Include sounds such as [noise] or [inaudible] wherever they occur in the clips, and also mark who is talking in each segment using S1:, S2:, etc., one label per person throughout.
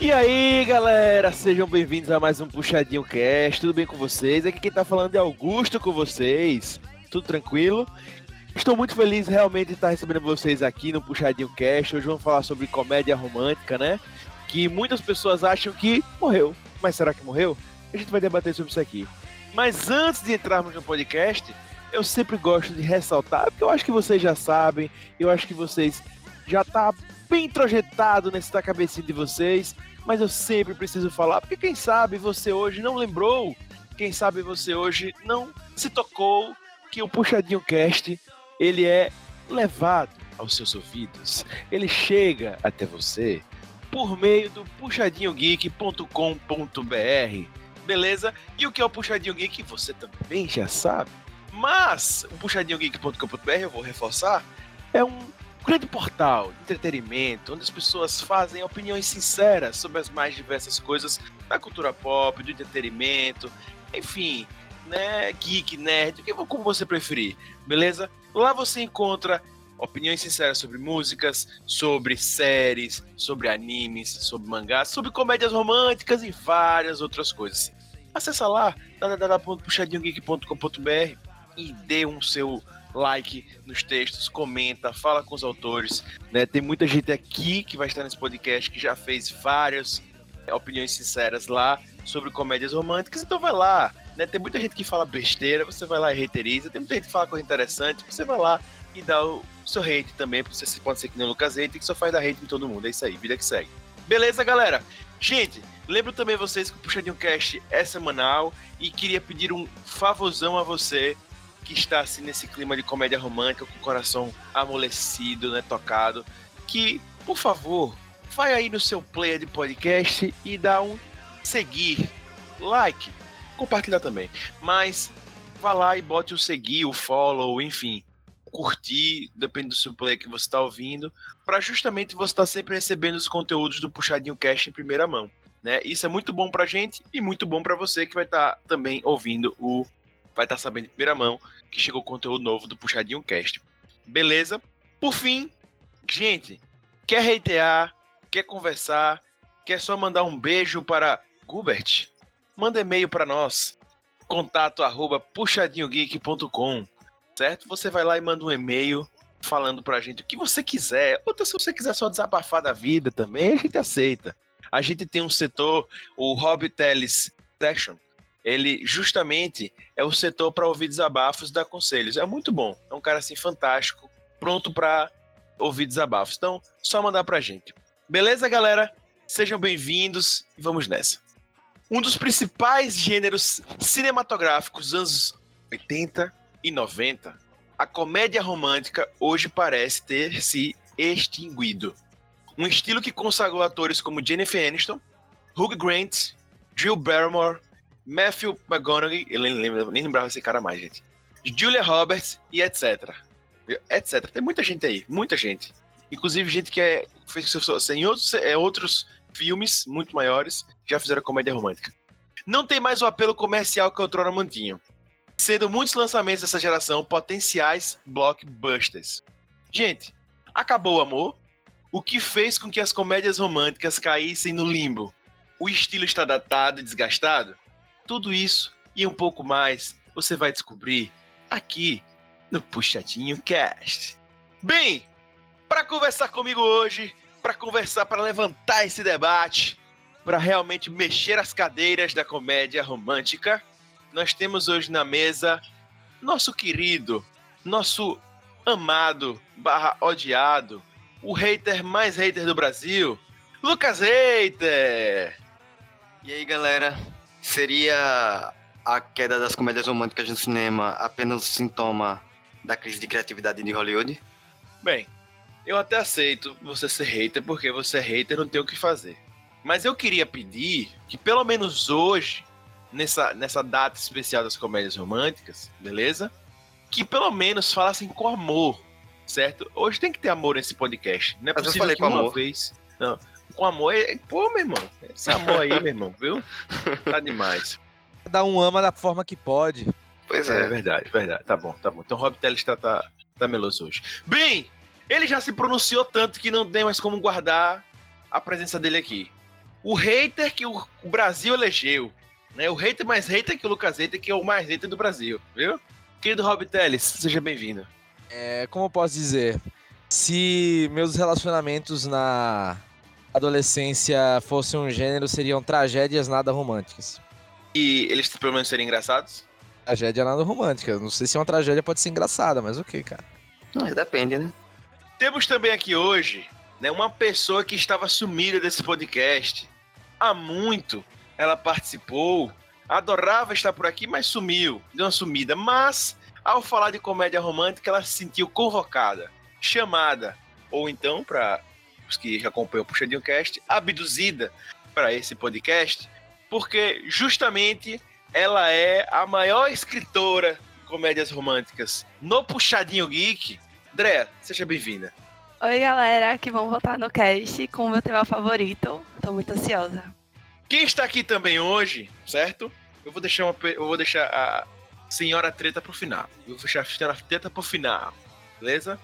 S1: E aí, galera, sejam bem-vindos a mais um Puxadinho Cast. Tudo bem com vocês? Aqui quem tá falando é Augusto com vocês. Tudo tranquilo? Estou muito feliz realmente de estar recebendo vocês aqui no Puxadinho Cast. Hoje vamos falar sobre comédia romântica, né? Que muitas pessoas acham que morreu. Mas será que morreu? A gente vai debater sobre isso aqui. Mas antes de entrarmos no podcast, eu sempre gosto de ressaltar, porque eu acho que vocês já sabem, eu acho que vocês já tá bem introjetado nessa cabecinha de vocês, mas eu sempre preciso falar, porque quem sabe você hoje não lembrou, quem sabe você hoje não se tocou que o Puxadinho Cast, ele é levado aos seus ouvidos, ele chega até você por meio do puxadinhogeek.com.br, beleza? E o que é o Puxadinho Geek você também já sabe. Mas o puxadinhogeek.com.br, eu vou reforçar, é um grande portal de entretenimento, onde as pessoas fazem opiniões sinceras sobre as mais diversas coisas da cultura pop, do entretenimento, enfim, né, geek, nerd, como você preferir, beleza? Lá você encontra opiniões sinceras sobre músicas, sobre séries, sobre animes, sobre mangás, sobre comédias românticas e várias outras coisas. Acesse lá www.puxadinhogeek.com.br e dê um seu like nos textos, comenta, fala com os autores. Né? Tem muita gente aqui que vai estar nesse podcast que já fez várias é, opiniões sinceras lá sobre comédias românticas, então vai lá. Né? Tem muita gente que fala besteira, você vai lá e reiteriza. Tem muita gente que fala coisa interessante, você vai lá e dá o seu hate também, porque você pode ser que nem o Lucas Hate, que só faz dar hate em todo mundo. É isso aí, vida que segue. Beleza, galera? Gente, lembro também vocês que o Puxadinho Cast é semanal e queria pedir um favorzão a você que está assim nesse clima de comédia romântica, com o coração amolecido, né, tocado, que, por favor, vai aí no seu player de podcast e dá um seguir, like, compartilhar também. Mas vá lá e bote o seguir, o follow, enfim, curtir, depende do seu player que você está ouvindo, para justamente você estar tá sempre recebendo os conteúdos do Puxadinho Cast em primeira mão. Né? Isso é muito bom para gente e muito bom para você que vai estar tá também ouvindo o vai estar tá sabendo em primeira mão que chegou conteúdo novo do Puxadinho Cast. Beleza? Por fim, gente, quer reitear, quer conversar, quer só mandar um beijo para Gubert? Manda e-mail para nós, contato arroba puxadinhogeek.com, certo? Você vai lá e manda um e-mail falando pra gente o que você quiser, ou se você quiser só desabafar da vida também, a gente aceita. A gente tem um setor, o Hobby Teles Section, ele justamente é o setor para ouvir desabafos e dar conselhos. É muito bom. É um cara assim fantástico, pronto para ouvir desabafos. Então, só mandar pra gente. Beleza, galera? Sejam bem-vindos e vamos nessa. Um dos principais gêneros cinematográficos dos anos 80 e 90, a comédia romântica hoje parece ter se extinguido. Um estilo que consagrou atores como Jennifer Aniston, Hugh Grant, Drew Barrymore Matthew McConaughey, eu nem, nem lembrava esse cara mais, gente. Julia Roberts e etc. Etc. Tem muita gente aí, muita gente. Inclusive gente que é, fez em outros, é, outros filmes muito maiores já fizeram comédia romântica. Não tem mais o apelo comercial que outrora mantinha, sendo muitos lançamentos dessa geração potenciais blockbusters. Gente, acabou o amor, o que fez com que as comédias românticas caíssem no limbo. O estilo está datado e desgastado? Tudo isso e um pouco mais você vai descobrir aqui no Puxadinho Cast. Bem, para conversar comigo hoje, para conversar, para levantar esse debate, para realmente mexer as cadeiras da comédia romântica, nós temos hoje na mesa nosso querido, nosso amado barra odiado, o hater mais hater do Brasil, Lucas Hater!
S2: E aí, galera? Seria a queda das comédias românticas no cinema apenas sintoma da crise de criatividade de Hollywood?
S1: Bem, eu até aceito você ser hater, porque você é hater não tem o que fazer. Mas eu queria pedir que pelo menos hoje, nessa, nessa data especial das comédias românticas, beleza? Que pelo menos falassem com amor, certo? Hoje tem que ter amor nesse podcast. Não é
S2: Mas possível eu falei que com uma amor.
S1: vez. Não, com amor. É, pô, meu irmão. Esse amor aí, meu irmão, viu? Tá demais.
S3: Cada um ama da forma que pode.
S1: Pois é. É verdade, verdade. Tá bom, tá bom. Então o Rob Teles tá, tá, tá meloso hoje. Bem, ele já se pronunciou tanto que não tem mais como guardar a presença dele aqui. o hater que o, o Brasil elegeu. Né? O hater mais hater que o Lucas Hater, que é o mais hater do Brasil, viu? Querido Rob Teles, seja bem-vindo.
S3: É, como eu posso dizer? Se meus relacionamentos na adolescência fossem um gênero, seriam tragédias nada românticas.
S1: E eles pelo menos serem engraçados?
S3: Tragédia nada romântica. Não sei se uma tragédia pode ser engraçada, mas ok, cara.
S2: Mas depende, né?
S1: Temos também aqui hoje né, uma pessoa que estava sumida desse podcast. Há muito ela participou, adorava estar por aqui, mas sumiu, deu uma sumida. Mas, ao falar de comédia romântica, ela se sentiu convocada, chamada, ou então, para os que acompanham o Puxadinho Cast, abduzida para esse podcast, porque justamente ela é a maior escritora de comédias românticas no Puxadinho Geek. André, seja bem-vinda.
S4: Oi, galera, que vão votar no cast com o meu tema favorito. Tô muito ansiosa.
S1: Quem está aqui também hoje, certo? Eu vou deixar, uma, eu vou deixar a senhora treta pro final. Eu vou deixar a senhora treta pro final, beleza?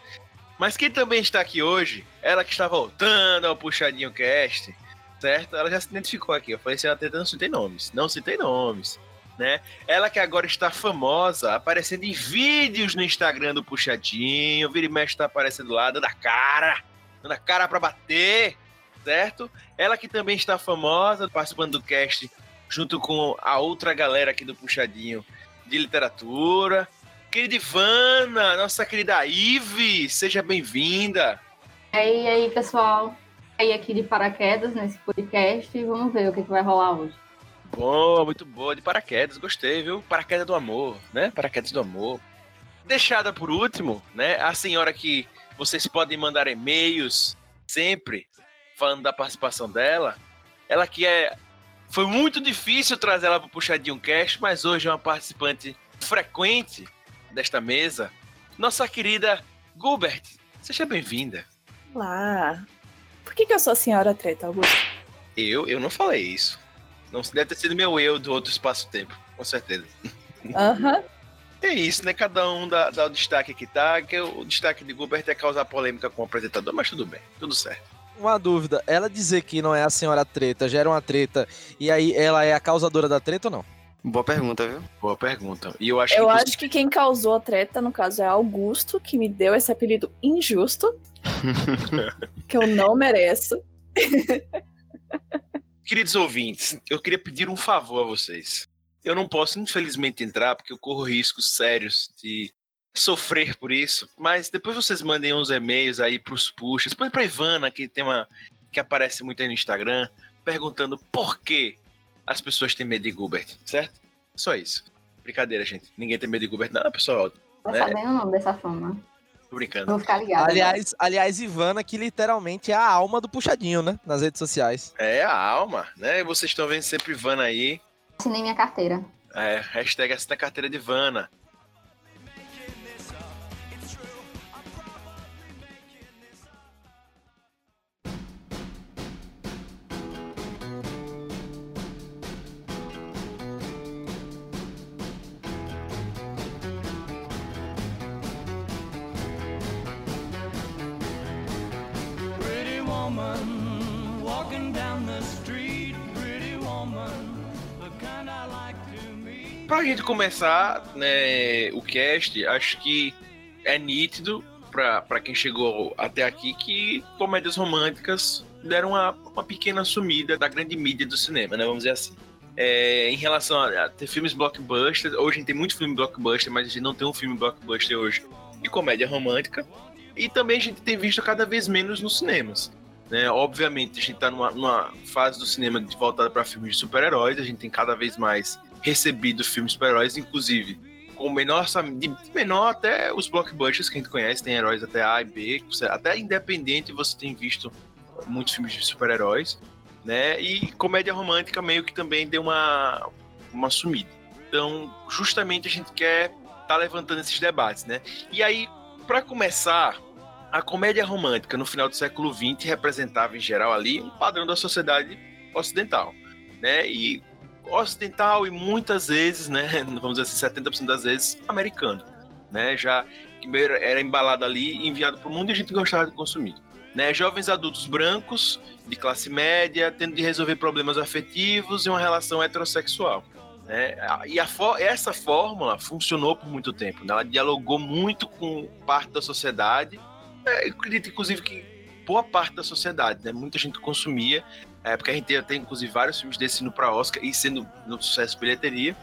S1: Mas quem também está aqui hoje, ela que está voltando ao Puxadinho Cast, certo? Ela já se identificou aqui. Eu falei, senhora treta, não citei nomes. Não citei nomes né? Ela que agora está famosa, aparecendo em vídeos no Instagram do Puxadinho, vira e mexe tá aparecendo lá, dando a cara, dando a cara para bater, certo? Ela que também está famosa, participando do cast junto com a outra galera aqui do Puxadinho de literatura. Querida Ivana, nossa querida Ive, seja bem-vinda.
S5: E aí, aí, pessoal? Aí aqui de paraquedas nesse podcast e vamos ver o que, que vai rolar hoje.
S1: Boa, muito boa. De paraquedas, gostei, viu? Paraquedas do amor, né? Paraquedas do amor. Deixada por último, né? A senhora que vocês podem mandar e-mails sempre falando da participação dela. Ela que é. Foi muito difícil trazer ela para o Puxadinho Cast, mas hoje é uma participante frequente desta mesa. Nossa querida Gilbert, seja bem-vinda.
S6: Olá. Por que, que eu sou a senhora treta, Augusto?
S1: Eu, eu não falei isso. Não deve ter sido meu eu do outro espaço-tempo, com certeza.
S6: Aham. Uhum.
S1: É isso, né? Cada um dá, dá, o destaque que tá, que o destaque de Gilbert é causar polêmica com o apresentador, mas tudo bem, tudo certo.
S3: Uma dúvida, ela dizer que não é a senhora treta, gera uma treta, e aí ela é a causadora da treta ou não?
S2: Boa pergunta, viu?
S1: Boa pergunta. E eu acho
S6: eu
S1: que,
S6: acho que quem causou a treta, no caso, é Augusto, que me deu esse apelido injusto, [laughs] que eu não mereço.
S1: Queridos ouvintes, eu queria pedir um favor a vocês. Eu não posso, infelizmente, entrar porque eu corro riscos sérios de sofrer por isso, mas depois vocês mandem uns e-mails aí pros puxas, põe pra Ivana, que tem uma que aparece muito aí no Instagram, perguntando por que as pessoas têm medo de Gilbert, certo? Só isso. Brincadeira, gente. Ninguém tem medo de Gilbert, não, pessoal.
S5: Tá né? sabendo o nome dessa fama.
S1: Tô brincando.
S5: Vou ficar ligado.
S3: Aliás, aliás, Ivana, que literalmente é a alma do puxadinho, né? Nas redes sociais.
S1: É a alma, né? E vocês estão vendo sempre Ivana aí.
S5: Assinei minha carteira.
S1: É, hashtag assina carteira de Ivana. Pra gente começar né, o cast, acho que é nítido para quem chegou até aqui que comédias românticas deram uma, uma pequena sumida da grande mídia do cinema, né? Vamos dizer assim. É, em relação a, a, ter filmes blockbusters, hoje a gente tem muito filme blockbuster, mas a gente não tem um filme blockbuster hoje de comédia romântica. E também a gente tem visto cada vez menos nos cinemas. Né? Obviamente, a gente está numa, numa, fase do cinema voltada para filmes de super-heróis, a gente tem cada vez mais recebido filmes super-heróis, inclusive com menor, de menor até os blockbusters que a gente conhece, tem heróis até A e B, até independente você tem visto muitos filmes de super-heróis, né? E comédia romântica meio que também deu uma, uma sumida. Então, justamente a gente quer tá levantando esses debates, né? E aí, para começar, a comédia romântica no final do século XX representava em geral ali um padrão da sociedade ocidental, né? E ocidental e muitas vezes, né, [laughs] vamos dizer assim, 70% das vezes americano, né, já era embalado ali, enviado para o mundo e a gente gostava de consumir. né? Jovens adultos brancos, de classe média, tendo de resolver problemas afetivos em uma relação heterossexual. Né? E a, essa fórmula funcionou por muito tempo. Né? Ela dialogou muito com parte da sociedade. É, eu acredito, inclusive, que boa parte da sociedade, né? muita gente consumia. É, porque a gente tem, inclusive, vários filmes desse indo para Oscar e sendo no sucesso de bilheteria.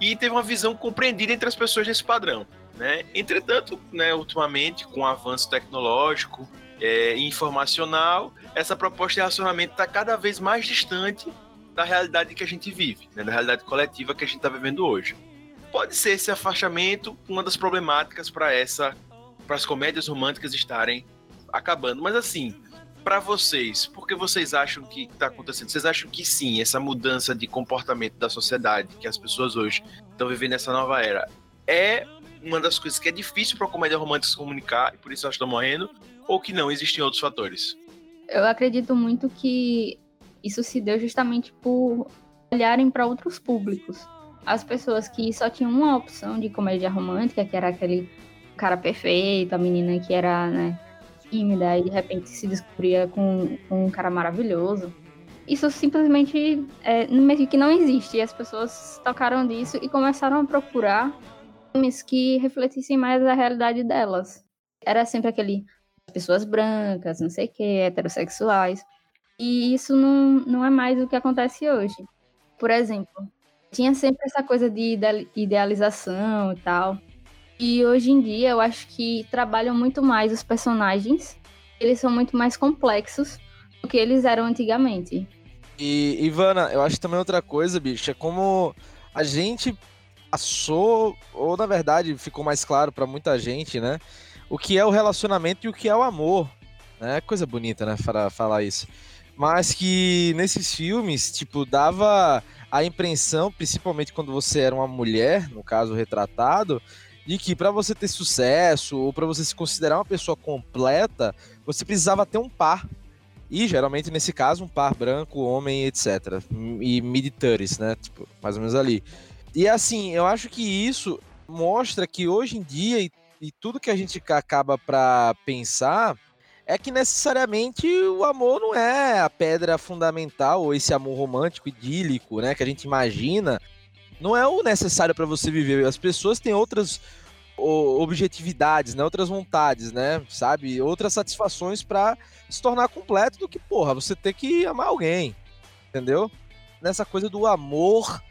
S1: E teve uma visão compreendida entre as pessoas desse padrão. Né? Entretanto, né, ultimamente, com o avanço tecnológico é, informacional, essa proposta de relacionamento está cada vez mais distante da realidade que a gente vive, né, da realidade coletiva que a gente está vivendo hoje. Pode ser esse afastamento uma das problemáticas para essa, para as comédias românticas estarem acabando. Mas assim, para vocês, por que vocês acham que está acontecendo? Vocês acham que sim, essa mudança de comportamento da sociedade, que as pessoas hoje estão vivendo nessa nova era, é uma das coisas que é difícil para comédia romântica se comunicar e por isso elas estão morrendo? Ou que não, existem outros fatores?
S5: Eu acredito muito que isso se deu justamente por olharem para outros públicos. As pessoas que só tinham uma opção de comédia romântica, que era aquele cara perfeito, a menina que era né, tímida e de repente se descobria com, com um cara maravilhoso. Isso simplesmente é, meio que não existe. E as pessoas tocaram disso e começaram a procurar filmes que refletissem mais a realidade delas. Era sempre aquele pessoas brancas, não sei o que, heterossexuais. E isso não, não é mais o que acontece hoje. Por exemplo, tinha sempre essa coisa de idealização e tal. E hoje em dia eu acho que trabalham muito mais os personagens. Eles são muito mais complexos do que eles eram antigamente.
S3: E, Ivana, eu acho também outra coisa, bicho, é como a gente passou, ou na verdade ficou mais claro para muita gente, né? O que é o relacionamento e o que é o amor. Né? Coisa bonita, né? Para falar isso mas que nesses filmes, tipo, dava a impressão, principalmente quando você era uma mulher, no caso retratado, de que para você ter sucesso ou para você se considerar uma pessoa completa, você precisava ter um par. E geralmente nesse caso um par branco, homem, etc. E mid né? Tipo, mais ou menos ali. E assim, eu acho que isso mostra que hoje em dia e, e tudo que a gente acaba para pensar é que necessariamente o amor não é a pedra fundamental, ou esse amor romântico, idílico, né, que a gente imagina, não é o necessário para você viver. As pessoas têm outras objetividades, né, outras vontades, né, sabe, outras satisfações para se tornar completo do que, porra, você ter que amar alguém, entendeu? Nessa coisa do amor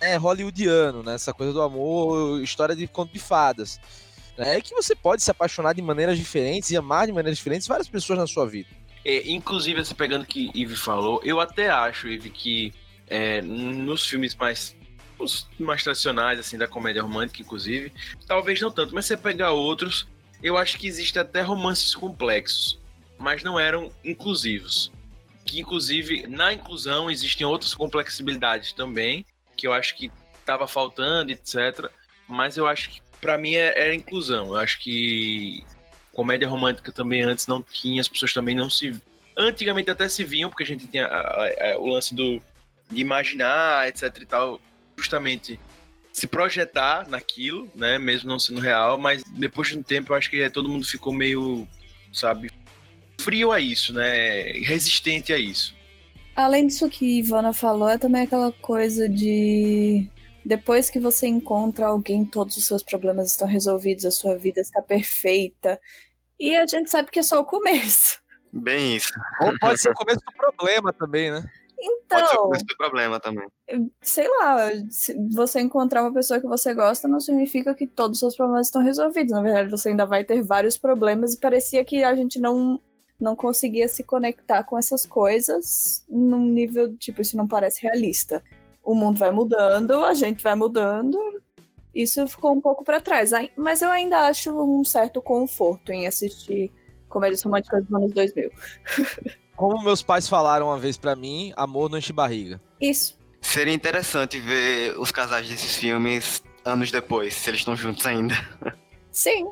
S3: é, hollywoodiano, né, essa coisa do amor, história de conto de fadas é que você pode se apaixonar de maneiras diferentes e amar de maneiras diferentes várias pessoas na sua vida.
S1: É, inclusive, pegando o que Eve falou, eu até acho, Eve, que é, nos filmes mais os mais tradicionais, assim, da comédia romântica, inclusive, talvez não tanto, mas você pegar outros, eu acho que existe até romances complexos, mas não eram inclusivos. Que, inclusive, na inclusão existem outras complexibilidades também, que eu acho que estava faltando, etc. Mas eu acho que para mim é, é inclusão. Eu acho que comédia romântica também antes não tinha, as pessoas também não se. Antigamente até se viam, porque a gente tinha a, a, a, o lance do, de imaginar, etc e tal, justamente se projetar naquilo, né, mesmo não sendo real, mas depois de um tempo eu acho que todo mundo ficou meio, sabe, frio a isso, né, resistente a isso.
S6: Além disso que Ivana falou, é também aquela coisa de depois que você encontra alguém, todos os seus problemas estão resolvidos, a sua vida está perfeita. E a gente sabe que é só o começo.
S2: Bem isso.
S3: Ou pode ser o começo do problema também, né?
S6: Então. Pode ser o
S2: começo do problema também.
S6: Sei lá, se você encontrar uma pessoa que você gosta, não significa que todos os seus problemas estão resolvidos. Na verdade, você ainda vai ter vários problemas e parecia que a gente não não conseguia se conectar com essas coisas num nível, tipo, isso não parece realista o mundo vai mudando, a gente vai mudando. Isso ficou um pouco para trás. Mas eu ainda acho um certo conforto em assistir comédias românticas dos anos 2000. [laughs]
S3: Como meus pais falaram uma vez para mim, amor não enche barriga.
S6: Isso.
S2: Seria interessante ver os casais desses filmes anos depois, se eles estão juntos ainda.
S6: Sim.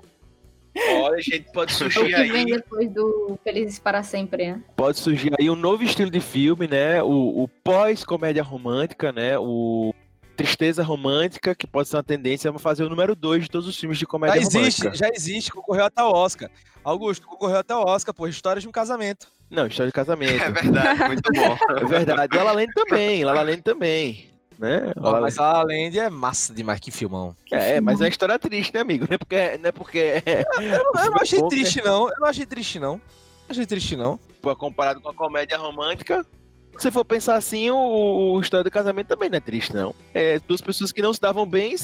S1: Olha, gente, pode surgir
S5: aí. Vem depois do Felizes para Sempre, né?
S1: Pode surgir aí um novo estilo de filme, né? O, o pós-comédia romântica, né? O tristeza romântica, que pode ser uma tendência a fazer o número 2 de todos os filmes de
S3: Já
S1: comédia
S3: existe,
S1: romântica.
S3: já existe, concorreu até o Oscar. Augusto, concorreu até o Oscar, pô, Histórias de um Casamento.
S1: Não, história de casamento.
S2: É verdade, muito bom. [laughs]
S1: É verdade. Lala Land também, Lala Land também. Né?
S3: Ó,
S1: La La
S3: mas a Land é massa demais, que filmão.
S1: É, mas é uma história triste, né, amigo? Não é porque. Não é porque
S3: Eu [laughs] não, eu não achei triste, não. Eu não achei triste, não. Não achei triste, não.
S1: pô, comparado com a comédia romântica. Se for pensar assim, o, o História do Casamento também não é triste, não. É duas pessoas que não se davam bem.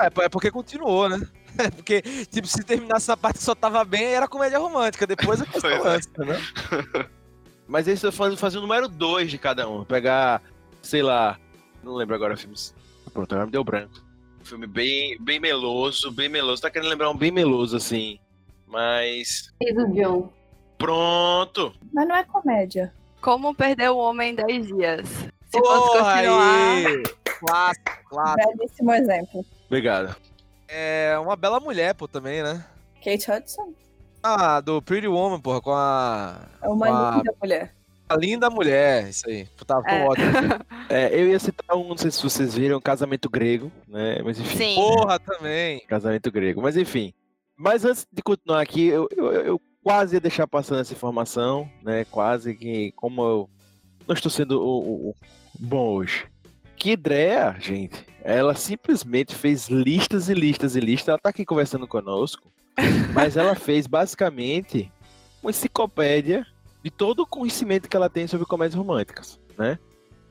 S3: É, é porque continuou, né? [laughs] É porque, tipo, se terminasse na parte que só tava bem, era comédia romântica. Depois a [laughs] questão
S2: Pois é.
S3: antes, né?
S1: Mas eles estão fazendo fazer o número 2 de cada um. Pegar, sei lá. Não lembro agora filmes. Pronto, agora me deu branco. Um filme bem, bem meloso, bem meloso. Tá querendo lembrar um bem meloso, assim. Mas.
S5: E do John.
S1: Pronto!
S6: Mas não é comédia.
S4: Como perder o homem em 10 dias? Se fosse
S3: Porra,
S4: continuar.
S3: aí! Clássico, clássico.
S6: Belíssimo exemplo.
S1: Obrigado.
S3: É uma bela mulher, pô, também, né?
S6: Kate Hudson
S3: Ah, do Pretty Woman, porra, com a,
S6: é uma
S3: Ah.
S6: linda mulher.
S3: a linda mulher, isso aí. Ficou
S4: É.
S3: ótimo. [laughs]
S1: É, eu ia citar um, não sei se vocês viram, Casamento Grego, né? Mas enfim.
S4: Sim.
S3: Porra, também.
S1: Casamento grego. Mas enfim. Mas antes de continuar aqui, eu, eu, eu quase ia deixar passando essa informação, né? Quase que, como eu não estou sendo o, o- bom hoje. Que Drea, gente, ela simplesmente fez listas e listas e listas. Ela tá aqui conversando conosco, [laughs] mas ela fez basicamente uma enciclopédia de todo o conhecimento que ela tem sobre comédias românticas, né?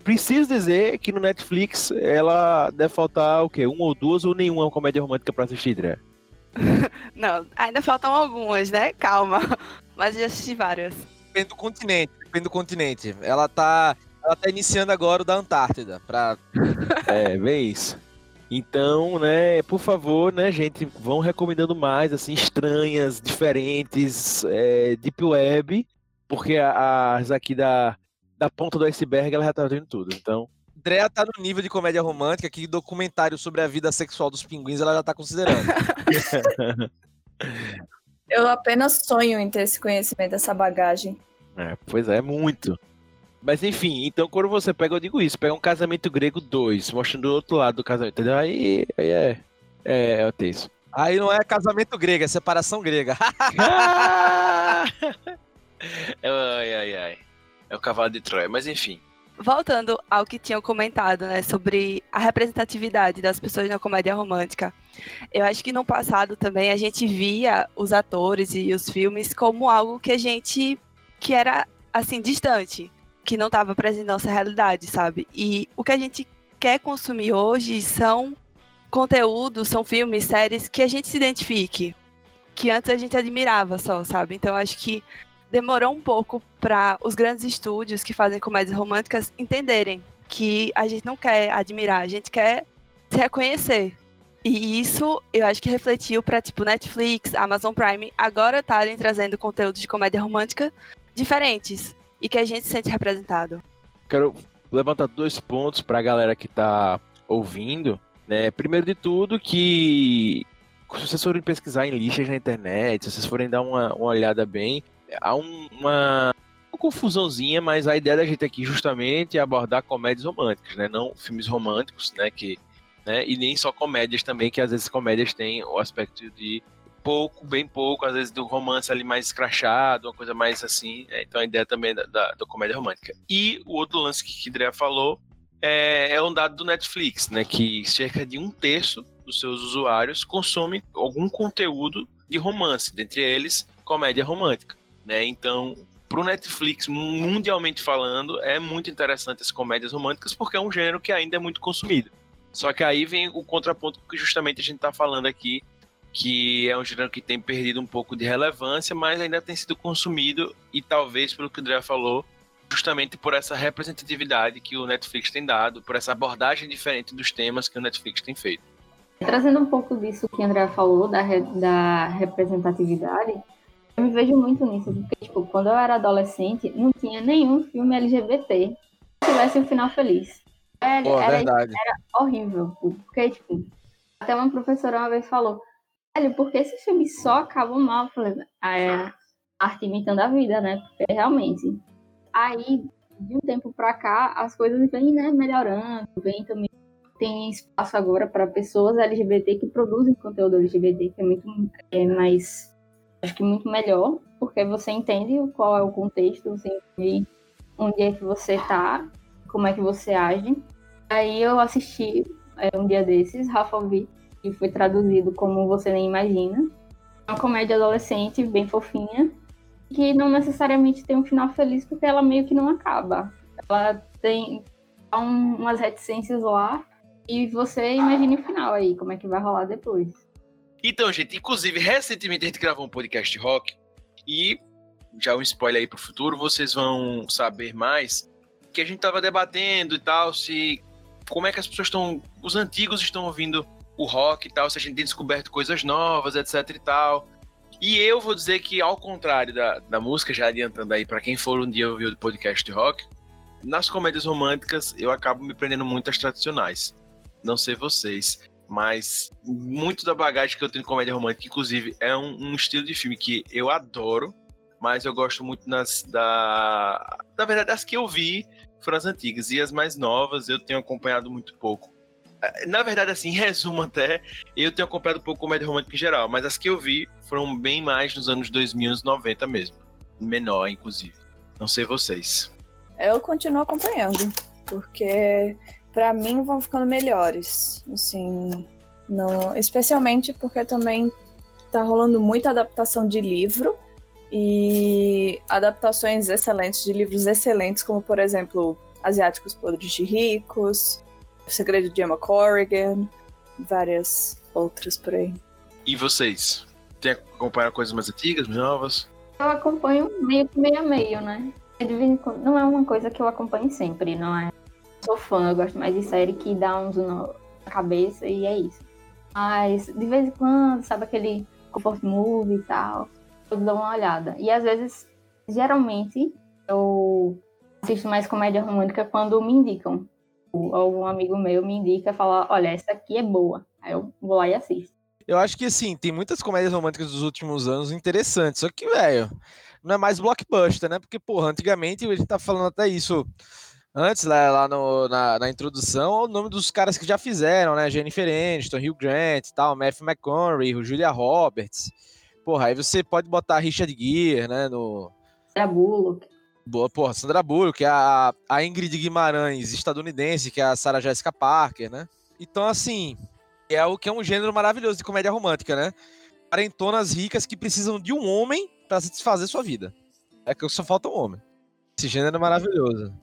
S1: Preciso dizer que no Netflix ela deve faltar o quê? Um ou duas ou nenhuma comédia romântica pra assistir, Drea. [laughs]
S4: Não, ainda faltam algumas, né? Calma. [laughs] Mas eu já assisti várias.
S3: Depende do continente, depende do continente. Ela tá, ela tá iniciando agora o da Antártida, pra... [laughs]
S1: É, vê isso. Então, né, por favor, né, gente, vão recomendando mais, assim, estranhas, diferentes, é, deep web, porque as aqui da, da ponta do iceberg, ela já tá vendo tudo. Então,
S3: Drea tá no nível de comédia romântica que documentário sobre a vida sexual dos pinguins ela já tá considerando. [laughs]
S6: Eu apenas sonho em ter esse conhecimento, essa bagagem.
S1: é, pois é, muito. Mas enfim, então quando você pega, eu digo isso, pega um casamento grego 2, mostrando o outro lado do casamento, entendeu? Aí, aí é, é, é o texto.
S3: Aí não é casamento grego, é separação grega. [laughs]
S1: ai, ai, ai. É o cavalo de Troia, mas enfim.
S4: Voltando ao que tinham comentado, né, sobre a representatividade das pessoas na comédia romântica. Eu acho que no passado também a gente via os atores e os filmes como algo que a gente que era assim distante, que não estava presente na nossa realidade, sabe? E o que a gente quer consumir hoje são conteúdos, são filmes, séries que a gente se identifique, que antes a gente admirava só, sabe? Então acho que demorou um pouco para os grandes estúdios que fazem comédias românticas entenderem que a gente não quer admirar, a gente quer se reconhecer. E isso eu acho que refletiu para tipo Netflix, Amazon Prime agora estarem trazendo conteúdos de comédia romântica diferentes e que a gente se sente representado.
S1: quero levantar dois pontos para a galera que está ouvindo. Né? Primeiro de tudo, que se vocês forem pesquisar em lixas na internet, se vocês forem dar uma, uma olhada bem, há um- uma, uma confusãozinha, mas a ideia da gente aqui justamente é abordar comédias românticas, né? não filmes românticos, né? Que, né? e nem só comédias também, que às vezes comédias têm o aspecto de pouco, bem pouco, às vezes do romance ali mais escrachado, uma coisa mais assim. né? Então a ideia também da, da, da comédia romântica. E o outro lance que, Andrea falou é, é um dado do Netflix, né? Que cerca de um terço dos seus usuários consome algum conteúdo de romance, dentre eles comédia romântica, né? Então, pro Netflix, mundialmente falando, é muito interessante as comédias românticas porque é um gênero que ainda é muito consumido. Só que aí vem o contraponto que justamente a gente está falando aqui, que é um gênero que tem perdido um pouco de relevância, mas ainda tem sido consumido e talvez, pelo que o André falou, justamente por essa representatividade que o Netflix tem dado, por essa abordagem diferente dos temas que o Netflix tem feito.
S5: Trazendo um pouco disso que a Andrea falou, da, re- da representatividade, eu me vejo muito nisso, porque, tipo, quando eu era adolescente, não tinha nenhum filme LGBT que tivesse um final feliz. Era,
S3: Pô,
S5: era
S3: verdade.
S5: horrível, porque, tipo, até uma professora uma vez falou, velho, por que esses filmes só acabam mal? Eu falei, ah, é a arte imitando a vida, né? Porque realmente. Aí, de um tempo pra cá, as coisas vêm, né, melhorando, vem também tem espaço agora para pessoas LGBT que produzem conteúdo LGBT, que é muito é mais, acho que muito melhor, porque você entende qual é o contexto, você entende onde é que você tá, como é que você age. Aí eu assisti é, um dia desses, Rafa Witt, que foi traduzido como Você Nem Imagina. É uma comédia adolescente, bem fofinha, que não necessariamente tem um final feliz, porque ela meio que não acaba. Ela tem um, umas reticências lá, e você imagine o final aí, como é que vai rolar depois.
S1: Então, gente, inclusive, recentemente a gente gravou um podcast rock e já um spoiler aí pro futuro, vocês vão saber mais que a gente tava debatendo e tal, se como é que as pessoas estão, os antigos estão ouvindo o rock e tal, se a gente tem descoberto coisas novas, etc e tal. E eu vou dizer que, ao contrário da, da música, já adiantando aí para quem for um dia ouvir o podcast de rock, nas comédias românticas eu acabo me prendendo muito às tradicionais. Não sei vocês, mas muito da bagagem que eu tenho em comédia romântica, inclusive, é um, um estilo de filme que eu adoro, mas eu gosto muito nas da. Na verdade, as que eu vi foram as antigas, e as mais novas eu tenho acompanhado muito pouco. É, na verdade, assim, [laughs] em resumo até, eu tenho acompanhado um pouco comédia romântica em geral, mas as que eu vi foram bem mais nos anos 2000, 90 mesmo. Menor, inclusive. Não sei vocês.
S6: Eu continuo acompanhando, porque para mim vão ficando melhores. Assim, não, especialmente porque também tá rolando muita adaptação de livro e adaptações excelentes de livros excelentes, como por exemplo Asiáticos Podres de Ricos, O Segredo de Emma Corrigan, várias outras por aí.
S1: E vocês? Tem acompanhado coisas mais antigas, mais novas?
S5: Eu acompanho meio que meio a meio, né? Não é uma coisa que eu acompanho sempre, não é? Sou fã, eu gosto mais de série que dá uns na cabeça e é isso. Mas de vez em quando, sabe aquele comfort movie e tal, eu dou uma olhada. E às vezes, geralmente, eu assisto mais comédia romântica quando me indicam. Algum amigo meu me indica e fala, olha, essa aqui é boa. Aí eu vou lá e assisto.
S3: Eu acho que assim, tem muitas comédias românticas dos últimos anos interessantes. Só que, velho, não é mais blockbuster, né? Porque, porra, antigamente a gente tá falando até isso antes, lá, lá no, na, na, introdução, o nome dos caras que já fizeram, né? Jennifer Aniston, Hugh Grant e tal, Matthew McConaughey, Julia Roberts. Porra, aí você pode botar Richard Gere, né? No...
S5: Sandra Bullock.
S3: Boa, porra, Sandra Bullock, a, a Ingrid Guimarães, estadunidense, que é a Sarah Jessica Parker, né? Então, assim, é o que é um gênero maravilhoso de comédia romântica, né? Parentonas ricas que precisam de um homem para satisfazer sua vida. É que só falta um homem. Esse gênero é maravilhoso.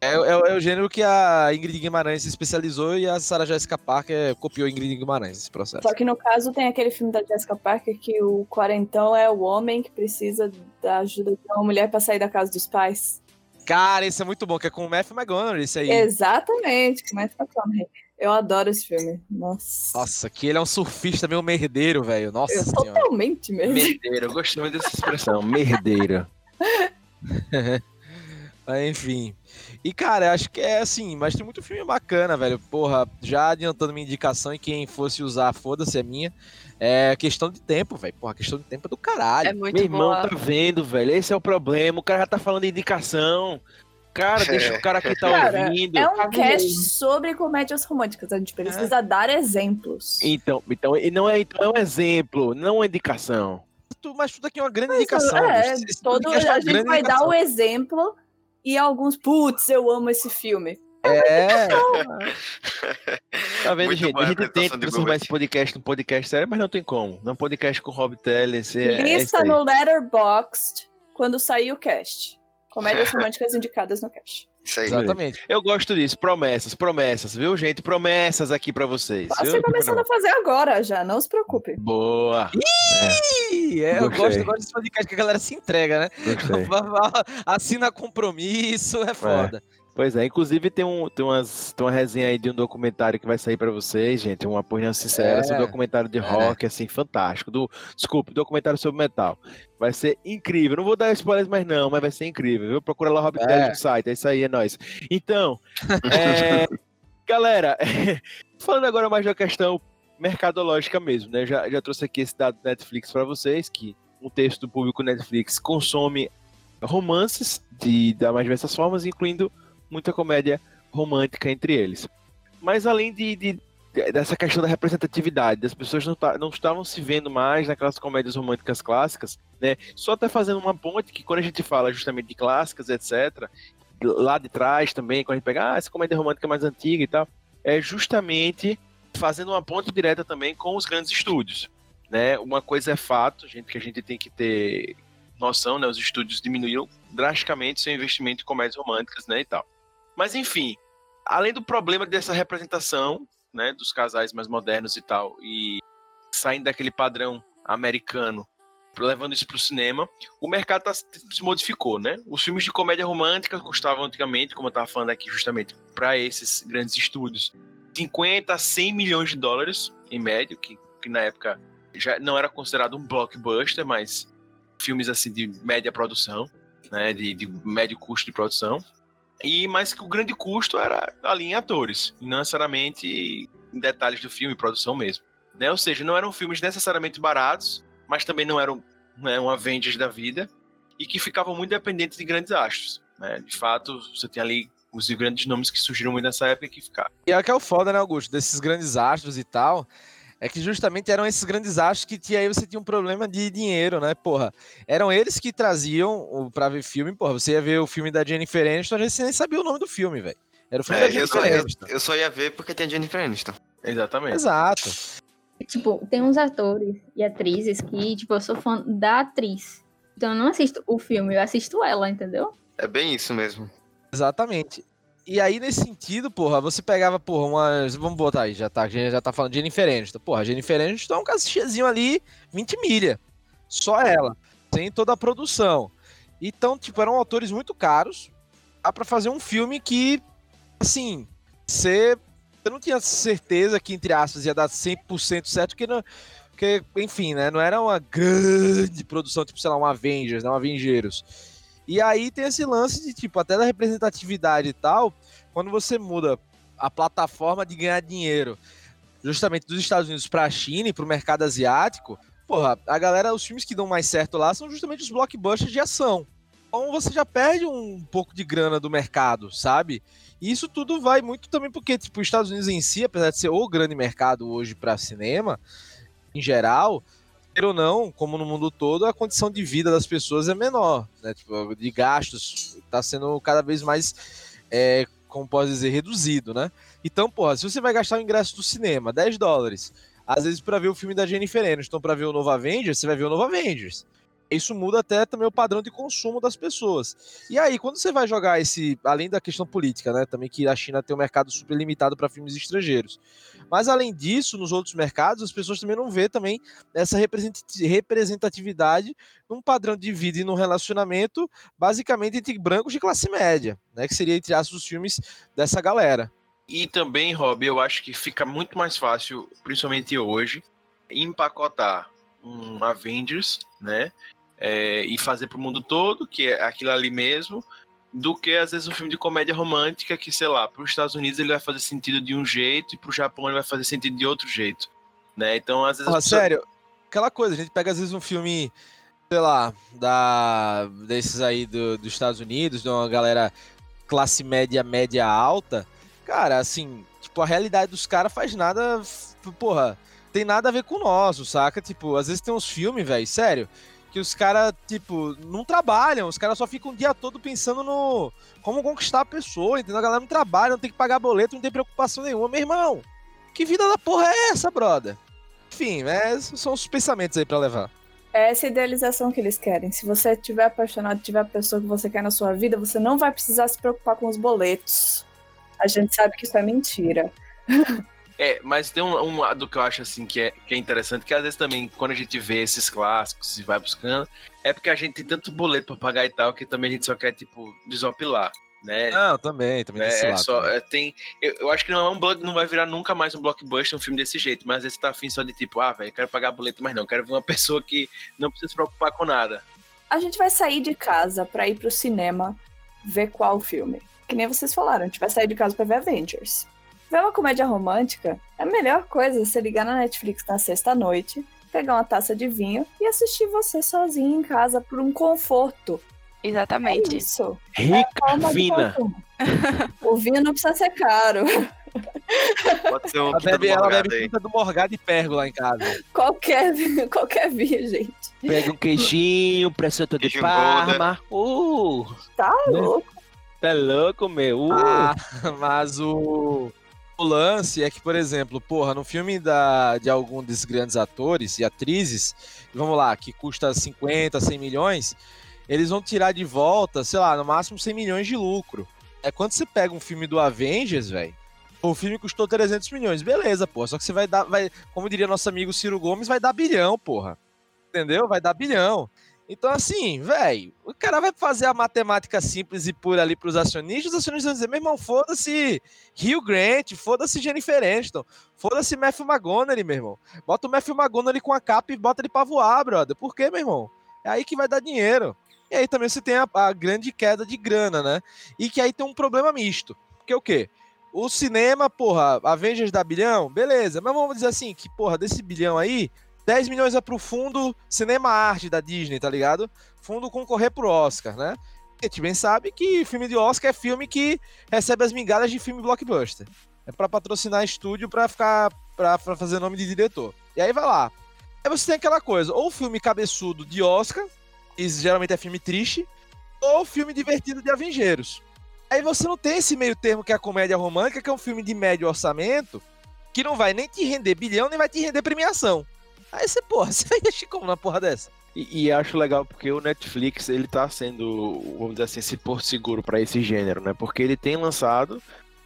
S3: É, é, é, o gênero que a Ingrid Guimarães se especializou e a Sarah Jessica Parker copiou Ingrid Guimarães nesse processo.
S6: Só que no caso tem aquele filme da Jessica Parker que o quarentão é o homem que precisa da ajuda de uma mulher para sair da casa dos pais.
S3: Cara, esse é muito bom, que é com o Matthew McConaughey, esse aí.
S6: Exatamente, com o Matthew McConaughey. Eu adoro esse filme. Nossa.
S3: Nossa, que ele é um surfista meio merdeiro, velho. Nossa eu,
S6: senhora. Totalmente merdeiro.
S1: Merdeiro, eu gostei muito dessa expressão, merdeiro. [laughs]
S3: Enfim. E, cara, acho que é assim, mas tem muito filme bacana, velho. Porra, já adiantando minha indicação e quem fosse usar, foda-se, é minha. É questão de tempo, velho. Porra, questão de tempo é do caralho. É
S1: muito Meu irmão boa. tá vendo, velho. Esse é o problema. O cara já tá falando de indicação. Cara, deixa o cara que tá cara, ouvindo.
S6: É um cast sobre comédias românticas. A gente precisa é. dar exemplos.
S1: Então, então, não é, então é um exemplo, não uma indicação.
S3: Mas tudo aqui é uma grande mas, indicação.
S6: É, todo, a gente vai indicação. dar o exemplo e alguns, putz, eu amo esse filme.
S3: É. [laughs] tá vendo, Muito gente? A gente tenta transformar esse podcast num podcast sério, mas não tem como. Não podcast com o Rob Teller.
S6: É, Lista é no Letterboxd quando sair o cast. Comédias [laughs] românticas indicadas no cast.
S3: Isso aí. Exatamente.
S1: Eu gosto disso. Promessas, promessas, viu, gente? Promessas aqui para vocês.
S6: Tá você começando a fazer agora já, não se preocupe.
S1: Boa.
S3: Ih, é. eu gosto, eu gosto desse podcast que a galera se entrega, né? [laughs] Assina compromisso, é foda. É.
S1: Pois é, inclusive tem, um, tem, umas, tem uma resenha aí de um documentário que vai sair para vocês, gente, uma opinião sincera, é. um documentário de rock, é. assim, fantástico. Do, desculpe, documentário sobre metal. Vai ser incrível. Não vou dar spoilers mais não, mas vai ser incrível, viu? Procura lá o Rob é. no site, é isso aí, é nóis. Então, [laughs] é, galera, [laughs] falando agora mais da questão mercadológica mesmo, né? Já, já trouxe aqui esse dado do Netflix para vocês, que um texto do público Netflix consome romances de, das mais diversas formas, incluindo muita comédia romântica entre eles. Mas além de, de dessa questão da representatividade, as pessoas não, tá, não estavam se vendo mais naquelas comédias românticas clássicas, né? Só até fazendo uma ponte que quando a gente fala justamente de clássicas, etc., lá de trás também, quando a gente pega, ah, essa comédia romântica mais antiga e tal, é justamente fazendo uma ponte direta também com os grandes estúdios, né? Uma coisa é fato, gente, que a gente tem que ter noção, né? Os estúdios diminuíram drasticamente seu investimento em comédias românticas, né, e tal. Mas enfim, além do problema dessa representação, né, dos casais mais modernos e tal, e saindo daquele padrão americano, levando isso para o cinema, o mercado tá, se modificou, né? Os filmes de comédia romântica custavam antigamente, como eu estava falando aqui justamente, para esses grandes estúdios, 50 a 100 milhões de dólares, em média, que, que na época já não era considerado um blockbuster, mas filmes assim de média produção, né, de, de médio custo de produção. E mas que o grande custo era ali em atores, não necessariamente em detalhes do filme, produção mesmo. Né? Ou seja, não eram filmes necessariamente baratos, mas também não eram né, um Avengers da vida, e que ficavam muito dependentes de grandes astros. Né? De fato, você tem ali os grandes nomes que surgiram muito nessa época que ficaram.
S3: E é que é o foda, né, Augusto? Desses grandes astros e tal, é que justamente eram esses grandes astros que tinha, aí você tinha um problema de dinheiro, né? Porra, eram eles que traziam para ver filme, porra, você ia ver o filme da Jennifer Aniston, você nem sabia o nome do filme, velho. Era o filme
S2: É,
S3: da
S2: eu,
S3: Jennifer
S2: só, eu,
S3: Aniston.
S2: eu só ia ver porque tem a Jennifer Aniston.
S1: Exatamente.
S3: Exato.
S5: Tipo, tem uns atores e atrizes que, tipo, eu sou fã da atriz. Então eu não assisto o filme, eu assisto ela, entendeu?
S2: É bem isso mesmo.
S3: Exatamente. E aí, nesse sentido, porra, você pegava, porra, umas. Vamos botar aí, já tá, já tá falando de Jennifer Aniston. Porra, Jennifer Aniston é um cachezinho ali, 20 milha. Só ela. Sem toda a produção. Então, tipo, eram autores muito caros. Dá pra fazer um filme que, assim, você. Eu não tinha certeza que, entre aspas, ia dar 100% certo, porque, não, porque, enfim, né? Não era uma grande produção, tipo, sei lá, um Avengers, né? Um Avengeiros. E aí tem esse lance de, tipo, até da representatividade e tal, quando você muda a plataforma de ganhar dinheiro justamente dos Estados Unidos para a China e para o mercado asiático, porra, a galera, os filmes que dão mais certo lá são justamente os blockbusters de ação. Então você já perde um pouco de grana do mercado, sabe? E isso tudo vai muito também porque, tipo, os Estados Unidos em si, apesar de ser o grande mercado hoje para cinema, em geral, ou não, como no mundo todo, a condição de vida das pessoas é menor, né? Tipo, de gastos está sendo cada vez mais, é, como pode dizer, reduzido, né? Então, porra, se você vai gastar o ingresso do cinema, 10 dólares, às vezes para ver o filme da Jennifer Aniston, para ver o novo Avengers, você vai ver o novo Avengers. Isso muda até também o padrão de consumo das pessoas. E aí, quando você vai jogar esse, além da questão política, né, também que a China tem um mercado super limitado para filmes estrangeiros. Mas além disso, nos outros mercados, as pessoas também não vê também essa representatividade num padrão de vida e num relacionamento, basicamente entre brancos de classe média, né, que seria entre aspas os filmes dessa galera.
S1: E também, Rob, eu acho que fica muito mais fácil, principalmente hoje, empacotar um Avengers, né? É, e fazer para o mundo todo, que é aquilo ali mesmo, do que às vezes um filme de comédia romântica que, sei lá, para os Estados Unidos ele vai fazer sentido de um jeito e para o Japão ele vai fazer sentido de outro jeito, né? Então, às vezes. Pessoas-
S3: sério, aquela coisa, a gente pega às vezes um filme, sei lá, da, desses aí do- dos Estados Unidos, de uma galera classe média, média alta, cara, assim, tipo, a realidade dos caras faz nada, porra, tem nada a ver com o nosso, saca? Tipo, às vezes tem uns filmes, velho, sério, que os caras, tipo, não trabalham, os caras só ficam o dia todo pensando no como conquistar a pessoa, entendeu? A galera não trabalha, não tem que pagar boleto, não tem preocupação nenhuma, meu irmão. Que vida da porra é essa, brother? Enfim, é, são os pensamentos aí pra levar.
S6: É essa idealização que eles querem. Se você estiver apaixonado, tiver a pessoa que você quer na sua vida, você não vai precisar se preocupar com os boletos. A gente sabe que isso é mentira. [laughs]
S1: É, mas tem um, um lado que eu acho assim que é, que é interessante, que às vezes também, quando a gente vê esses clássicos e vai buscando, é porque a gente tem tanto boleto pra pagar e tal, que também a gente só quer, tipo, desopilar, né?
S3: Não, também, também desse
S1: É, é só,
S3: também.
S1: é, tem, eu, eu acho que não é um bloco, não vai virar nunca mais um blockbuster, um filme desse jeito, mas às vezes tá afim só de tipo, ah, velho, quero pagar boleto, mas não, quero ver uma [laughs] pessoa que não precisa se preocupar com nada.
S6: A gente vai sair de casa pra ir pro cinema ver qual filme. Que nem vocês falaram, a gente vai sair de casa pra ver Avengers. Ver uma comédia romântica é a melhor coisa você ligar na Netflix na sexta-noite, pegar uma taça de vinho e assistir você sozinho em casa por um conforto. É
S4: Exatamente.
S6: isso.
S1: Rica, fina.
S6: consumo. o vinho não precisa ser caro.
S2: Pode ser um
S3: Ela bebe, ela bebe
S2: aí.
S3: tinta do morgado e pergo lá em casa.
S6: Qualquer, qualquer via, gente.
S1: Pega um queijinho, presunto de
S2: Queijo
S1: Parma. Uh,
S6: Tá
S3: Né?
S6: louco.
S1: tá louco, meu. Uh.
S3: Ah, [laughs] mas o, o lance é que, por exemplo, porra, no filme da, de algum desses grandes atores e atrizes, vamos lá, que custa 50, 100 milhões, eles vão tirar de volta, sei lá, no máximo 100 milhões de lucro. É quando você pega um filme do Avengers, velho. O filme custou 300 milhões, beleza, porra. Só que você vai dar, vai, como diria nosso amigo Ciro Gomes, vai dar bilhão, porra. Entendeu? Vai dar bilhão. Então, assim, velho, o cara vai fazer a matemática simples e pura ali pros acionistas, os acionistas vão dizer, meu irmão, foda-se Hugh Grant, foda-se Jennifer Aniston, foda-se Matthew McGonaghy, meu irmão. Bota o Matthew McGonaghy com a capa e bota ele pra voar, brother. Por quê, meu irmão? É aí que vai dar dinheiro. E aí também você tem a, a grande queda de grana, né? E que aí tem um problema misto. Porque o quê? O cinema, porra, Avengers dá bilhão, beleza. Mas vamos dizer assim, que, porra, desse bilhão aí, 10 milhões é pro fundo Cinema Arte da Disney, tá ligado? Fundo concorrer pro Oscar, né? A gente bem sabe que filme de Oscar é filme que recebe as migalhas de filme blockbuster. É pra patrocinar estúdio pra ficar. Pra fazer nome de diretor. E aí vai lá. Aí você tem aquela coisa, ou filme cabeçudo de Oscar, que geralmente é filme triste, ou filme divertido de Avengeiros. Aí você não tem esse meio termo que é a comédia romântica, que é um filme de médio orçamento, que não vai nem te render bilhão, nem vai te render premiação. Aí você, porra, [laughs] você vai investir como na porra dessa?
S1: E, e acho legal porque o Netflix ele tá sendo, vamos dizer assim, esse porto seguro para esse gênero, né? Porque ele tem lançado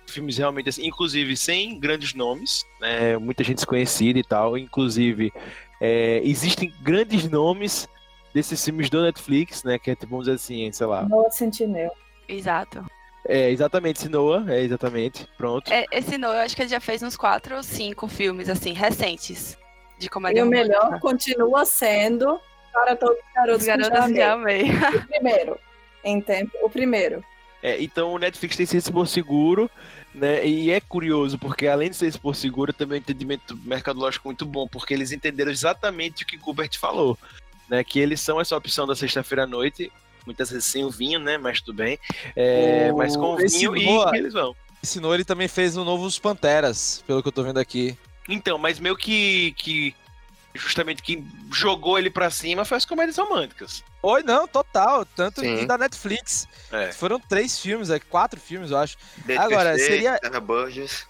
S1: filmes realmente assim, inclusive sem grandes nomes, né? Muita gente desconhecida e tal. Inclusive, é, existem grandes nomes desses filmes do Netflix, né? Que é, tipo, vamos dizer assim, sei lá.
S6: Noah Sentinel.
S4: Exato.
S1: É exatamente Sinoa, é exatamente. Pronto.
S4: É, esse Noah, eu acho que ele já fez uns quatro ou cinco filmes, assim, recentes. De
S6: E
S4: comédia
S6: o melhor
S4: romântica.
S6: continua sendo para todos os garotos,
S4: Os
S6: que
S4: garotos
S6: já
S4: de
S6: amei.
S4: amei.
S6: O primeiro. Em tempo, o primeiro.
S1: É, então o Netflix tem sido esse porto seguro, né? E é curioso, porque além de ser esse porto seguro, também é um entendimento mercadológico muito bom, porque eles entenderam exatamente o que Gilbert falou, né? Que eles são essa opção da sexta-feira à noite, muitas vezes sem o vinho, né? Mas tudo bem. É,
S3: O-
S1: mas com o vinho e eles vão.
S3: Ensinou ele também fez no novo Os Panteras, pelo que eu tô vendo aqui.
S1: Então, mas meio que, que justamente quem jogou ele pra cima foi as comédias românticas.
S3: Oi, não, total. Tanto
S2: Sim.
S3: da Netflix.
S1: É.
S3: Foram três filmes, é, quatro filmes, eu acho. Agora, seria-
S2: Burgess.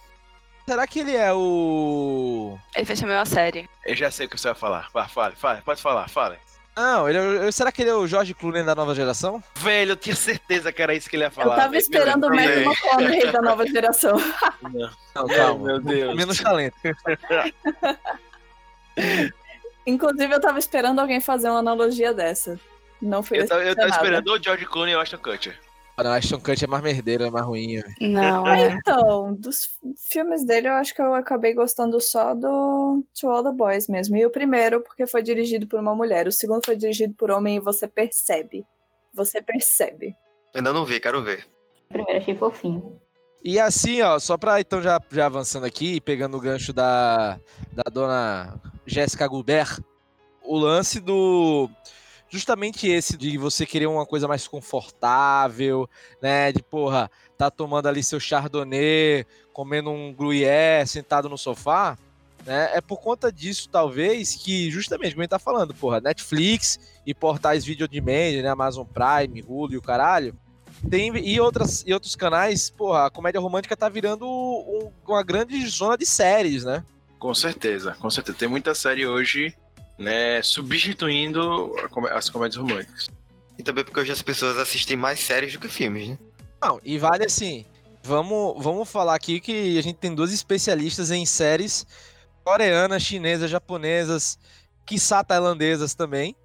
S3: Será que ele é o.
S4: Ele fez também uma série.
S1: Eu já sei o que você vai falar. Vai, fale, fale, pode falar, fale.
S3: Não, ele é, será que ele é o George Clooney da nova geração?
S1: Velho, eu tinha certeza que era isso que ele ia falar.
S6: eu tava
S1: velho.
S6: esperando o Matthew. McConaughey da nova geração.
S3: Não,
S1: Ai,
S3: calma.
S1: meu Deus.
S3: Menos talento. [laughs]
S6: Inclusive, eu tava esperando alguém fazer uma analogia dessa. Não fui
S1: Eu tava, eu tava esperando o George Clooney e o Ashton Kutcher.
S3: Ah, Não, Ashton Kutcher é mais merdeiro, é mais ruim. velho.
S4: Não, é.
S6: Então, dos filmes dele, eu acho que eu acabei gostando só do To All the Boys mesmo. E o primeiro, porque foi dirigido por uma mulher. O segundo foi dirigido por homem e você percebe. Você percebe.
S2: Ainda não vi, quero ver.
S5: Primeiro achei fofinho.
S3: E assim, ó, só pra então já, já avançando aqui, pegando o gancho da, da dona Jéssica Gubert, o lance do. Justamente esse de você querer uma coisa mais confortável, né? De porra, tá tomando ali seu chardonnay, comendo um gruyère, sentado no sofá, né? É por conta disso, talvez, que justamente, como a gente tá falando, porra, Netflix e portais vídeo de demand, né? Amazon Prime, Hulu e o caralho, tem, e, outras, e outros canais, porra, a comédia romântica tá virando um- uma grande zona de séries, né?
S1: Com certeza, com certeza. Tem muita série hoje, né, substituindo as comédias românticas.
S2: E também porque hoje as pessoas assistem mais séries do que filmes, né?
S3: Não, e vale assim, vamos, vamos falar aqui que a gente tem duas especialistas em séries coreanas, chinesas, japonesas, quiçá tailandesas também.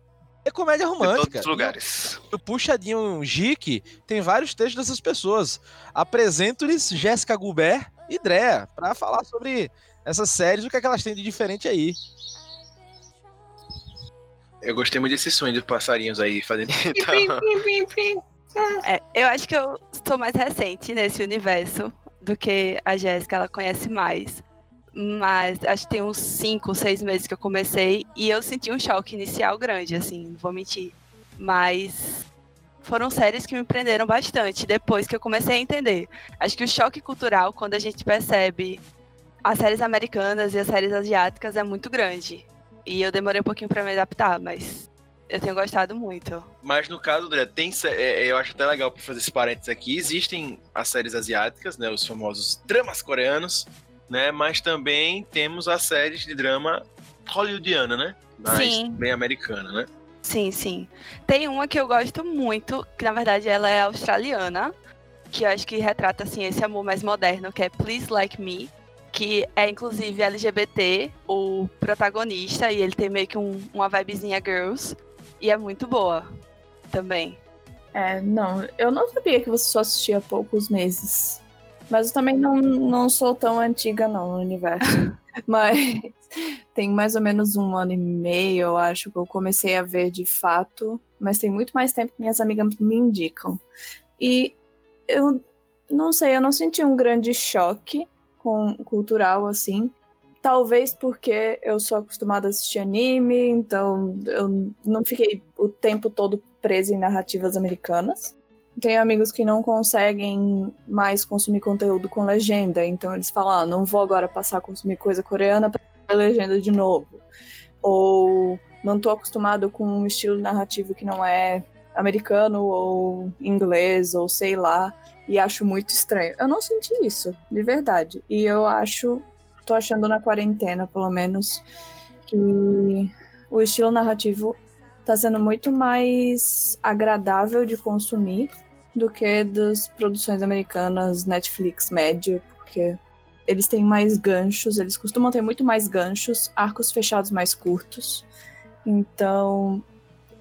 S3: É comédia
S2: Em
S3: romântica.
S2: todos os lugares.
S3: O Puxadinho Geek tem vários textos dessas pessoas. Apresento-lhes Jéssica Gubert e Drea para falar sobre essas séries, o que, é que elas têm de diferente aí.
S1: Eu gostei muito desse sonho dos passarinhos aí fazendo. [laughs]
S2: Então,
S4: É, eu acho que eu sou mais recente nesse universo do que a Jéssica, ela conhece mais. Mas acho que tem uns 5, 6 meses que eu comecei e eu senti um choque inicial grande, assim, não vou mentir. Mas foram séries que me prenderam bastante depois que eu comecei a entender. Acho que o choque cultural, quando a gente percebe as séries americanas e as séries asiáticas é muito grande. E eu demorei um pouquinho para me adaptar, mas eu tenho gostado muito.
S1: Mas no caso, André, tem, é, eu acho até legal para fazer esse parênteses aqui. Existem as séries asiáticas, né, os famosos dramas coreanos, né, mas também temos as séries de drama hollywoodiana, né? Mas sim. bem americana, né?
S4: Sim, sim. Tem uma que eu gosto muito, que na verdade ela é australiana, que eu acho que retrata assim esse amor mais moderno, que é Please Like Me, que é inclusive LGBT, o protagonista, e ele tem meio que um, uma vibezinha girls, e é muito boa também.
S6: É, não, eu não sabia que você só assistia há poucos meses. Mas eu também não, não sou tão antiga, não, no universo. [laughs] Mas tem mais ou menos um ano e meio, eu acho, que eu comecei a ver de fato. Mas tem muito mais tempo que minhas amigas me indicam. E eu não sei, eu não senti um grande choque com cultural assim. Talvez porque eu sou acostumada a assistir anime, então eu não fiquei o tempo todo presa em narrativas americanas. Tenho amigos que não conseguem mais consumir conteúdo com legenda, então eles falam: ah, não vou agora passar a consumir coisa coreana para legenda de novo. Ou não estou acostumado com um estilo narrativo que não é americano ou inglês ou sei lá e acho muito estranho. Eu não senti isso, de verdade. E eu acho, tô achando na quarentena, pelo menos, que o estilo narrativo tá sendo muito mais agradável de consumir do que das produções americanas Netflix média, porque eles têm mais ganchos, eles costumam ter muito mais ganchos, arcos fechados mais curtos. Então,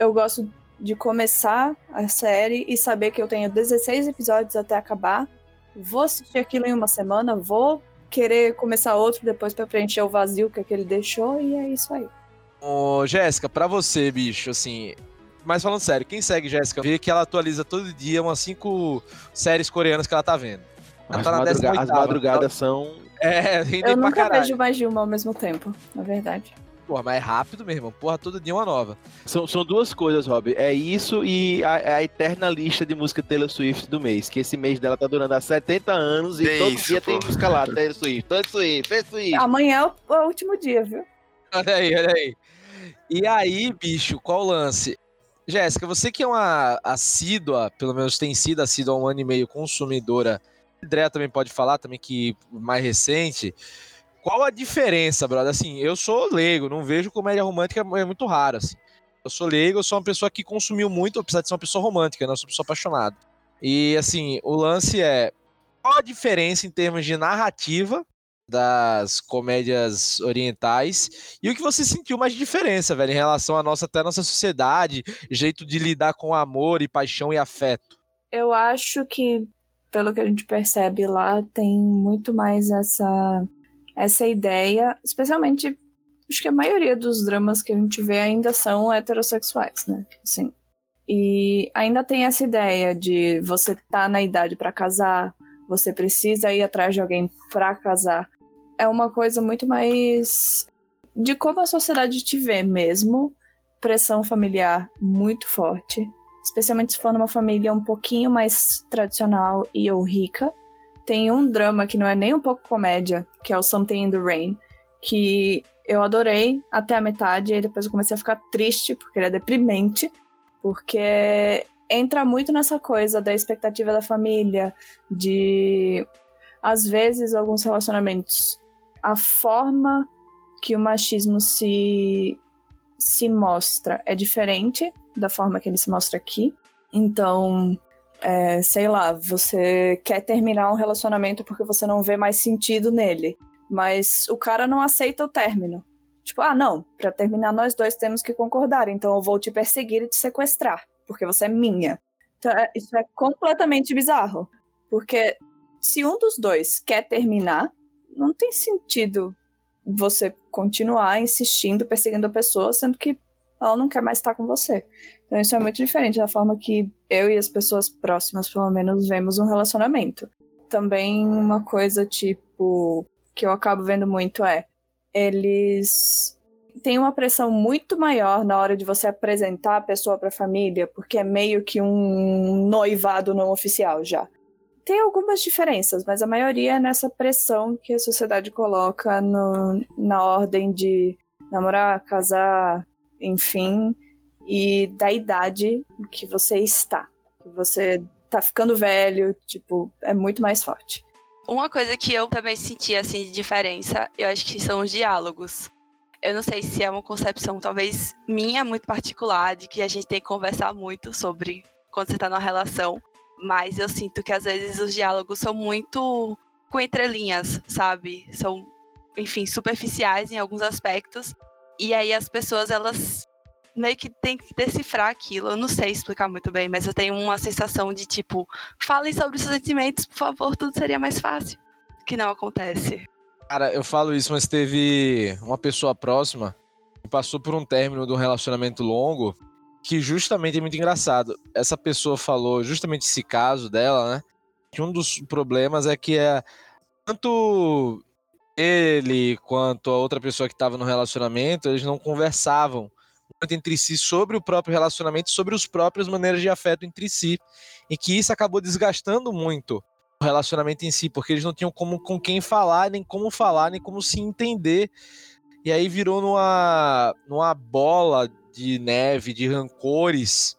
S6: eu gosto de começar a série e saber que eu tenho 16 episódios até acabar. Vou assistir aquilo em uma semana, vou querer começar outro depois para preencher o vazio que aquele deixou e é isso aí.
S3: Ô, Jéssica, para você, bicho, assim, mas falando sério, quem segue Jéssica vê que ela atualiza todo dia umas cinco séries coreanas que ela tá vendo.
S1: Ela as, tá madruga as madrugadas são.
S3: É,
S6: Eu nunca vejo mais de uma ao mesmo tempo, na verdade.
S3: Porra, mas é rápido mesmo. Porra, todo dia uma nova.
S1: São, são duas coisas, Rob. É isso e a, a, eterna lista de música Taylor Swift do mês. Que esse mês dela tá durando há 70 anos e tem todo isso, dia pô. tem música lá, Taylor Swift, Taylor Swift, Taylor Swift.
S6: Amanhã é o, é o último dia, viu?
S3: Olha aí, olha aí. E aí, bicho, qual o lance? Jéssica, você que é uma assídua, pelo menos tem sido assídua há um ano e meio consumidora, André também pode falar também que mais recente, qual a diferença, brother? Assim, eu sou leigo, não vejo comédia romântica, é muito raro, assim. Eu sou leigo, eu sou uma pessoa que consumiu muito, apesar de ser uma pessoa romântica, né? Eu sou uma pessoa apaixonada. E, assim, o lance é, qual a diferença em termos de narrativa das comédias orientais e o que você sentiu mais de diferença, velho, em relação à nossa até à nossa sociedade, jeito de lidar com amor e paixão e afeto.
S6: Eu acho que pelo que a gente percebe lá tem muito mais essa essa ideia, especialmente acho que a maioria dos dramas que a gente vê ainda são heterossexuais, né? Assim, e ainda tem essa ideia de você tá na idade para casar, você precisa ir atrás de alguém para casar. É uma coisa muito mais de como a sociedade te vê mesmo, pressão familiar muito forte, especialmente se for numa família um pouquinho mais tradicional e ou rica tem um drama que não é nem um pouco comédia, que é o Something in the Rain, que eu adorei até a metade, e depois eu comecei a ficar triste, porque ele é deprimente, porque entra muito nessa coisa da expectativa da família, de às vezes alguns relacionamentos, a forma que o machismo se se mostra é diferente da forma que ele se mostra aqui. Então, é, sei lá, você quer terminar um relacionamento porque você não vê mais sentido nele, mas o cara não aceita o término. Tipo, ah, não, para terminar nós dois temos que concordar, então eu vou te perseguir e te sequestrar, porque você é minha. Então, é, isso é completamente bizarro, porque se um dos dois quer terminar, não tem sentido você continuar insistindo, perseguindo a pessoa, sendo que ela não quer mais estar com você. Então isso é muito diferente da forma que eu e as pessoas próximas, pelo menos, vemos um relacionamento. Também uma coisa, tipo, que eu acabo vendo muito é, eles têm uma pressão muito maior na hora de você apresentar a pessoa para a família, porque é meio que um noivado não oficial já. tem algumas diferenças, mas a maioria é nessa pressão que a sociedade coloca no, na ordem de namorar, casar, enfim, e da idade que você está. Você tá ficando velho, tipo, é muito mais forte.
S4: Uma coisa que eu também senti assim de diferença, eu acho que são os diálogos. Eu não sei se é uma concepção talvez minha muito particular de que a gente tem que conversar muito sobre quando você tá numa relação, mas eu sinto que às vezes os diálogos são muito com entrelinhas, sabe? São, enfim, superficiais em alguns aspectos. E aí as pessoas elas meio que tem que decifrar aquilo. Eu não sei explicar muito bem, mas eu tenho uma sensação de tipo, falem sobre os sentimentos, por favor, tudo seria mais fácil. Que não acontece.
S3: Cara, eu falo isso, mas teve uma pessoa próxima que passou por um término de um relacionamento longo que justamente é muito engraçado. Essa pessoa falou justamente esse caso dela, né? Que um dos problemas é que é tanto ele quanto a outra pessoa que estava no relacionamento, eles não conversavam entre si sobre o próprio relacionamento, sobre os próprios maneiras de afeto entre si, e que isso acabou desgastando muito o relacionamento em si, porque eles não tinham como com quem falar, nem como falar, nem como se entender. E aí virou numa, numa bola de neve, de rancores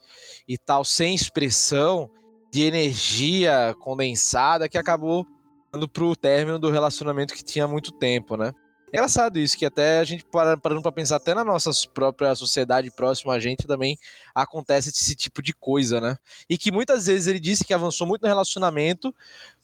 S3: e tal, sem expressão, de energia condensada, que acabou indo pro término do relacionamento que tinha muito tempo, né? É engraçado isso, que até a gente parando para pensar, até na nossa própria sociedade próxima a gente também acontece esse tipo de coisa, né? E que muitas vezes ele disse que avançou muito no relacionamento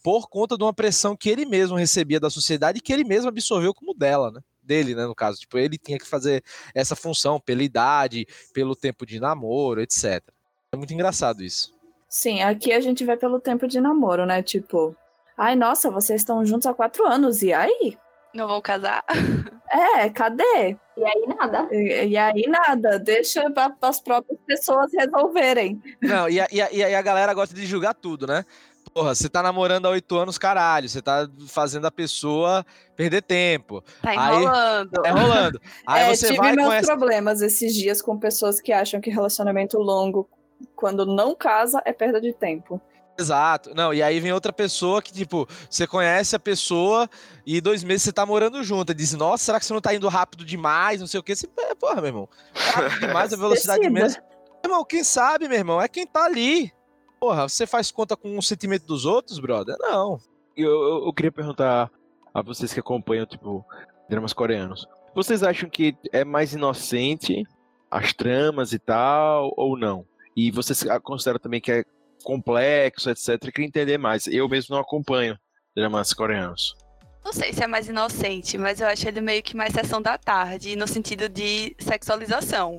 S3: por conta de uma pressão que ele mesmo recebia da sociedade e que ele mesmo absorveu como dela, né? Dele, né, no caso. Tipo, ele tinha que fazer essa função pela idade, pelo tempo de namoro, etc. É muito engraçado isso.
S6: Sim, aqui a gente vai pelo tempo de namoro, né? Tipo, ai, nossa, vocês estão juntos há quatro anos, e aí?
S4: Não vão casar? [laughs]
S6: É, cadê?
S5: E aí nada.
S6: E, e aí nada, deixa para as próprias pessoas resolverem.
S3: Não, e a, e, a, e a galera gosta de julgar tudo, né? Porra, você tá namorando há oito anos, caralho. Você tá fazendo a pessoa perder tempo.
S4: Tá enrolando.
S3: Aí, tá enrolando. Aí
S6: é,
S3: você
S6: tive
S3: vai
S6: meus
S3: com essa...
S6: problemas esses dias com pessoas que acham que relacionamento longo, quando não casa, é perda de tempo.
S3: Exato. Não, e aí vem outra pessoa que, tipo, você conhece a pessoa e dois meses você tá morando junto. E diz, nossa, será que você não tá indo rápido demais? Não sei o quê. Você, é, porra, meu irmão. Rápido demais, a velocidade mesmo. Meu irmão, quem sabe, meu irmão, é quem tá ali. Porra, você faz conta com o sentimento dos outros, brother? Não.
S1: Eu, eu, eu queria perguntar a vocês que acompanham, tipo, dramas coreanos. Vocês acham que é mais inocente as tramas e tal, ou não? E vocês consideram também que é complexo, etc. Eu queria entender mais. Eu mesmo não acompanho dramas coreanos.
S4: Não sei se é mais inocente, mas eu acho ele meio que mais sessão da tarde, no sentido de sexualização.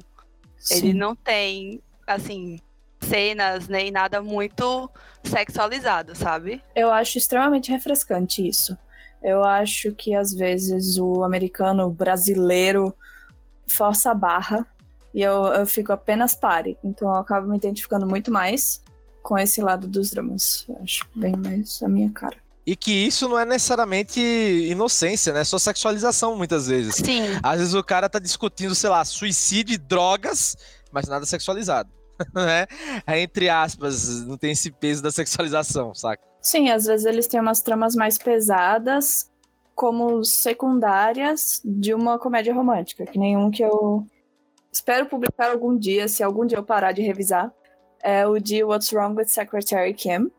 S4: Sim. Ele não tem, assim, cenas nem nada muito sexualizado, sabe?
S6: Eu acho extremamente refrescante isso. Eu acho que às vezes o americano o brasileiro força a barra e eu, eu fico apenas pare. Então eu acabo me identificando muito mais com esse lado dos dramas. Acho bem mais a minha cara.
S3: E que isso não é necessariamente inocência, né? É só sexualização, muitas vezes.
S4: Sim.
S3: Às vezes o cara tá discutindo, sei lá, suicídio e drogas, mas nada sexualizado. [laughs] né? É, entre aspas, não tem esse peso da sexualização, saca?
S6: Sim, às vezes eles têm umas tramas mais pesadas, como secundárias de uma comédia romântica, que nenhum que eu espero publicar algum dia, se algum dia eu parar de revisar é o de What's Wrong with Secretary Kim,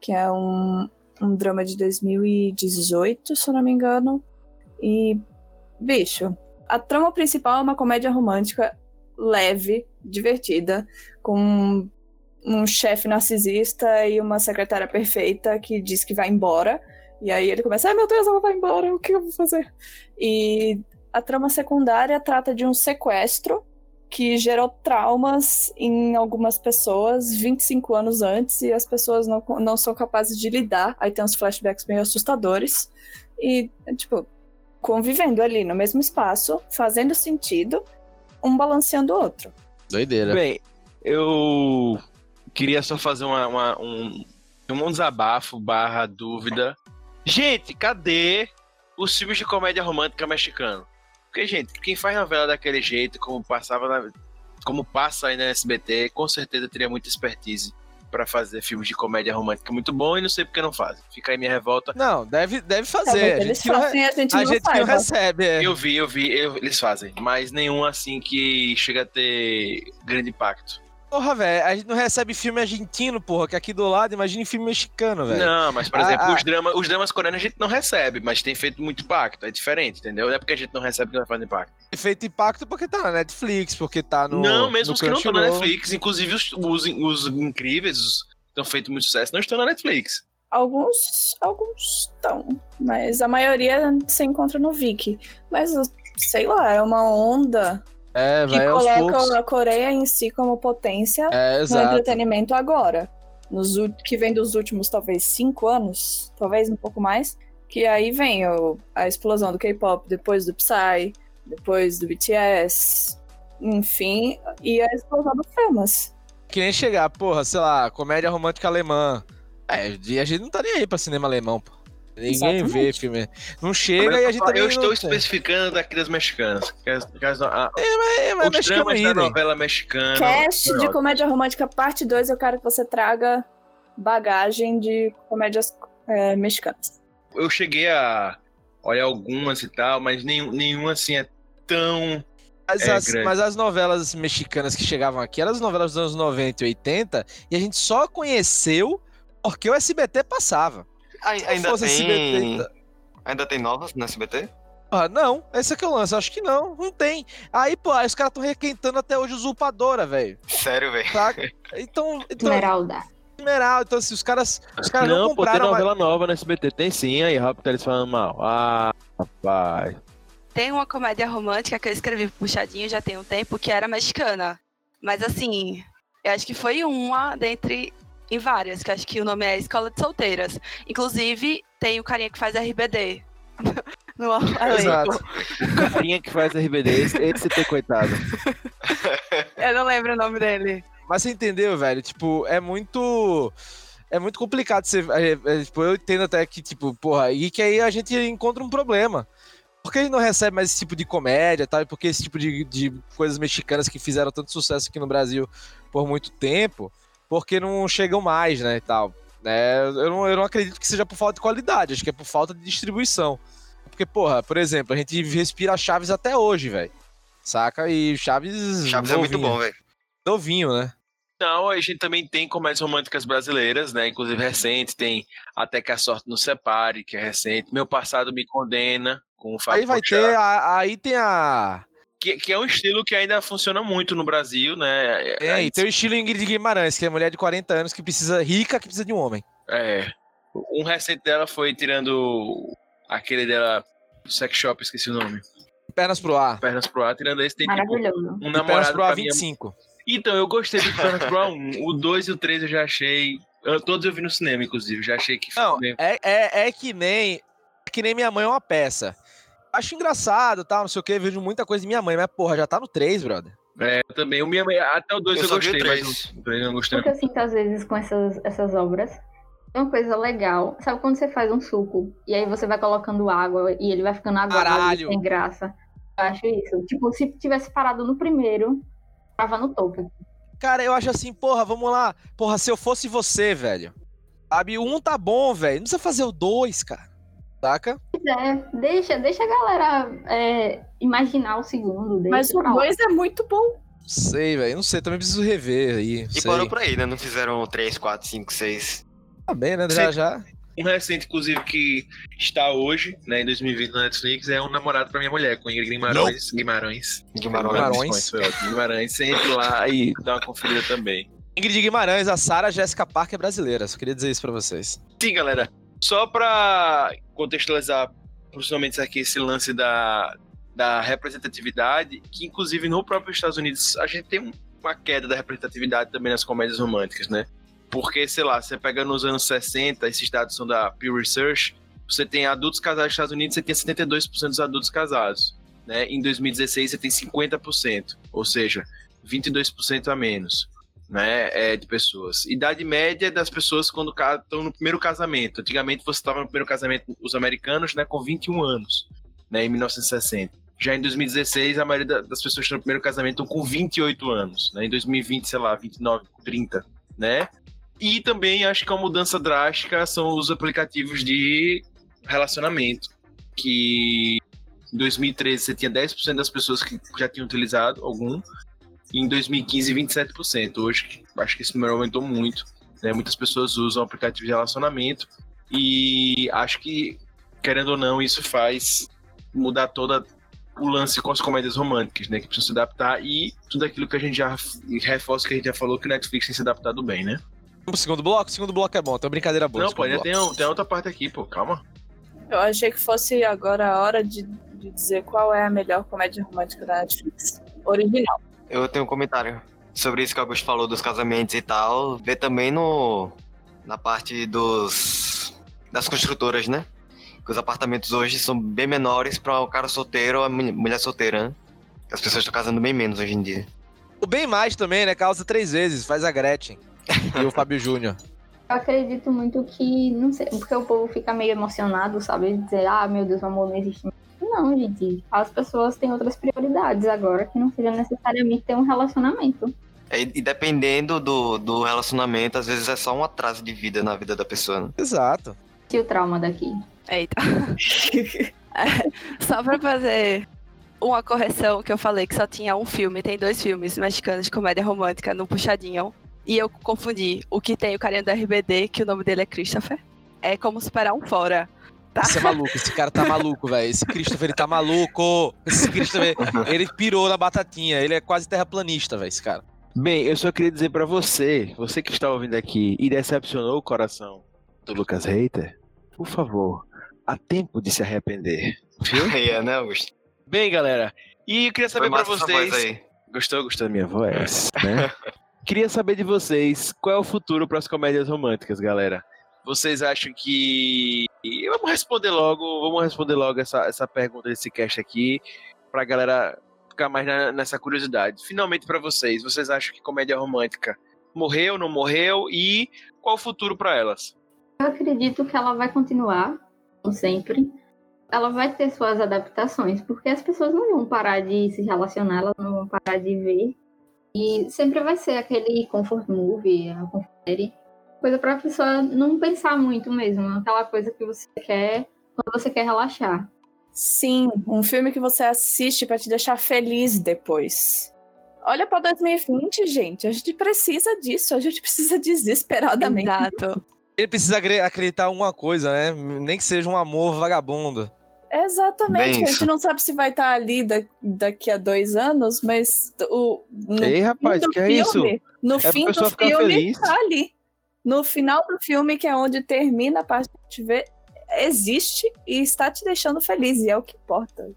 S6: que é um, um drama de 2018, se eu não me engano. E, bicho, a trama principal é uma comédia romântica leve, divertida, com um chefe narcisista e uma secretária perfeita que diz que vai embora. E aí ele começa, ai meu Deus, ela vai embora, o que eu vou fazer? E a trama secundária trata de um sequestro que gerou traumas em algumas pessoas 25 anos antes e as pessoas não, não são capazes de lidar. Aí tem uns flashbacks meio assustadores. E, tipo, convivendo ali no mesmo espaço, fazendo sentido, um balanceando o outro.
S3: Doideira.
S1: Bem, eu queria só fazer uma, uma um, um desabafo barra dúvida. Gente, cadê os filmes de comédia romântica mexicano? Porque, gente, quem faz novela daquele jeito, como passava na, como passa aí na SBT, com certeza teria muita expertise pra fazer filmes de comédia romântica muito bom e não sei porque não fazem. Fica aí minha revolta.
S3: Não, deve, deve fazer.
S6: Talvez
S3: a
S6: eles
S3: gente,
S6: fazem, a gente
S3: a
S6: não
S3: gente não
S6: saiba.
S3: recebe. é.
S1: Eu vi, eu vi, eu- eles fazem, mas nenhum assim que chega a ter grande impacto.
S3: Porra, velho, a gente não recebe filme argentino, porra, que aqui do lado, imagine filme mexicano, velho.
S1: Não, mas por
S3: Ah,
S1: exemplo,
S3: ah.
S1: os, dramas, os dramas coreanos a gente não recebe, mas tem feito muito impacto. É diferente, entendeu? Não é porque a gente não recebe que não faz impacto.
S3: Feito impacto porque tá na Netflix, porque tá no.
S1: não, mesmo
S3: no
S1: os que não estão na. Netflix, inclusive os, os, os incríveis, os que estão feito muito sucesso, não estão na Netflix.
S6: Alguns, alguns estão, mas a maioria se encontra no Viki. Mas, sei lá, é uma onda
S3: É,
S6: que
S3: velho, aos poucos.
S6: coloca a Coreia em si como potência
S3: É,
S6: no entretenimento agora. Nos, que vem dos últimos, talvez, cinco anos, talvez um pouco mais. Que aí vem o- a explosão do K-pop, depois do Psy, depois do BTS, enfim, e a explosão dos filmes.
S3: Que nem chegar, porra, sei lá, comédia romântica alemã. É, e a gente não tá nem aí pra cinema alemão, pô. Ninguém
S6: Exatamente.
S3: vê filme. Não chega e a gente também
S1: eu
S3: não
S1: estou especificando aqui das mexicanas. Que as, que as, a,
S3: É, mas
S1: os
S3: mexicano
S1: dramas da novela mexicana.
S6: Cast de comédia romântica, parte 2, eu quero que você traga bagagem de comédias é, mexicanas.
S1: Eu cheguei a olhar algumas e tal, mas nenhum, nenhum assim é tão.
S3: Mas,
S1: É
S3: as, mas as novelas mexicanas que chegavam aqui eram as novelas dos anos 90 e 80 e a gente só conheceu porque o SBT passava.
S2: Ainda
S3: fosse
S2: tem.
S3: SBT,
S2: Ainda tem novas no SBT?
S3: Ah, não, esse é o lance, acho que não, não tem. Aí, pô, aí os caras tão requentando até hoje usurpadora, velho.
S2: Sério, velho.
S3: Saca? Então, então,
S5: Esmeralda.
S3: Esmeralda, então assim, os caras, os caras não,
S7: Não, pô, tem
S3: compraram mais...
S7: novela nova no SBT. Tem sim, aí rápido tá eles falando mal. Ah, rapaz.
S4: Tem uma comédia romântica que eu escrevi puxadinho já tem um tempo, que era mexicana. Mas assim, eu acho que foi uma dentre em várias, que acho que o nome é Escola de Solteiras. Inclusive, tem o carinha que faz RBD. [laughs] no elenco.
S3: Exato. [laughs]
S7: O carinha que faz RBD, esse, esse tem coitado.
S4: Eu não lembro o nome dele.
S3: Mas você entendeu, velho? Tipo, é muito. É muito complicado você. é, é, tipo, eu entendo até que, tipo, porra, e que aí a gente encontra um problema. Por que a gente não recebe mais esse tipo de comédia, tá? E Por que esse tipo de, de coisas mexicanas que fizeram tanto sucesso aqui no Brasil por muito tempo, porque não chegam mais, né, e tal. Né? Eu, não, eu não acredito que seja por falta de qualidade, acho que é por falta de distribuição. Porque, porra, por exemplo, a gente respira Chaves até hoje, velho. Saca? E Chaves.
S2: Chaves é muito
S3: novinho.
S2: bom, velho.
S3: Novinho, né?
S1: Não, a gente também tem comédias românticas brasileiras, né? Inclusive recente, tem Até que a Sorte nos Separe, que é recente. Meu Passado Me Condena, com o Fábio
S3: Aí vai
S1: Porchat,
S3: ter, a- aí tem a.
S1: que, que é um estilo que ainda funciona muito no Brasil, né?
S3: É, aí tem o estilo Ingrid Guimarães, que é mulher de 40 anos que precisa, rica, que precisa de um homem.
S1: É. Um recente dela foi tirando aquele dela do sex shop, esqueci o nome.
S3: Pernas pro ar.
S1: Pernas pro ar, tirando esse, tem tipo
S5: Maravilhoso.
S1: um
S3: E pernas
S1: namorado
S3: pro ar
S1: pra minha
S3: 25.
S1: Então, eu gostei do Pernas pro ar 1. O 2 e o 3 eu já achei. eu- todos eu vi no cinema, inclusive. Já achei que
S3: Não,
S1: foi-
S3: é, é, é que nem. É que nem minha mãe é uma peça. Acho engraçado, tal, não sei o que, vejo muita coisa de minha mãe, mas porra, já tá no 3, brother.
S1: É, eu também. O minha, até o 2 eu,
S2: Eu
S1: gostei, mas
S2: três.
S1: o 3 eu não gostei.
S5: Porque eu sinto, às vezes, com essas, essas obras, uma coisa legal. Sabe quando você faz um suco e aí você vai colocando água e ele vai ficando aguado sem graça? Eu acho isso. Tipo, se tivesse parado no primeiro, tava no topo.
S3: Cara, eu acho assim, porra, vamos lá. Porra, se eu fosse você, velho. Sabe, o um tá bom, velho. Não precisa fazer o dois, cara. Saca?
S5: Pois é, deixa, deixa a galera é, imaginar o segundo. Deixa
S6: Mas o
S5: pra lá.
S6: 2 é muito bom.
S3: Não sei, velho. Não sei, também preciso rever aí.
S2: E
S3: sei.
S2: parou por aí, né? Não fizeram 3, 4, 5, 6.
S3: Tá bem, né? Já já.
S1: Um recente, inclusive, que está hoje, né, em 2020 na Netflix, é um namorado pra minha mulher, com Ingrid Guimarães. Guimarães.
S2: Guimarães.
S3: Guimarães.
S1: Foi ótimo. Guimarães. Você entra lá e dá uma conferida também.
S3: Ingrid Guimarães, a Sara Jéssica Parker brasileira. Só queria dizer isso pra vocês.
S1: Sim, galera. Só pra contextualizar profissionalmente aqui esse lance da, da representatividade, que inclusive no próprio Estados Unidos a gente tem uma queda da representatividade também nas comédias românticas, né? Porque, sei lá, você pega nos anos 60, esses dados são da Pew Research, você tem adultos casados nos Estados Unidos, você tem 72% dos adultos casados. Né? Em 2016 você tem 50%, ou seja, 22% a menos né, é, de pessoas. Idade média das pessoas quando estão no primeiro casamento. Antigamente você estava no primeiro casamento, os americanos, né, com 21 anos, né, em 1960. Já em 2016, a maioria da- das pessoas que estão no primeiro casamento estão com 28 anos. Né, em 2020, sei lá, 29, 30, né? E também acho que uma mudança drástica são os aplicativos de relacionamento, que em 2013 você tinha 10% das pessoas que já tinham utilizado algum, e em 2015 27%. Hoje acho que esse número aumentou muito. Né? Muitas pessoas usam aplicativo de relacionamento e acho que, querendo ou não, isso faz mudar toda o lance com as comédias românticas, né? Que precisam se adaptar e tudo aquilo que a gente já reforça que a gente já falou que o Netflix tem se adaptado bem, né?
S3: Vamos pro segundo bloco? O segundo bloco é bom, tem uma brincadeira boa.
S1: Não, pô, ainda tem, tem outra parte aqui, pô, calma.
S6: Eu achei que fosse agora a hora de, de dizer qual é a melhor comédia romântica da Netflix. Original.
S2: Eu tenho um comentário sobre isso que o Augusto falou dos casamentos e tal. Vê também no na parte dos das construtoras, né? Que os apartamentos hoje são bem menores para o cara solteiro ou a mu- mulher solteira, né? As pessoas estão casando bem menos hoje em dia.
S3: O Bem Mais também, né? Causa três vezes, faz a Gretchen. [laughs] e o Fábio Júnior.
S5: Eu acredito muito que, não sei, porque o povo fica meio emocionado, sabe? Dizer, ah, meu Deus, o amor não existe. Não, gente. As pessoas têm outras prioridades agora que não seja necessariamente ter um relacionamento.
S2: É, E, e dependendo do, do relacionamento, às vezes é só um atraso de vida na vida da pessoa, né?
S3: Exato.
S5: Se o trauma daqui.
S4: Eita. [laughs] É, só pra fazer uma correção que eu falei que só tinha um filme, tem dois filmes mexicanos de comédia romântica no Puxadinho. E eu confundi o que tem o carinha do RBD, que o nome dele é Christopher. É como superar um fora. Tá?
S3: Esse é maluco, esse cara tá maluco, velho. Esse Christopher, ele tá maluco. Esse Christopher, [laughs] ele pirou na batatinha. Ele é quase terraplanista, velho, esse cara.
S7: Bem, eu só queria dizer pra você, você que está ouvindo aqui e decepcionou o coração do Lucas Reiter, por favor, há tempo de se arrepender. Viu? [laughs]
S2: É, né, Augusto?
S1: Bem, galera, e eu queria saber
S2: voz
S1: vocês. Gostou, gostou?
S7: Da minha voz, né? [laughs] Queria saber de vocês qual é o futuro para as comédias românticas, galera.
S1: Vocês acham que. Vamos responder logo, vamos responder logo essa, essa pergunta desse cast aqui, pra galera ficar mais na- nessa curiosidade. Finalmente pra vocês, vocês acham que comédia romântica morreu, não morreu e qual o futuro pra elas?
S5: Eu acredito que ela vai continuar, como sempre. Ela vai ter suas adaptações, porque as pessoas não vão parar de se relacionar, elas não vão parar de ver. E sempre vai ser aquele comfort movie, a comfort série. Coisa pra pessoa não pensar muito mesmo. Aquela coisa que você quer quando você quer relaxar.
S6: Sim, um filme que você assiste pra te deixar feliz depois. Olha pra 2020, gente. A gente precisa disso. A gente precisa desesperadamente.
S4: Exato.
S3: Ele precisa acreditar em alguma coisa, né? Nem que seja um amor vagabundo.
S6: Exatamente.
S2: Bem
S6: a
S2: isso.
S6: gente não sabe se vai estar ali da- daqui a dois anos, mas o, no
S7: Ei, rapaz,
S6: fim do
S7: que é isso?
S6: filme, No
S7: É
S6: fim do
S7: ficar
S6: filme,
S7: feliz.
S6: tá ali. No final do filme, que é onde termina a parte que a gente vê, existe e está te deixando feliz, e é o que importa.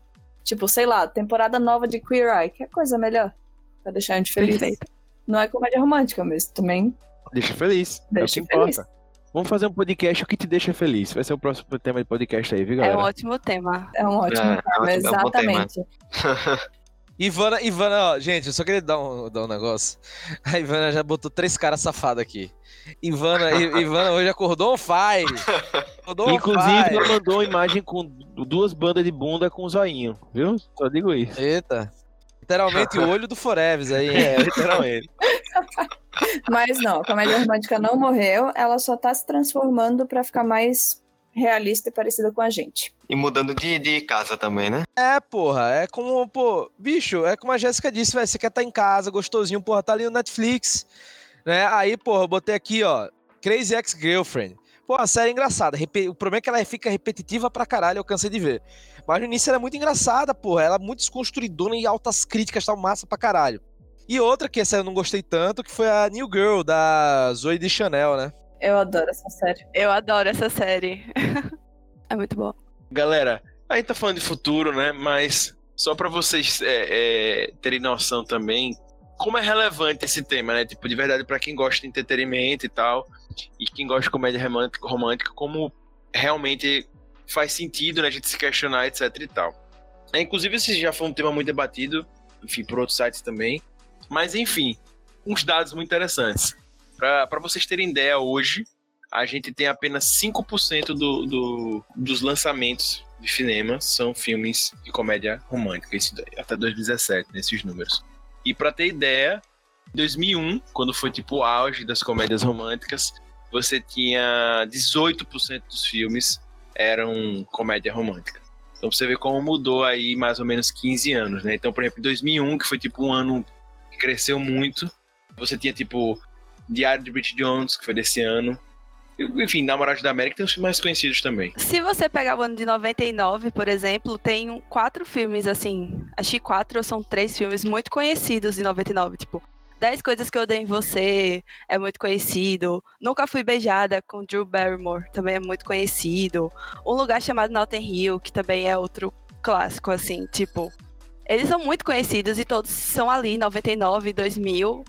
S6: Tipo, sei lá, temporada nova de Queer Eye, que é coisa melhor pra deixar a gente feliz.
S4: Perfeito.
S6: Não é comédia romântica, mas também
S7: Deixa feliz.
S6: Deixa
S7: é o que
S6: feliz.
S7: importa. Vamos fazer um podcast o que te deixa feliz. Vai ser o próximo tema de podcast aí, viu,
S4: É um
S7: galera?
S4: ótimo tema.
S6: é um ótimo
S2: É, é
S6: tema,
S2: ótimo, é um tema. [laughs]
S3: Ivana, Ivana, ó, gente, eu só queria dar um, dar um negócio. A Ivana já botou três caras safados aqui. Ivana, Ivana hoje acordou on fire. Acordou on
S7: Inclusive,
S3: fire.
S7: ela mandou uma imagem com duas bandas de bunda com zoinho, viu? Só digo isso.
S3: Eita. Literalmente o olho do Forever aí?
S7: É, literalmente. [laughs]
S6: Mas não, a comédia romântica não morreu, ela só tá se transformando pra ficar mais realista e parecida com a gente.
S2: E mudando de, de casa também, né?
S3: É, porra, é como, pô, bicho, é como a Jéssica disse, velho, você quer estar em casa, gostosinho, porra, tá ali no Netflix, né? Aí, porra, eu botei aqui, ó, Crazy Ex-Girlfriend. Pô, a série é engraçada, o problema é que ela fica repetitiva pra caralho, eu cansei de ver. Mas no início ela é muito engraçada, porra, ela é muito desconstruidora e altas críticas, tal, massa pra caralho. E outra que essa eu não gostei tanto, que foi a New Girl, da Zoe de Chanel, né?
S6: Eu adoro essa série.
S4: Eu adoro essa série. [laughs] é muito boa.
S1: Galera, a gente tá falando de futuro, né? Mas só pra vocês é, é, terem noção também como é relevante esse tema, né? Tipo, de verdade, pra quem gosta de entretenimento e tal, e quem gosta de comédia romântica, romântica como realmente faz sentido, né? A gente se questionar, etc e tal. É, inclusive, esse já foi um tema muito debatido, enfim, por outros sites também. Mas, enfim, uns dados muito interessantes. Para vocês terem ideia, hoje a gente tem apenas 5% do, do, dos lançamentos de cinema são filmes de comédia romântica, isso até 2017, nesses números. E para ter ideia, Em 2001, quando foi tipo o auge das comédias românticas, você tinha 18% dos filmes eram comédia romântica. Então você vê como mudou aí mais ou menos 15 anos, né? Então, por exemplo, em 2001, que foi tipo um ano que cresceu muito, você tinha tipo Diário de Bridget Jones, que foi desse ano. Enfim, Namorados da América tem os mais conhecidos também.
S4: Se você pegar o ano de 99, por exemplo, tem quatro filmes, assim, acho que quatro ou são três filmes muito conhecidos de 99, tipo, 10 Coisas que Eu Odeio em Você é muito conhecido. Nunca Fui Beijada com Drew Barrymore também é muito conhecido. Um Lugar Chamado Notting Hill, que também é outro clássico, assim, tipo. Eles são muito conhecidos e todos são ali, 99, 2000,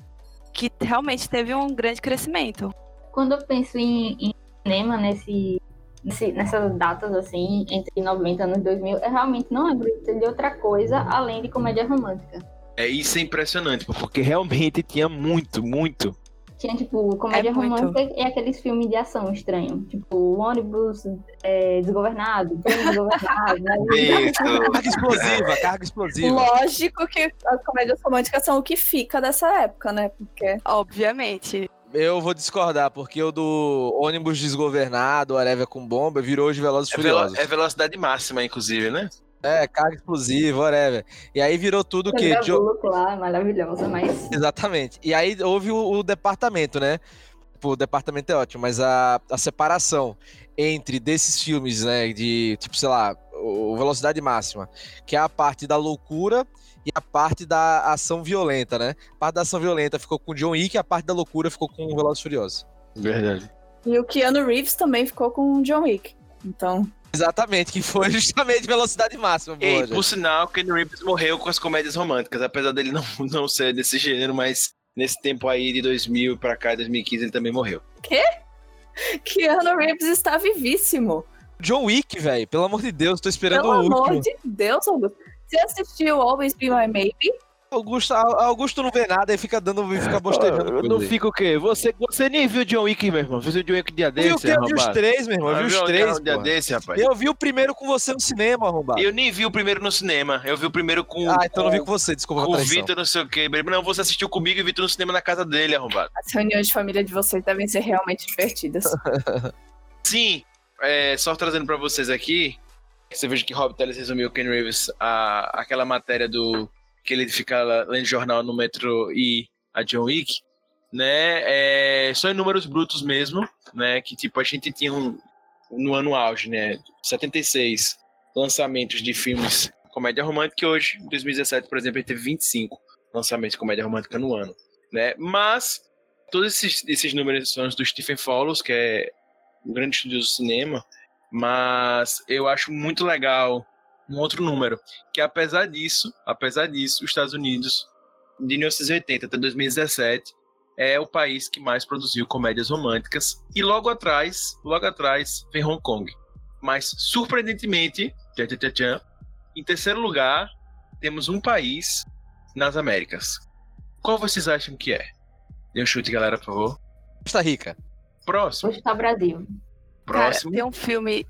S4: que realmente teve um grande crescimento.
S5: Quando eu penso em, em cinema nesse, nesse, nessas datas assim, entre 90 e anos 2000, eu realmente não lembro de outra coisa além de comédia romântica.
S1: É isso é impressionante, porque realmente tinha muito, muito.
S5: Tinha, tipo, comédia
S4: É muito.
S5: romântica e aqueles filmes de ação estranho. Tipo, ônibus é, desgovernado, desgovernado. [laughs] né? [laughs]
S3: Carga explosiva, carga explosiva.
S6: Lógico que as comédias românticas são o que fica dessa época, né? Porque
S4: Obviamente.
S3: Eu vou discordar, porque o do ônibus desgovernado, Areva com bomba, virou hoje Velozes e
S1: É, velo-
S3: Furiosos.
S1: é velocidade máxima, inclusive, né?
S3: É, carga explosiva, whatever. E aí virou tudo o quê? Jo-
S5: lá, maravilhosa, mas
S3: Exatamente. E aí houve o, o departamento, né? Tipo, o departamento é ótimo, mas a, a separação entre desses filmes, né? De, tipo, sei lá, o Velocidade Máxima, que é a parte da loucura e a parte da ação violenta, né? A parte da ação violenta ficou com o John Wick e a parte da loucura ficou com o Velozes e Furiosos.
S1: Verdade.
S6: E o Keanu Reeves também ficou com o John Wick. Então,
S3: Exatamente, que foi [laughs] justamente Velocidade Máxima.
S1: E,
S3: boa,
S1: por
S3: gente.
S1: sinal, Ken Reeves morreu com as comédias românticas, apesar dele não, [laughs] não ser desse gênero, mas nesse tempo aí de 2000 pra cá, 2015, ele também morreu.
S6: Keanu Reeves está vivíssimo.
S3: John Wick, velho, pelo amor de Deus, tô esperando
S6: Pelo
S3: o último.
S6: amor de Deus, Augusto. Você assistiu Always Be My Maybe?
S3: Augusto, Augusto não vê nada e fica dando, fica bostejando.
S7: Eu
S3: coisa
S7: não fica o quê? Você, você nem viu John Wick, meu irmão. Você viu John Wick dia
S3: o
S7: desse,
S3: quê? eu vi os três, meu irmão. Eu vi os três.
S1: dia desse, rapaz.
S3: Eu vi o primeiro com você no cinema, arrombado.
S1: Eu nem vi o primeiro no cinema. Eu vi o primeiro com,
S3: Ah, então não vi
S1: com,
S3: com você, desculpa
S1: com o. Vitor, não sei o quê. Não, você assistiu comigo e o Vitor no cinema na casa dele, arrombado.
S6: As reuniões de família de vocês devem ser realmente divertidas. [laughs]
S1: Sim, é, só trazendo pra vocês aqui, você veja que Rob Teles resumiu Ken Reeves a, aquela matéria do que ele fica lendo jornal no metrô e a John Wick, né? É, só em números brutos mesmo, né? Que tipo a gente tinha um, no ano auge, né? 76 lançamentos de filmes comédia romântica e hoje, em 2017, por exemplo, ele teve 25 lançamentos de comédia romântica no ano, né? Mas todos esses, esses números são do Stephen Follows, que é um grande estudioso do cinema, mas eu acho muito legal um outro número, que apesar disso, apesar disso, os Estados Unidos, de 1980 até 2017, é o país que mais produziu comédias românticas, e logo atrás, logo atrás, vem Hong Kong. Mas, surpreendentemente, tchan, tchan, tchan, em terceiro lugar, temos um país nas Américas. Qual vocês acham que é? Dê um chute, galera, por favor.
S3: Costa Rica.
S1: Próximo,
S5: hoje tá Brasil.
S1: próximo.
S4: Cara, tem um filme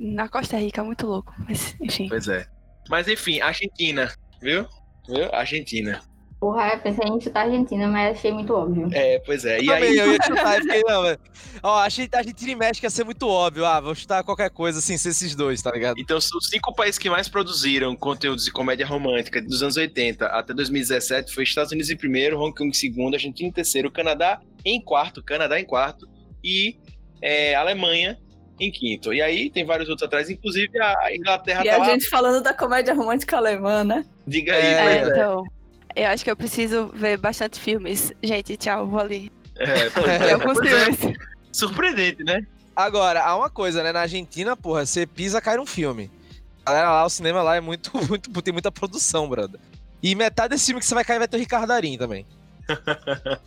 S4: na Costa Rica muito louco. Mas, enfim.
S1: Pois é. Mas enfim, Argentina, viu? Viu? Argentina.
S5: Porra, eu pensei em chutar a Argentina, mas achei muito óbvio.
S1: É, pois é. E
S3: Também,
S1: aí,
S3: eu ia [laughs] chutar e fiquei, não, velho. Ó, achei a Argentina e México ia ser muito óbvio. Ah, vou chutar qualquer coisa assim, ser esses dois, tá ligado?
S1: então são os cinco países que mais produziram conteúdos de comédia romântica dos anos 80 até 2017 foi Estados Unidos em primeiro, Hong Kong em segundo, Argentina em terceiro, Canadá em quarto, Canadá em quarto e é, Alemanha em quinto. E aí tem vários outros atrás, inclusive a Inglaterra
S6: E
S1: tá
S6: a
S1: lá.
S6: gente falando da comédia romântica alemã, né?
S1: Diga aí,
S3: É,
S4: É,
S1: é.
S4: então. Eu acho que eu preciso ver bastante filmes. Gente, tchau, vou ali.
S1: É, pois é.
S4: Alguns
S1: é.
S4: filmes.
S1: Surpreendente, né?
S3: Agora, há uma coisa, né? Na Argentina, porra, você pisa, cai num filme. Galera, lá, o cinema lá é muito, [laughs] muito, tem muita produção, brother. E metade desse filme que você vai cair vai ter o Ricardo Darim também. [laughs]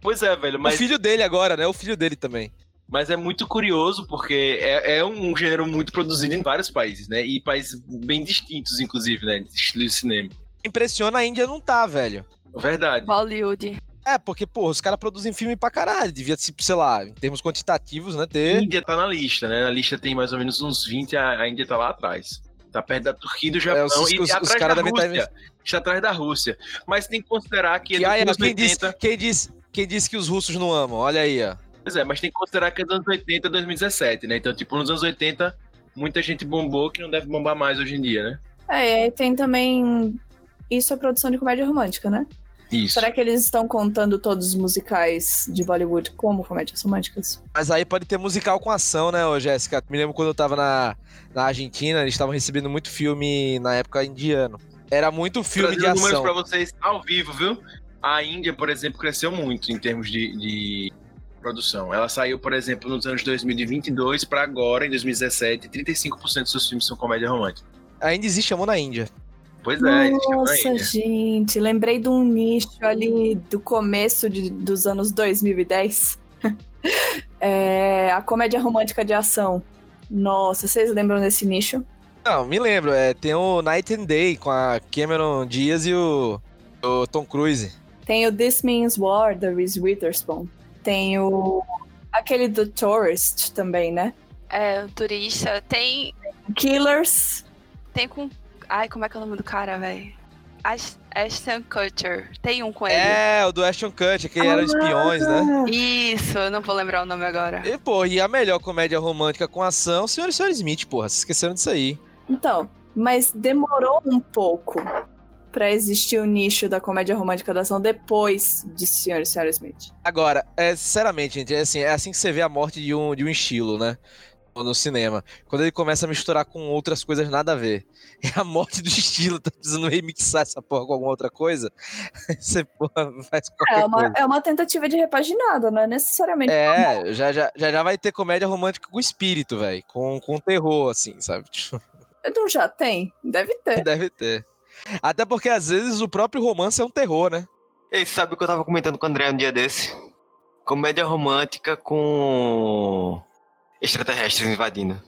S1: Pois é, velho, mas
S3: O filho dele agora, né? O filho dele também.
S1: Mas é muito curioso porque é, é um gênero muito produzido em vários países, né? E países bem distintos, inclusive, né? De estilo de cinema.
S3: Impressiona a Índia não tá, velho.
S1: Verdade.
S4: Hollywood.
S3: É, porque, porra, os caras produzem filme pra caralho. Devia, tipo, sei lá, em termos quantitativos, né?
S1: A
S3: Ter.
S1: Índia tá na lista, né? Na lista tem mais ou menos uns 20, a, a Índia tá lá atrás. Tá perto da Turquia e do
S3: É,
S1: Japão.
S3: os-
S1: e
S3: os-
S1: tá
S3: os
S1: atrás
S3: caras
S1: da
S3: devem tá
S1: Rússia. Está atrás da Rússia. Mas tem que considerar que,
S3: Que,
S1: é
S3: aí,
S1: dos
S3: quem,
S1: anos
S3: disse,
S1: 80.
S3: quem, disse, quem disse que os russos não amam? Olha aí, ó.
S1: Pois é, mas tem que considerar que é dos anos 80 2017, né? Então, tipo, nos anos 80, muita gente bombou que não deve bombar mais hoje em dia, né?
S6: É, e aí tem também. Isso é produção de comédia romântica, né?
S1: Isso.
S6: Será que eles estão contando todos os musicais de Bollywood como comédias românticas?
S3: Mas aí pode ter musical com ação, né, Jéssica? Me lembro quando eu tava na, na Argentina, eles estavam recebendo muito filme na época indiano. Era muito filme de
S1: Trazendo números
S3: ação.
S1: pra vocês ao vivo, viu? A Índia, por exemplo, cresceu muito em termos de, de produção. Ela saiu, por exemplo, nos anos 2022 para agora, em 2017, 35% dos seus filmes são comédia romântica.
S3: Ainda existe amor na Índia.
S1: Pois é,
S6: Nossa,
S1: Índia.
S6: gente, lembrei de um nicho ali do começo de- dos anos 2010. [laughs] É, a comédia romântica de ação. Nossa, vocês lembram desse nicho?
S3: Não, me lembro. É, tem o Night and Day com a Cameron Diaz e o, o Tom Cruise.
S6: Tem o This Means War, da Reese Witherspoon. Tem o. aquele do Tourist também, né?
S4: É, o turista. Tem.
S6: Killers.
S4: Tem com. Ai, como é que é o nome do cara, velho? Ash- Ashton Kutcher. Tem um com ele.
S3: É, o do Ashton Kutcher, que eram espiões, né?
S4: Isso, eu não vou lembrar o nome agora.
S3: E, pô, e a melhor comédia romântica com ação, Senhor e Senhor Smith, porra. Vocês esqueceram disso aí.
S6: Então, mas demorou um pouco pra existir o nicho da comédia romântica da ação depois de Sr. e Sra. Smith.
S3: Agora, é, sinceramente, gente, é assim, é assim que você vê a morte de um, de um estilo, né? No cinema. Quando ele começa a misturar com outras coisas nada a ver. É [laughs] a morte do estilo, tá precisando remixar essa porra com alguma outra coisa. [laughs] Você, porra, faz qualquer
S6: É uma,
S3: coisa.
S6: é uma tentativa de repaginada, não é necessariamente.
S3: É, já, já, já vai ter comédia romântica com espírito, velho. Com, com terror, assim, sabe? [laughs]
S6: Não já tem? Deve ter.
S3: Deve ter. Até porque às vezes o próprio romance é um terror, né?
S2: Ei, sabe o que eu tava comentando com o André um dia desse? Comédia romântica com extraterrestres invadindo.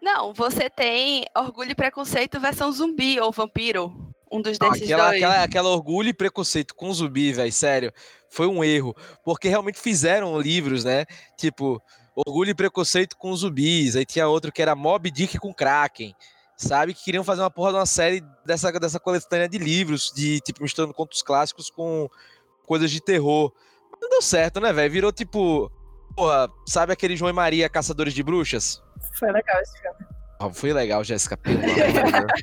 S4: Não, você tem Orgulho e Preconceito versão zumbi ou vampiro. Um dos desses
S3: Aquela,
S4: dois.
S3: aquela, aquela orgulho e preconceito com zumbi, velho, sério, foi um erro. Porque realmente fizeram livros, né? Tipo, Orgulho e Preconceito com zumbis. Aí tinha outro que era Mob Dick com Kraken. Sabe? Que queriam fazer uma porra de uma série dessa, dessa coletânea de livros, de tipo, misturando contos clássicos com coisas de terror. Não deu certo, né, velho? Virou tipo. Porra, sabe aquele João e Maria Caçadores de Bruxas?
S6: Foi legal esse filme.
S3: Foi legal, Jéssica. pelo amor de Deus.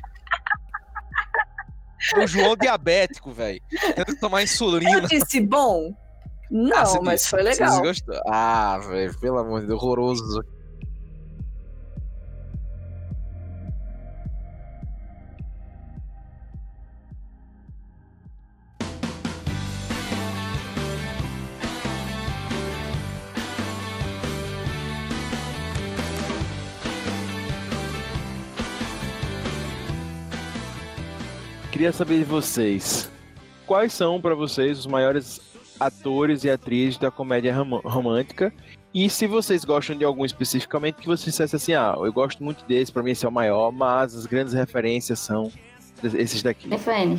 S3: O João diabético, velho. Tendo que tomar insulina.
S6: Eu disse bom? Não,
S3: Ah,
S6: mas
S3: disse,
S6: foi legal.
S3: Ah, velho, pelo amor de Deus, horroroso.
S7: Queria saber de vocês, quais são pra vocês os maiores atores e atrizes da comédia rom- romântica? E se vocês gostam de algum especificamente, que vocês dissessem assim, ah, eu gosto muito desse, pra mim esse é o maior, mas as grandes referências são esses daqui.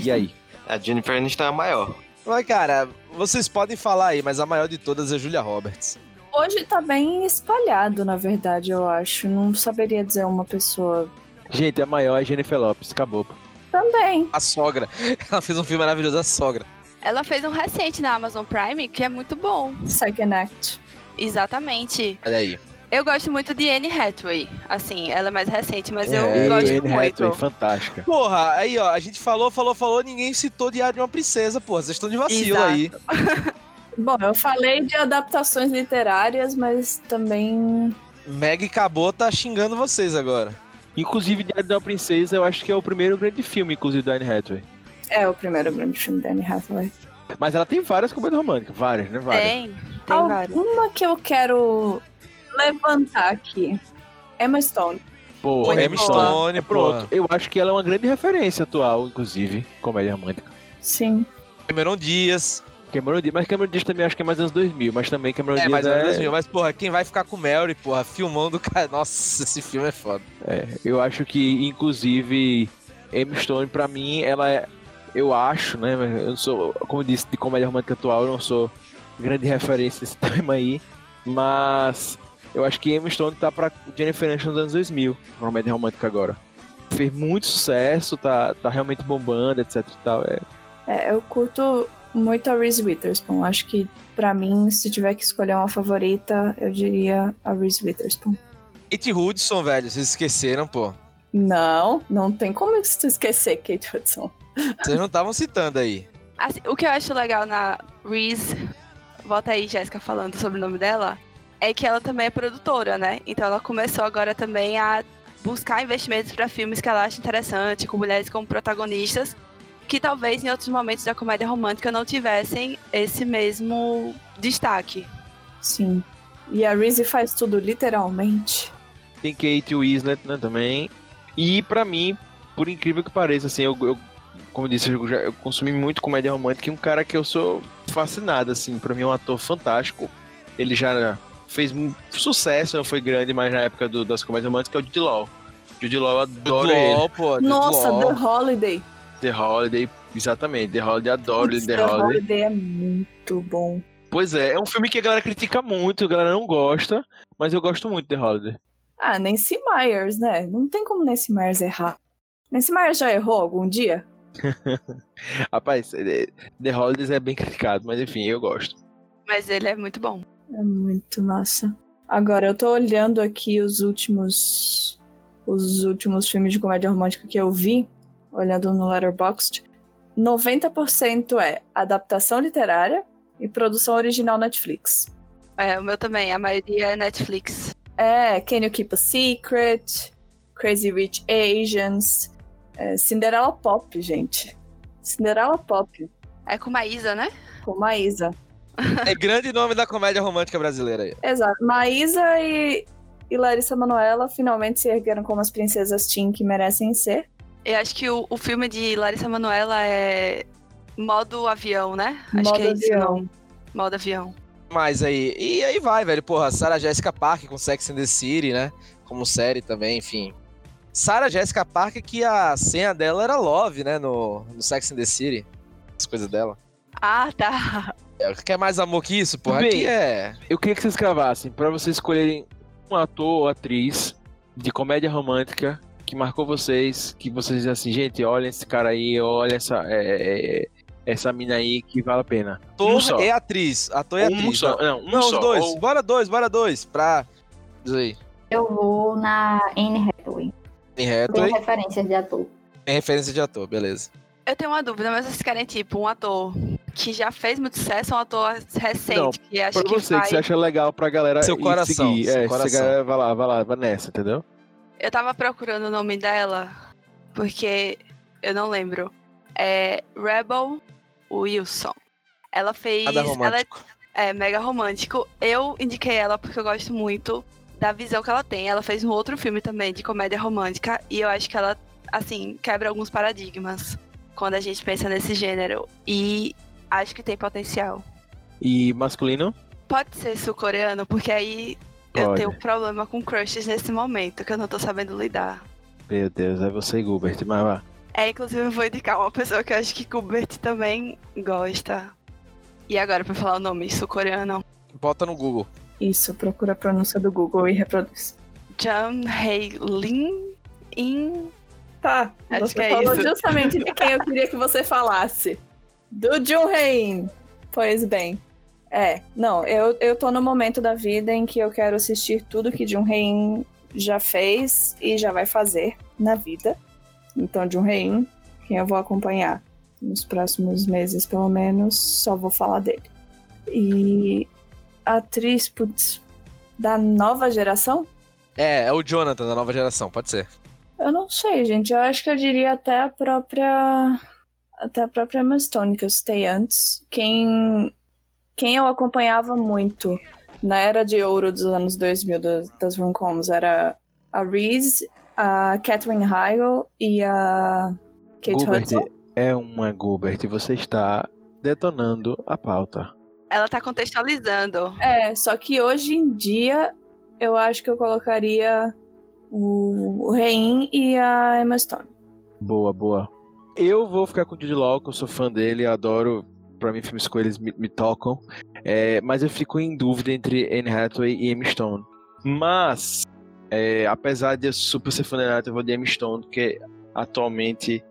S7: E aí?
S2: A Jennifer Aniston é a maior.
S3: Mas, cara, vocês podem falar aí, mas a maior de todas é Julia Roberts.
S6: Hoje tá bem espalhado, na verdade, eu acho. Não saberia dizer uma pessoa.
S7: Gente, a maior é Jennifer Lopes, acabou.
S6: Também.
S3: A sogra. [laughs] Ela fez um filme maravilhoso, A Sogra.
S4: Ela fez um recente na Amazon Prime que é muito bom.
S6: Second Act.
S4: Exatamente.
S3: Olha aí.
S4: Eu gosto muito de Anne Hathaway. Assim, ela é mais recente, mas eu
S3: É,
S4: gosto
S7: Anne
S4: muito.
S7: Hathaway, fantástica.
S3: Porra, aí ó, a gente falou, falou, falou, ninguém citou Diário de uma Princesa, porra. Vocês estão de vacilo
S4: Exato.
S3: aí. [laughs]
S6: Bom, eu falei de adaptações literárias, mas também.
S3: Meg Cabot tá xingando vocês agora.
S7: Inclusive, Diário de uma Princesa, eu acho que é o primeiro grande filme, inclusive, da Anne Hathaway.
S6: É o primeiro grande filme da Anne Hathaway.
S7: Mas ela tem várias comédias românticas, várias, né? Várias.
S4: Tem, tem.
S6: Alguma que eu quero levantar aqui. Emma Stone.
S7: Pô,
S6: Muito
S3: Emma. Stone,
S7: É pronto.
S3: pronto.
S7: Eu acho que ela é uma grande referência atual, inclusive, comédia romântica.
S6: Sim.
S3: Cameron Dias.
S7: Cameron Diaz, mas Cameron Diaz também acho que é mais anos 2000, mas também Cameron
S3: É,
S7: Diaz
S3: mas,
S7: é,
S3: mas, porra, quem vai ficar com Mary, porra, filmão do cara. Nossa, esse filme é foda.
S7: é, eu acho que inclusive Emma Stone pra mim ela é, eu acho, né, eu não sou, como eu disse, de comédia romântica atual, eu não sou grande referência desse [laughs] tema aí, mas eu acho que Emma Stone tá pra Jennifer Aniston nos anos 2000, comédia romântica agora.
S1: fez muito sucesso, tá, tá realmente bombando, etc e tal. É,
S6: É, eu curto muito a Reese Witherspoon. Acho que, pra mim, se tiver que escolher uma favorita, eu diria a Reese Witherspoon.
S3: Kate Hudson, velho, vocês esqueceram, pô.
S6: Não, não tem como esquecer Kate Hudson.
S3: Vocês não estavam citando aí.
S4: Assim, o que eu acho legal na Reese, volta aí, Jéssica, falando sobre o nome dela, é que ela também é produtora, né? Então ela começou agora também a buscar investimentos para filmes que ela acha interessante, com mulheres como protagonistas, que talvez em outros momentos da comédia romântica não tivessem esse mesmo destaque.
S6: Sim. E a Reese faz tudo literalmente.
S1: Tem Kate Winslet, né, também. E pra mim, por incrível que pareça, assim, eu, eu- como eu disse, eu, já, eu consumi muito comédia romântica e um cara que eu sou fascinado, assim, pra mim é um ator fantástico. Ele já fez um sucesso, não foi grande, mas na época do- das comédias românticas, é o Jude Law. Jude Law, eu adoro ele.
S3: LOL, pô.
S6: Nossa,
S3: Law.
S6: The Holiday.
S1: The Holiday, exatamente, The Holiday, adoro
S6: Putz,
S1: The
S6: The
S1: Holiday.
S6: Holiday é muito bom.
S1: Pois é, é um filme que a galera critica muito, a galera não gosta, mas eu gosto muito de The Holiday.
S6: Ah, Nancy Myers, né? Não tem como Nancy Myers errar. Nancy Myers já errou algum dia? [laughs]
S1: Rapaz, é- The Holidays é bem criticado, mas enfim, eu gosto.
S4: Mas ele é muito bom.
S6: É muito massa. Agora, eu tô olhando aqui os últimos. Os últimos filmes de comédia romântica que eu vi, olhando no Letterboxd. 90% é adaptação literária e produção original Netflix.
S4: É, o meu também, a maioria é Netflix.
S6: É, Can You Keep a Secret? Crazy Rich Asians. é, Cinderella Pop, gente. Cinderella Pop,
S4: É com Maísa, né?
S6: com Maísa.
S3: É grande nome da comédia romântica brasileira aí.
S6: Exato. Maísa e, e Larissa Manoela finalmente se ergueram como as princesas teen que merecem ser.
S4: Eu acho que o, o filme de Larissa Manoela é modo avião, né? Acho
S6: Modo
S4: que é isso,
S6: avião.
S4: não. Modo avião.
S3: Mas aí, e aí vai, velho. Porra, Sarah Jessica Parker com Sex and the City, né? Como série também, enfim. Sarah Jessica Parker, que a senha dela era Love, né? No, no Sex and the City. As coisas dela.
S4: Ah, tá.
S3: É, Quer mais amor que isso, porra?
S1: Bem,
S3: Aqui é.
S1: Eu queria que vocês cravassem, pra vocês escolherem um ator ou atriz de comédia romântica que marcou vocês, que vocês dizem assim, gente, olha esse cara aí, olha essa, é, é, essa mina aí que vale a pena.
S3: Ator
S1: um só.
S3: e atriz. Ator e
S1: um
S3: atriz.
S1: só.
S3: Não,
S1: Não, um
S3: não
S1: só.
S3: os dois.
S1: Ou-
S3: Bora dois, bora dois. Pra. Diz aí.
S5: Eu vou na Anne Hathaway.
S3: Tem
S5: Tem
S3: Hathaway,
S5: referências de ator.
S3: tem referência de ator, beleza.
S4: Eu tenho uma dúvida, mas vocês querem, tipo, um ator que já fez muito sucesso ou um ator recente?
S1: Não,
S4: que acho
S1: Pra
S4: que
S1: você,
S4: vai...
S1: que você acha legal pra galera
S3: Seu coração,
S1: seguir.
S3: seu
S1: é,
S3: coração.
S1: galera vai lá, vai lá, vai nessa, entendeu?
S4: Eu tava procurando o nome dela, porque eu não lembro. É Rebel Wilson. Ela fez.
S3: Nada
S4: ela
S3: romântico.
S4: é mega romântico. Eu indiquei ela porque eu gosto muito da visão que ela tem. Ela fez um outro filme também de comédia romântica e eu acho que ela, assim, quebra alguns paradigmas quando a gente pensa nesse gênero. E acho que tem potencial.
S1: E masculino?
S4: Pode ser sul-coreano, porque aí eu
S1: Pode.
S4: tenho problema com crushes nesse momento, que eu não tô sabendo lidar.
S1: Meu Deus, é você e Gilbert, mas vá.
S4: É, inclusive eu vou indicar uma pessoa que eu acho que Gilbert também gosta. E agora, pra falar o nome sul-coreano,
S3: Bota no Google.
S6: Isso, procura a pronúncia do Google e reproduz.
S4: Jang Hae Lin In.
S6: Tá,
S4: Acho
S6: você
S4: que é
S6: falou
S4: isso.
S6: justamente de quem eu queria que você falasse. Do Jun Hein. Pois bem. É, não, eu, eu tô no momento da vida em que eu quero assistir tudo que Jun Hein já fez e já vai fazer na vida. Então, Jun Hein, quem eu vou acompanhar nos próximos meses, pelo menos, só vou falar dele. E atriz, putz, da nova geração?
S3: É, é o Jonathan da nova geração, pode ser.
S6: Eu não sei, gente. Eu acho que eu diria até a própria. Até a própria Emma Stone que eu citei antes. Quem, quem eu acompanhava muito na era de ouro dos anos 2000 das, das rom-coms era a Reese, a Catherine Heigl e a Kate
S1: Gilbert
S6: Hudson.
S1: é uma Gilbert, você está detonando a pauta.
S4: Ela tá contextualizando.
S6: É, só que hoje em dia eu acho que eu colocaria o, o Rein e a Emma Stone.
S1: Boa, boa. Eu vou ficar com o Jude Law, que eu sou fã dele, adoro. Pra mim, filmes com eles me, me tocam. É, mas eu fico em dúvida entre Anne Hathaway e Emma Stone. Mas
S7: É, apesar de eu super ser fã dela, eu vou de Emma Stone, porque atualmente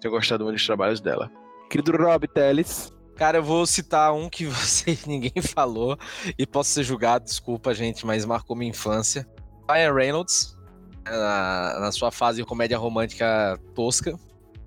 S7: tenho gostado muito dos trabalhos dela. Querido Rob Teles,
S3: Cara, eu vou citar um que [laughs] você ninguém falou e posso ser julgado, desculpa, gente, mas marcou minha infância. Ryan Reynolds, na, na sua fase de comédia romântica tosca.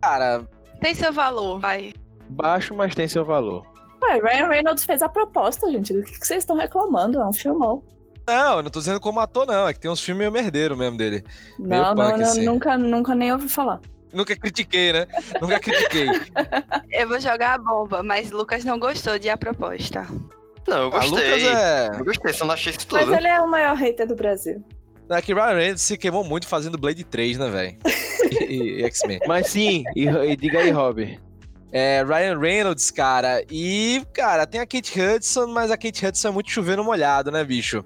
S3: Cara,
S4: Tem seu valor, vai.
S7: Baixo, mas tem seu valor.
S6: Ué, Ryan Reynolds fez a proposta, gente. Do que vocês estão reclamando? É um filmão.
S3: não, eu não tô dizendo como ator, não. É que tem uns filmes meio merdeiro mesmo dele. Meio
S6: Não, não,
S3: punk,
S6: não,
S3: assim.
S6: nunca, nunca nem ouvi falar.
S3: Nunca critiquei, né? Nunca critiquei. [laughs]
S4: Eu vou jogar a bomba, mas Lucas não gostou de a proposta.
S2: Não, eu
S3: A
S2: gostei.
S3: Lucas é.
S2: Eu gostei, só não achei isso
S6: Mas
S2: tudo.
S6: ele é o maior hater do Brasil.
S3: É que Ryan Reynolds se queimou muito fazendo Blade 3, né, velho? E, e X-Men.
S7: Mas sim, e, e diga aí, Rob.
S3: É, Ryan Reynolds, cara. E, cara, tem a Kate Hudson, mas a Kate Hudson é muito chovendo molhado, né, bicho?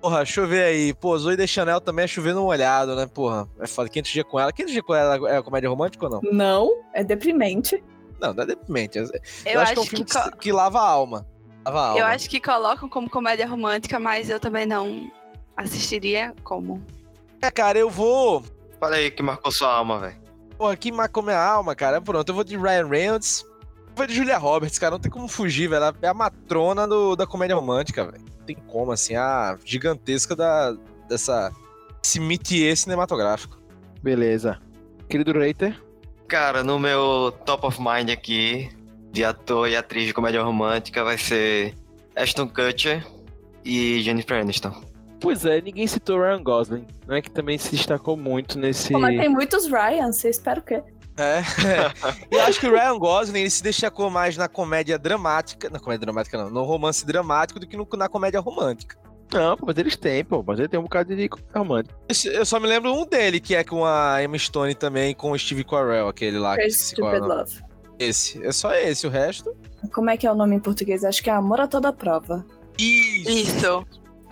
S3: Porra, chover aí. Pô, Zoe de Chanel também é chovendo molhado, né, porra? É foda. 500 dias com ela. 500 dias com ela é comédia romântica ou não?
S6: Não, é deprimente.
S3: Não, não é deprimente. Eu,
S4: Eu,
S3: acho,
S4: acho
S3: que é um
S4: que,
S3: filme que,
S4: co-
S3: que lava a alma. Lava a alma.
S4: eu acho que colocam como comédia romântica, mas eu também não assistiria como.
S3: É, cara, eu vou...
S2: Fala aí que marcou sua alma, velho.
S3: Pô, aqui marcou minha alma, cara. Pronto, eu vou de Ryan Reynolds. Eu vou de Julia Roberts, cara. Não tem como fugir, velho. Ela é a matrona do, da comédia romântica, velho. Não tem como, assim, a gigantesca da, dessa. Esse métier cinematográfico.
S7: Beleza. Querido Reiter,
S2: Cara, no meu top of mind aqui, de ator e atriz de comédia romântica, vai ser Ashton Kutcher e Jennifer Aniston.
S7: Pois é, ninguém citou Ryan Gosling, não é que também se destacou muito nesse.
S6: Pô, mas tem muitos Ryans, você espera o quê?
S3: É. [laughs] eu acho que o Ryan Gosling ele se destacou mais na comédia dramática. Na comédia dramática, não. No romance dramático do que no- na comédia romântica.
S7: Não, mas eles têm, pô, mas ele tem um bocado de comédia romântica.
S3: Esse- Eu só me lembro um dele, que é com a Emma Stone também, com o Steve Carell, aquele lá. que
S6: Crazy
S3: é
S6: Stupid. Love.
S3: Esse. É só esse, o resto.
S6: Como é que é o nome em português? Acho que é Amor a Toda Prova.
S3: Isso.
S4: Isso.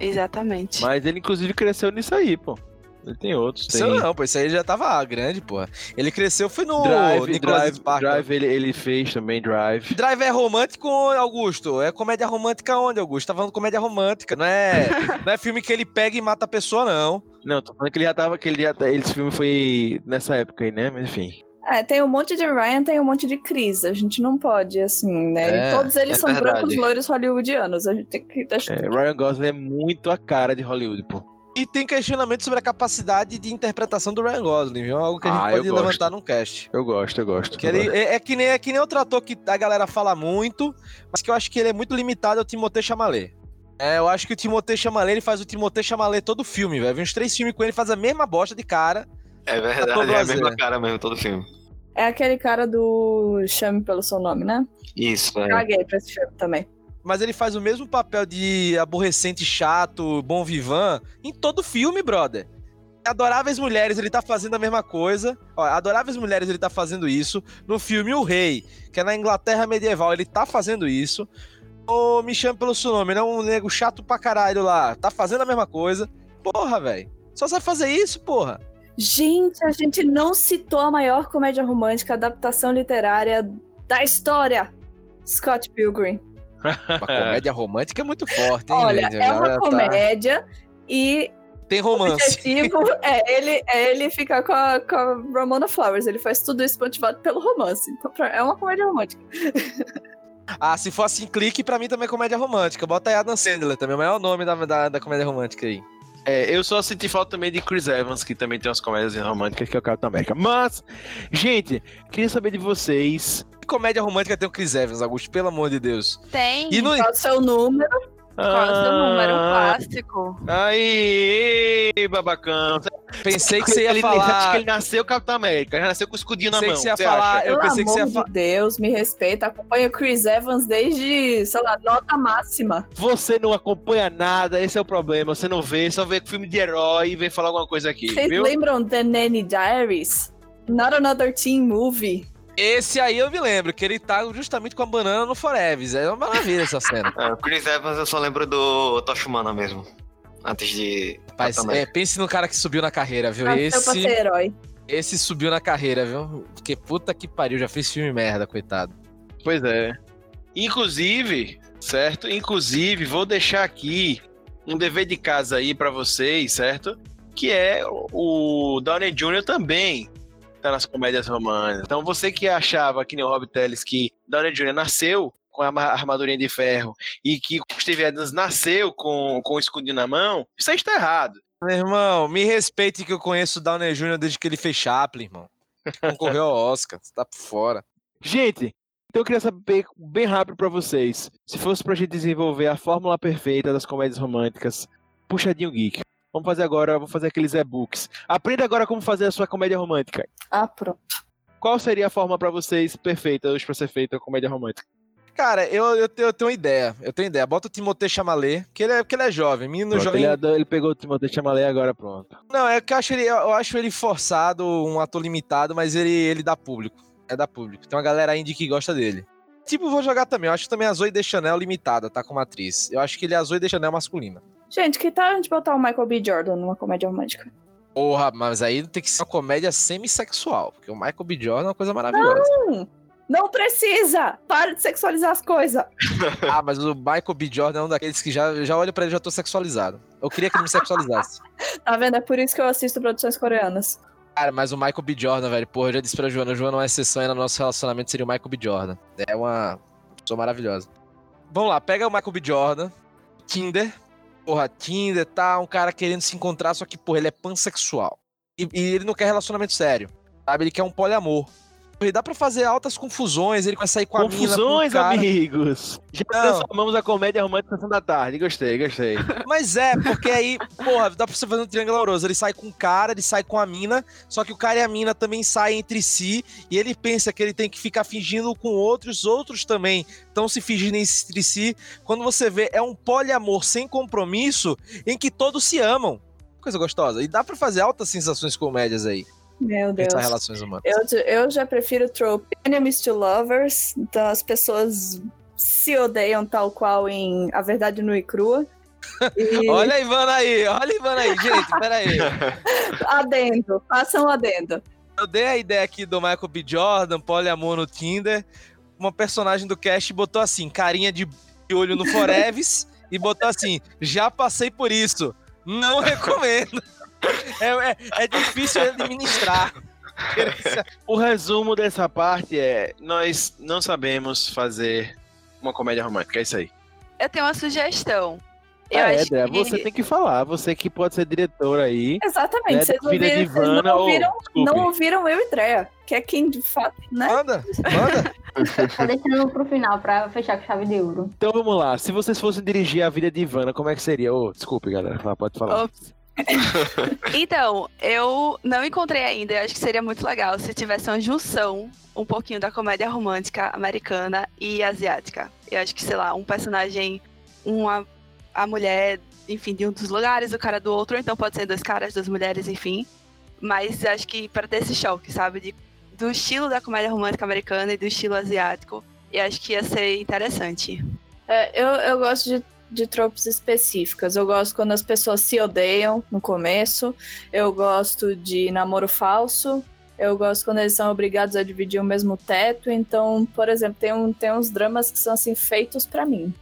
S4: Exatamente.
S7: Mas ele, inclusive, cresceu nisso aí, pô. Ele tem outros. Tem...
S3: Isso não, pô, isso aí já tava grande, porra. Ele cresceu, foi no
S7: Drive,
S3: Nicolas
S7: Drive. Drive ele, ele fez também, Drive.
S3: Drive é romântico, Augusto? É comédia romântica onde, Augusto? Tá falando comédia romântica, não é, [laughs] não é filme que ele pega e mata a pessoa, não.
S7: Não, tô falando que ele já tava, que ele já, tá- esse filme foi nessa época aí, né? Mas enfim.
S6: É, tem um monte de Ryan, tem um monte de Cris. A gente não pode, assim, né?
S3: É,
S6: Todos eles
S2: é
S6: são
S2: verdade.
S6: brancos loiros hollywoodianos. A gente tem que deixar.
S7: É, Ryan Gosling é muito a cara de Hollywood, pô.
S3: E tem questionamento sobre a capacidade de interpretação do Ryan Gosling, viu? Algo que a gente
S7: Ah,
S3: pode
S7: gosto.
S3: levantar num cast.
S7: Eu gosto, eu gosto.
S3: Que ele, é, é que nem, é que nem outro ator que a galera fala muito, mas que eu acho que ele é muito limitado, é o Timothée Chalamet. É, eu acho que o Timothée Chalamet, ele faz o Timothée Chalamet todo filme, velho. Vem uns três filmes com ele, faz a mesma bosta de cara.
S2: É verdade, é a mesma cara mesmo, todo filme.
S6: É aquele cara do Chame pelo seu nome, né?
S2: Isso, é.
S6: Caguei pra esse filme também.
S3: Mas ele faz o mesmo papel de aborrecente, chato, bom vivan em todo filme, brother. Adoráveis Mulheres, ele tá fazendo a mesma coisa. Ó, Adoráveis Mulheres, ele tá fazendo isso. No filme O Rei, que é na Inglaterra medieval, ele tá fazendo isso. Ô, me chame pelo seu nome, não um nego chato pra caralho lá. Tá fazendo a mesma coisa. Porra, velho. Só sabe fazer isso, porra.
S6: Gente, a gente não citou a maior comédia romântica, adaptação literária da história. Scott Pilgrim. [laughs]
S3: Uma comédia romântica é muito forte, hein,
S6: Olha,
S3: gente?
S6: é uma
S3: tá-
S6: comédia e
S3: Tem
S6: o
S3: romance.
S6: objetivo é ele, é ele ficar com a, com a Ramona Flowers. Ele faz tudo isso motivado pelo romance. Então, é uma comédia romântica. [laughs]
S3: Ah, se for assim, clique, pra mim também é comédia romântica. Bota aí Adam Sandler também, o maior nome da, da, da comédia romântica aí.
S7: É, eu só senti falta também de Chris Evans, que também tem umas comédias românticas, que é o Capitão América. Mas, gente, queria saber de vocês.
S3: Que comédia romântica tem o Chris Evans, Augusto? Pelo amor de Deus.
S4: Tem.
S3: E no...
S6: Qual o seu número?
S4: Qual é o seu número? Um
S7: Ah,
S4: clássico.
S7: Aí, babacão.
S3: Pensei que você ia
S7: ele, Acho que
S3: falar...
S7: ele nasceu Capitão América, já nasceu com o escudinho na
S3: Pensei
S7: mão.
S3: que você ia
S7: você
S3: falar-
S7: acha?
S3: Eu
S6: Pelo
S3: pensei que você ia
S6: amor
S3: fa-
S6: de Deus, me respeita. Acompanha o Chris Evans desde, sei lá, nota máxima.
S7: Você não acompanha nada, esse é o problema. Você não vê, só vê filme de herói e vem falar alguma coisa aqui,
S6: Vocês
S7: viu?
S6: lembram The Nanny Diaries? Not Another Teen Movie.
S3: Esse aí eu me lembro, que ele tá justamente com a banana no Forever. É uma maravilha essa cena. [laughs]
S2: É, o Chris Evans eu só lembro do Tocha Humana mesmo. Antes de.
S3: É, pense no cara que subiu na carreira, viu?
S6: Pra
S3: Esse,
S6: ser herói.
S3: esse subiu na carreira, viu? Porque puta que pariu, já fez filme merda, coitado.
S7: Pois é.
S1: Inclusive, certo? Inclusive, vou deixar aqui um dever de casa aí pra vocês, certo? que é o Downey Jr. também tá nas comédias românticas. Então você que achava, que nem o Rob Telles, que Downey Jr. nasceu com a armadurinha de ferro e que o Steve Adams nasceu com, com o escudinho na mão, isso aí está errado.
S3: Meu irmão, me respeite que eu conheço o Downey Jr. desde que ele fez Chaplin, irmão. Concorreu ao Oscar, você tá por fora.
S7: Gente, então eu queria saber bem rápido para vocês. Se fosse pra gente desenvolver a fórmula perfeita das comédias românticas, puxadinho geek. Vamos fazer agora, vou fazer aqueles e-books. Aprenda agora como fazer a sua comédia romântica.
S6: Ah, pronto.
S7: Qual seria a forma para vocês perfeita hoje pra ser feita a comédia romântica?
S3: Cara, eu, eu, tenho, eu tenho uma ideia. Eu tenho ideia. Bota o Timothée Chalamet, que ele é, que ele é jovem. Menino
S7: Pronto,
S3: jovem.
S7: ele, adora- ele pegou o Timothée Chalamet agora, pronto.
S3: Não, é que eu acho ele, eu acho ele forçado, um ator limitado, mas ele, ele dá público. É da público. Tem uma galera indie que gosta dele. Tipo, vou jogar também. Eu acho também a Zoe Deschanel limitada, tá? Como atriz. Eu acho que ele é a Zoe Deschanel masculina.
S6: Gente, que tal a gente botar o Michael B. Jordan numa comédia romântica?
S3: Porra, mas aí tem que ser uma comédia semissexual. Porque o Michael B. Jordan é uma coisa maravilhosa.
S6: Não! Não precisa! Para de sexualizar as coisas! [laughs]
S3: ah, mas o Michael B. Jordan é um daqueles que já, já olha pra ele e já tô sexualizado. Eu queria que ele me sexualizasse. [laughs]
S6: Tá vendo? É por isso que eu assisto produções coreanas.
S3: Cara, mas o Michael B. Jordan, velho, porra, eu já disse pra Joana, Joana, uma exceção aí no nosso relacionamento seria o Michael B. Jordan. É uma pessoa maravilhosa. Vamos lá, pega o Michael B. Jordan, Tinder, porra, Tinder, tá, um cara querendo se encontrar, só que, porra, ele é pansexual. E, e ele não quer relacionamento sério, sabe? Ele quer um poliamor. E dá pra fazer altas confusões, ele vai sair com a mina,
S7: Confusões,
S3: cara.
S7: amigos! Já
S3: Não.
S7: transformamos a comédia romântica na sessão da tarde. Gostei, gostei. [laughs]
S3: Mas é, porque aí, porra, dá pra você fazer um triângulo amoroso. Ele sai com o cara, ele sai com a mina, só que o cara e a mina também saem entre si, e ele pensa que ele tem que ficar fingindo com outros, outros também estão se fingindo entre si. Quando você vê, é um poliamor sem compromisso, em que todos se amam. Coisa gostosa. E dá pra fazer altas sensações comédias aí,
S6: Meu Deus.
S3: pensar relações humanas.
S6: Eu, eu já prefiro o trope enemies to lovers, então as pessoas se odeiam tal qual em A Verdade Nua e Crua. [laughs] E
S3: Olha a Ivana aí, olha a Ivana aí, gente, pera aí. [laughs]
S6: adendo, façam um adendo.
S3: Eu dei a ideia aqui do Michael B. Jordan, poliamor no Tinder. Uma personagem do cast botou assim, carinha de olho no [laughs] Foreves, e botou assim, já passei por isso. Não recomendo. É, é, é difícil administrar. [laughs]
S1: O resumo dessa parte é: nós não sabemos fazer uma comédia romântica. É isso aí.
S4: Eu tenho uma sugestão. Eu
S7: é,
S4: acho
S7: Débora,
S4: que...
S7: você tem que falar. Você que pode ser diretor aí.
S6: Exatamente,
S7: Né,
S6: vocês, ouviram,
S7: Ivana,
S6: não,
S7: ou-
S6: ouviram,
S7: desculpe.
S6: não ouviram eu e Drea, que é quem de fato, né?
S3: Manda, manda. [laughs]
S5: Tá deixando pro final pra fechar com chave de ouro.
S7: Então vamos lá. Se vocês fossem dirigir a vida de Ivana, como é que seria? Ô, desculpe, galera. Pode falar.
S4: Ops. [laughs] então, eu não encontrei ainda. Eu acho que seria muito legal se tivesse uma junção um pouquinho da comédia romântica americana e asiática. Eu acho que, sei lá, um personagem, uma a mulher, enfim, de um dos lugares, o cara do outro, ou então pode ser dois caras, duas mulheres, enfim. Mas acho que para ter esse choque, sabe? De, do estilo da comédia romântica americana e do estilo asiático, eu acho que ia ser interessante.
S6: É, eu, eu gosto de, de tropes específicas. Eu gosto quando as pessoas se odeiam no começo. Eu gosto de namoro falso. Eu gosto quando eles são obrigados a dividir o mesmo teto. Então, por exemplo, tem, um, tem uns dramas que são assim feitos pra mim.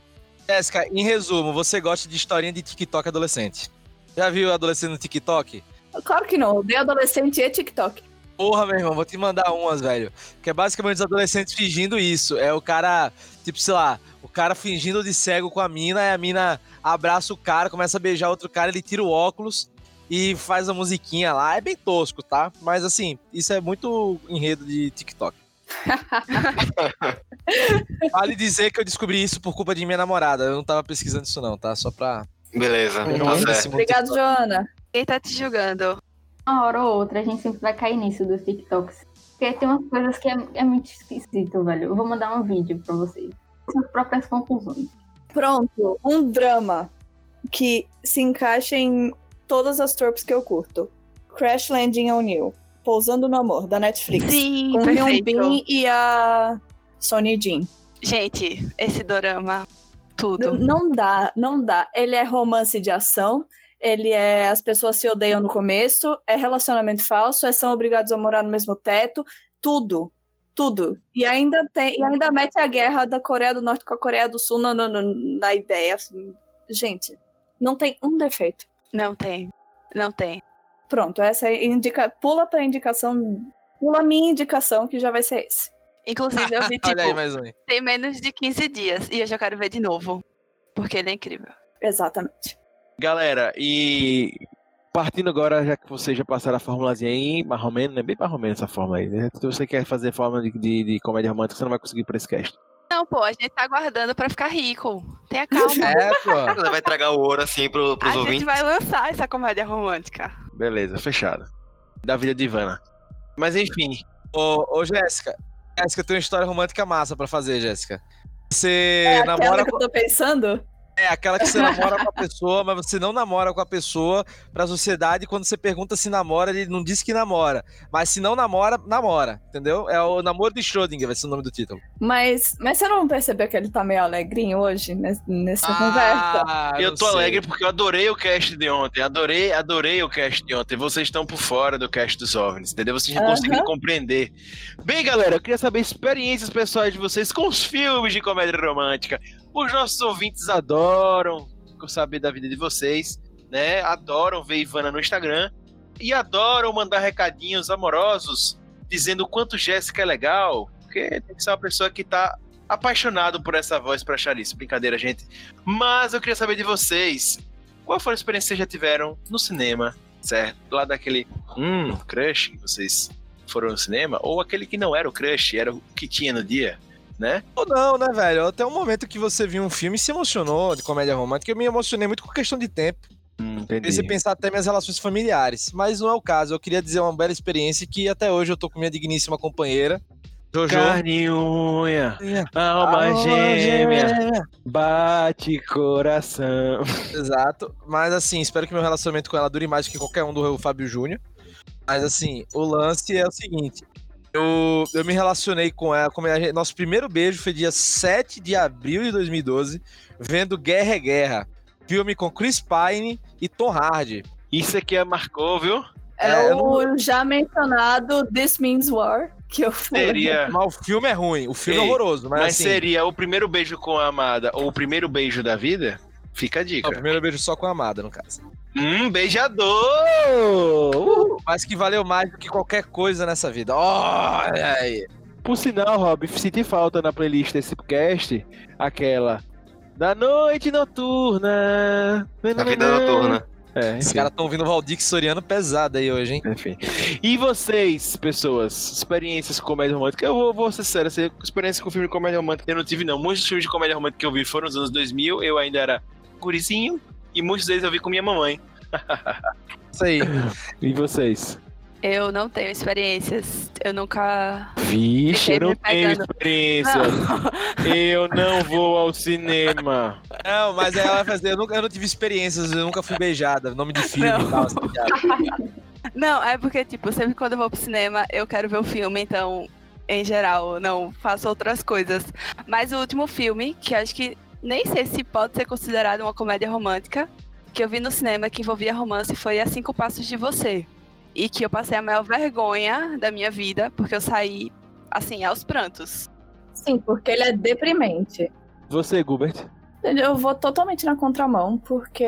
S3: Jéssica, em resumo, você gosta de historinha de TikTok adolescente? Já viu adolescente no TikTok?
S6: Claro que não. Odeio adolescente e TikTok.
S3: Porra, meu irmão, vou te mandar umas, velho. Que é basicamente os adolescentes fingindo isso. É o cara, tipo, sei lá, cara fingindo de cego com a mina, e a mina abraça o cara, começa a beijar outro cara, ele tira o óculos e faz a musiquinha lá. É bem tosco, tá? Mas assim, isso é muito enredo de TikTok. [laughs] vale dizer que eu descobri isso por culpa de minha namorada. Eu não tava pesquisando isso, não, tá? Só pra.
S2: Beleza, tá
S3: mundo
S6: Obrigado. Joana.
S4: Quem tá te julgando?
S5: Uma hora ou outra a gente sempre vai cair nisso dos TikToks. Porque tem umas coisas que é, é muito esquisito, velho. Eu vou mandar um vídeo pra vocês. Suas próprias conclusões.
S6: Pronto, um drama que se encaixa em todas as tropes que eu curto. Crash Landing on You. Pousando no Amor, da Netflix.
S4: Sim,
S6: com
S4: perfeito.
S6: Bin e a Sonny Jin.
S4: Gente, esse dorama,
S6: N-
S4: tudo.
S6: Não dá, não dá. Ele é romance de ação, ele é as pessoas se odeiam no começo, é relacionamento falso, é são obrigados a morar no mesmo teto, tudo. Tudo. E ainda tem, e ainda mete a guerra da Coreia do Norte com a Coreia do Sul na, na, na- ideia. Gente, não tem um defeito.
S4: Não tem. Não tem.
S6: pronto, essa é indica, pula pra indicação, pula a minha indicação que já vai ser esse.
S4: Inclusive, eu vi, tipo, [laughs]
S3: Olha aí mais um.
S4: tem menos de 15 dias e eu já quero ver de novo. Porque ele é incrível.
S6: Exatamente.
S1: Galera, e partindo agora, já que vocês já passaram a formulazinha aí, mais ou menos, né? Bem mais ou menos essa forma aí. né? Se você quer fazer forma de, de, de comédia romântica, você não vai conseguir por esse cast.
S4: Não, pô, a gente tá aguardando pra ficar rico. Tenha calma. [laughs]
S3: É, pô. [laughs]
S2: Você vai tragar o ouro assim pro,
S4: a
S2: pros
S4: gente
S2: ouvintes.
S4: vai lançar essa comédia romântica.
S1: Beleza, fechado. Da vida de Ivana. Mas enfim,
S3: Ô, ô Jéssica. Jéssica, tem uma história romântica massa pra fazer, Jéssica. Você
S6: É
S3: namora
S6: que eu tô pensando?
S3: É aquela que você namora com a [laughs] pessoa, mas você não namora com a pessoa pra sociedade. Quando você pergunta se namora, ele não diz que namora. Mas se não namora, namora. Entendeu? É o namoro de Schrödinger, vai ser o nome do título.
S6: Mas, mas você não percebeu que ele tá meio alegrinho hoje, nes- nessa conversa?
S3: Ah,
S8: eu
S3: não
S8: tô
S3: sei.
S8: alegre porque eu adorei o cast de ontem. Adorei, adorei o cast de ontem. Vocês estão por fora do cast dos OVNIs, entendeu? Vocês não
S6: Aham.
S8: conseguiram compreender.
S1: Bem, galera, eu queria saber experiências pessoais de vocês com os filmes de comédia romântica. Os nossos ouvintes adoram saber da vida de vocês, né? Adoram ver Ivana no Instagram e adoram mandar recadinhos amorosos dizendo o quanto Jéssica é legal, porque tem que ser uma pessoa que tá apaixonado por essa voz pra achar isso. Brincadeira, gente. Mas eu queria saber de vocês, qual foi a experiência que vocês já tiveram no cinema, certo? Lá daquele, hum, crush que vocês foram no cinema, ou aquele que não era o crush, era o que tinha no dia, né?
S3: Ou não, né, velho? Até o momento que você viu um filme e se emocionou de comédia romântica, eu me emocionei muito com questão de tempo.
S1: Hum,
S3: E você pensar até minhas relações familiares. Mas não é o caso. Eu queria dizer uma bela experiência que até hoje eu tô com minha digníssima companheira, Jojo.
S1: Carne e unha, alma
S3: Alma
S1: gêmea, bate coração.
S3: Exato. Mas assim, espero que meu relacionamento com ela dure mais que qualquer um do Fábio Júnior. Mas assim, o lance é o seguinte. Eu, eu me relacionei com ela. Com nosso primeiro beijo foi dia 7 de abril de 2012, vendo Guerra é Guerra. Filme com Chris Pine e Tom Hardy.
S1: Isso aqui é marcou, viu?
S6: É,
S3: É,
S6: o já mencionado This Means War, que eu fui.
S8: Seria,
S3: Mas o filme é ruim, o filme é
S8: Ei,
S3: horroroso. Mas,
S8: mas
S3: assim,
S8: seria o primeiro beijo com a amada ou o primeiro beijo da vida? Fica a
S3: não,
S8: dica.
S3: o primeiro beijo só com a amada, no caso.
S8: Hum, beijador!
S3: Mas que valeu mais do que qualquer coisa nessa vida. Olha aí.
S1: Por sinal, Rob, senti falta na playlist desse cast aquela da noite noturna.
S2: A vida noturna.
S1: É,
S3: Esses
S1: enfim.
S3: caras estão ouvindo o Valdir Soriano pesado aí hoje, hein?
S1: Enfim. E vocês, pessoas, experiências com comédia romântica? Eu vou, vou ser sério, experiência com filme de comédia romântica eu não tive, não. Muitos filmes de comédia romântica que eu vi foram nos anos 2000, eu ainda era gurizinho, e muitos deles eu vi com minha mamãe. [laughs]
S3: Isso aí.
S1: E vocês?
S4: Eu não tenho experiências. Eu nunca.
S1: Vixe, eu não tenho
S4: pegando.
S1: experiência.
S4: Não. [laughs]
S1: Eu não vou ao cinema.
S3: Não, mas ela vai fazer. Eu, nunca, eu não tive experiências, eu nunca fui beijada. Nome de filme
S4: Não.
S3: e tal. assim. [laughs]
S4: Não, é porque, tipo, sempre quando eu vou pro cinema, eu quero ver o filme, então, em geral, não faço outras coisas. Mas o último filme, que acho que nem sei se pode ser considerado uma comédia romântica, que eu vi no cinema que envolvia romance foi A Cinco Passos de Você. E que eu passei a maior vergonha da minha vida, porque eu saí, assim, aos prantos.
S6: Sim, porque ele é deprimente.
S1: Você, Gilbert?
S6: Eu vou totalmente na contramão, porque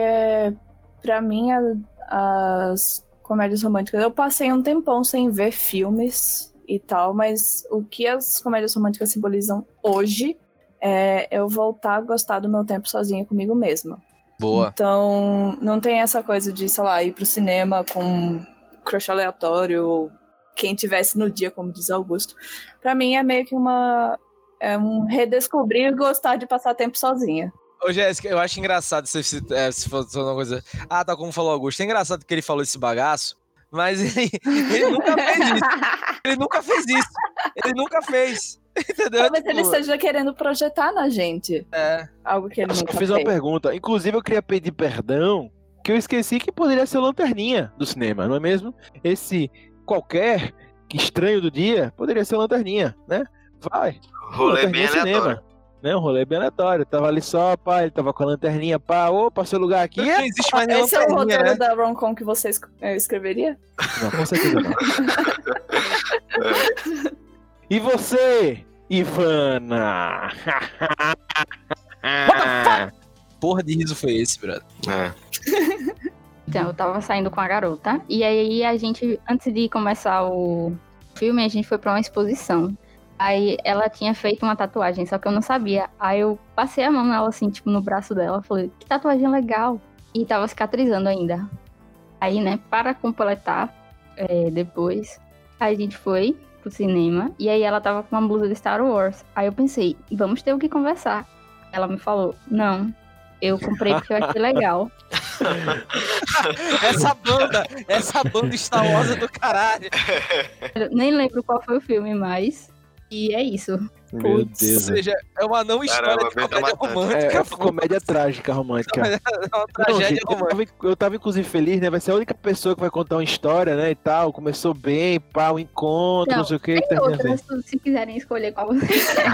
S6: pra mim a- as comédias românticas. Eu passei um tempão sem ver filmes e tal, mas o que as comédias românticas simbolizam hoje é eu voltar a gostar do meu tempo sozinha comigo mesma.
S3: Boa.
S6: Então, não tem essa coisa de, sei lá, ir pro cinema com crush aleatório ou quem tivesse no dia, como diz Augusto. Pra mim é meio que uma. É um redescobrir e gostar de passar tempo sozinha.
S3: Ô, Jéssica, eu acho engraçado se, se, é, se for uma coisa. Ah, tá, como falou Augusto. É engraçado que ele falou esse bagaço, mas [laughs] ele, [laughs] ele nunca fez isso. Ele nunca fez isso. Ele nunca fez. [laughs] Entendeu?
S6: Talvez
S3: Tipo,
S6: ele esteja querendo projetar na gente
S3: é.
S6: algo que ele
S1: que
S6: nunca
S1: eu fiz uma
S6: fez.
S1: pergunta. Inclusive, eu queria pedir perdão, que eu esqueci que poderia ser o Lanterninha do cinema, não é mesmo? Esse qualquer estranho do dia poderia ser o Lanterninha, né? Vai.
S2: Rolê bem
S1: no cinema.
S2: aleatório.
S1: Né, um rolê bem aleatório. Tava ali só, pá, ele tava com a lanterninha, pá, opa, seu lugar aqui.
S3: Não existe mais
S6: Esse é o roteiro
S3: né?
S6: da rom-com que você eh, escreveria?
S1: Não, com certeza não. [laughs] [laughs] e você, Ivana?
S3: Porra de riso foi esse, brother?
S2: É. [laughs]
S5: Então, eu tava saindo com a garota. E aí a gente, antes de começar o filme, a gente foi pra uma exposição. Aí ela tinha feito uma tatuagem, só que eu não sabia. Aí eu passei a mão nela, assim, tipo, no braço dela. Falei, que tatuagem legal. E tava cicatrizando ainda. Aí, né, para completar, é, depois, a gente foi pro cinema. E aí ela tava com uma blusa de Star Wars. Aí eu pensei, vamos ter o que conversar. Ela me falou, não, eu comprei porque eu achei legal. [laughs]
S3: essa banda, essa banda Star Wars é do caralho.
S5: Eu nem lembro qual foi o filme mais. E é isso.
S1: Meu
S3: Ou
S1: Deus.
S3: seja, é uma não história
S2: Caramba,
S3: de
S2: bem
S3: comédia romântica.
S1: É, é comédia trágica romântica. [laughs]
S3: É uma
S1: Não,
S3: tragédia
S1: gente, eu,
S3: romântica.
S1: tava, eu tava inclusive feliz, né? Vai ser a única pessoa que vai contar uma história, né? E tal. Começou bem, pá, o encontro, não,
S5: Não,
S1: sei o que.
S5: Tem outras, se quiserem escolher qual vocês [laughs] querem.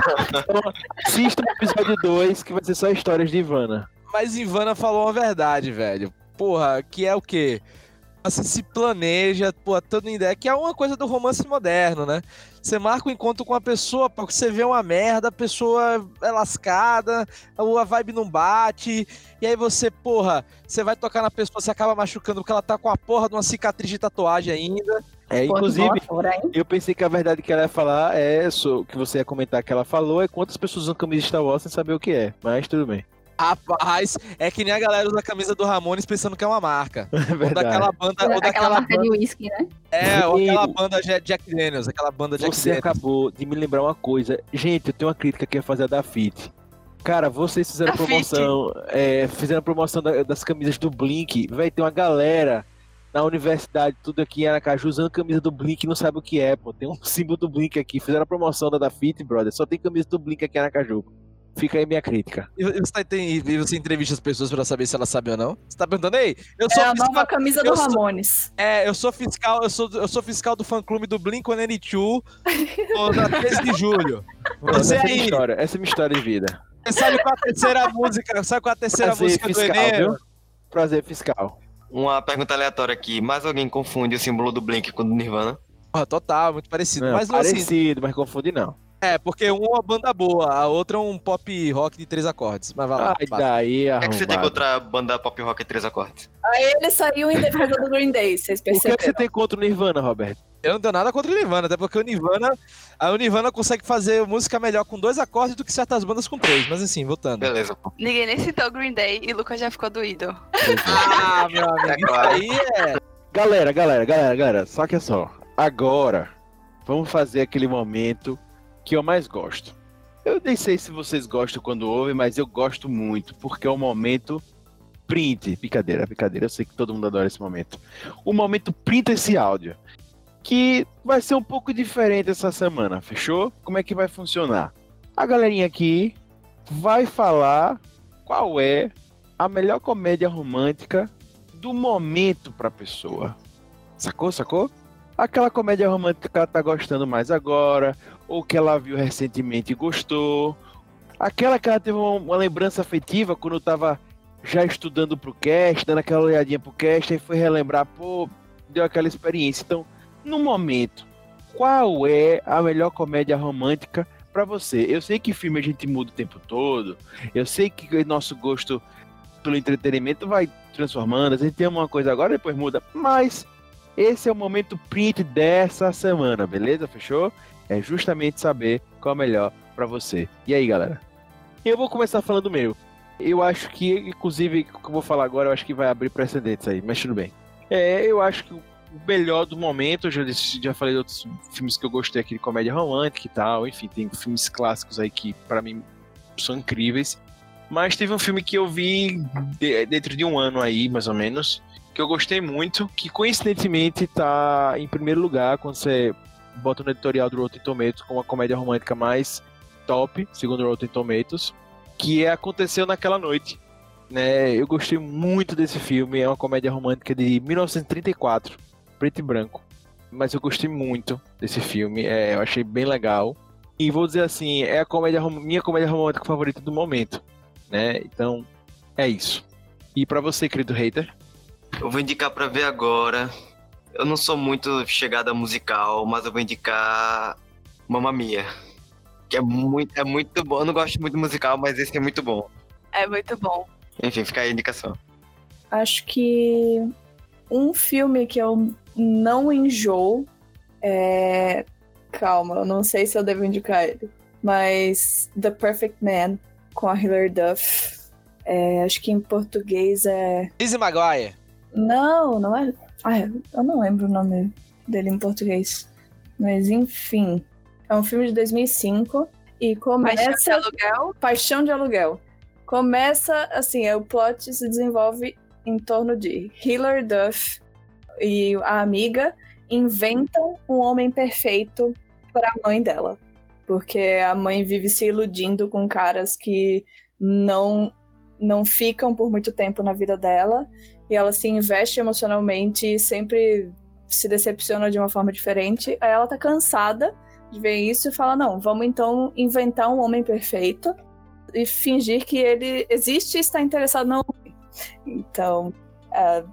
S1: Assista o episódio 2, que vai ser só histórias de Ivana.
S3: Mas Ivana falou uma verdade, velho. Porra, que é o quê? Você se planeja, pô, toda ideia, que é uma coisa do romance moderno, né? Você marca um encontro com uma pessoa, porque você vê uma merda, a pessoa é lascada, a vibe não bate, e aí você, porra, você vai tocar na pessoa, você acaba machucando porque ela tá com a porra de uma cicatriz de tatuagem ainda.
S1: É,
S5: Pô,
S1: inclusive, eu pensei que a verdade que ela ia falar é so- que você ia comentar que ela falou é quantas pessoas usam camisa de Star Wars sem saber o que é. Mas tudo bem.
S3: Rapaz, é que nem a galera usa a camisa do Ramones pensando que é uma marca. [laughs]
S1: É
S3: Ou daquela banda, ou
S5: Aquela
S3: daquela
S5: marca
S3: banda,
S5: de uísque, né?
S3: é, ou aquela banda Jack Jack Daniels, aquela banda Jack
S1: Você
S3: Daniels.
S1: acabou de me lembrar uma coisa. Gente, eu tenho uma crítica que ia fazer da FIT. Cara, vocês fizeram
S4: Da
S1: promoção, é, fizeram promoção da- das camisas do Blink. Vai ter uma galera na universidade, tudo aqui em Aracaju, usando camisa do Blink e não sabe o que é, pô. Tem um [laughs] símbolo do Blink aqui. Fizeram a promoção da da FIT, brother. Só tem camisa do Blink aqui em Aracaju. Fica aí minha crítica.
S3: E você, tem, e você entrevista as pessoas pra saber se elas sabem ou não? Você tá perguntando, ei, eu sou
S6: É a
S3: fiscal,
S6: nova camisa
S3: eu
S6: do
S3: sou-
S6: Ramones.
S3: é, eu sou fiscal, eu sou, eu sou fiscal do fã clube do Blink-182, tô na 13 de julho. Você [laughs]
S1: essa é minha
S3: aí,
S1: história. Essa é minha história de vida.
S3: você sabe qual a terceira música, sabe qual a terceira
S1: Prazer
S3: música do
S1: fiscal,
S3: Enem?
S1: viu? Prazer fiscal.
S2: Uma pergunta aleatória aqui. Mais alguém confunde o símbolo do Blink com o do Nirvana?
S3: Porra, total, muito parecido.
S1: Não,
S3: mas não assim,
S1: parecido, mas confunde não.
S3: É, porque uma é uma banda boa, a outra é um pop rock de três acordes. Mas vai lá.
S1: Ai,
S3: passa.
S1: daí,
S2: O que, é que você tem
S1: arrombado.
S2: contra a banda pop rock e três acordes?
S6: Aí ele saiu em defesa do Green Day, vocês
S1: O que é que
S6: perceberam?
S1: você tem contra o Nirvana, Roberto?
S3: Eu não tenho nada contra o Nirvana, até porque o Nirvana, a Nirvana consegue fazer música melhor com dois acordes do que certas bandas com três. Mas assim, voltando.
S2: Beleza, pô.
S4: Ninguém nem citou Green Day e Lucas já ficou doído. [laughs]
S3: Ah, meu amigo,
S2: É claro.
S3: aí é.
S1: Galera, galera, galera, galera, só que é só. Agora, vamos fazer aquele momento que eu mais gosto. Eu nem sei se vocês gostam quando ouvem, mas eu gosto muito, porque é o momento print. Brincadeira, brincadeira, eu sei que todo mundo adora esse momento. O momento print esse áudio. Que vai ser um pouco diferente essa semana, fechou? Como é que vai funcionar? A galerinha aqui vai falar qual é a melhor comédia romântica do momento pra pessoa. Sacou, sacou? Aquela comédia romântica que ela tá gostando mais agora, ou que ela viu recentemente e gostou. Aquela que ela teve uma, uma lembrança afetiva quando tava já estudando pro cast, dando aquela olhadinha pro cast, aí foi relembrar, pô, deu aquela experiência. Então, no momento, qual é a melhor comédia romântica pra você? Eu sei que filme a gente muda o tempo todo, eu sei que o nosso gosto pelo entretenimento vai transformando, a gente tem uma coisa agora, depois muda, mas esse é o momento print dessa semana, beleza? Fechou? É justamente saber qual é o melhor pra você. E aí, galera? Eu vou começar falando do meu. Eu acho que, inclusive, o que eu vou falar agora, eu acho que vai abrir precedentes aí, mas tudo bem. É, eu acho que o melhor do momento, eu já, disse- já falei de outros filmes que eu gostei aqui de comédia romântica e tal, enfim, tem filmes clássicos aí que pra mim são incríveis. Mas teve um filme que eu vi de- dentro de um ano aí, mais ou menos, que eu gostei muito, que coincidentemente tá em primeiro lugar quando você bota no editorial do Rotten Tomatoes como a comédia romântica mais top, segundo o Rotten Tomatoes, que é Aconteceu Naquela Noite. Né? Eu gostei muito desse filme, é uma comédia romântica de 1934, preto e branco. Mas eu gostei muito desse filme, é, eu achei bem legal. E vou dizer assim, é a comédia, minha comédia romântica favorita do momento, né? Então, é isso. E pra você, querido hater?
S2: Eu vou indicar pra ver agora. Eu não sou muito chegada musical, mas eu vou indicar Mamma Mia. Que é muito, é muito bom. Eu não gosto muito de musical, mas esse é muito bom.
S4: É muito bom.
S2: Enfim, fica aí a indicação.
S6: Acho que um filme que eu não enjoo é. Calma, eu não sei se eu devo indicar ele. Mas The Perfect Man, com a Hilary Duff. É, acho que em português é.
S3: Lizzie Maguire.
S6: Não, não é. Ai, eu não lembro o nome dele em português. Mas enfim. É um filme de 2005 e começa.
S4: Paixão de aluguel.
S6: Paixão de aluguel. Começa assim, o plot se desenvolve em torno de Hilary Duff e a amiga inventam um homem perfeito para a mãe dela. Porque a mãe vive se iludindo com caras que não não ficam por muito tempo na vida dela e ela se investe emocionalmente e sempre se decepciona de uma forma diferente. Aí ela tá cansada de ver isso e fala: "Não, vamos então inventar um homem perfeito e fingir que ele existe e está interessado no homem". Então, é,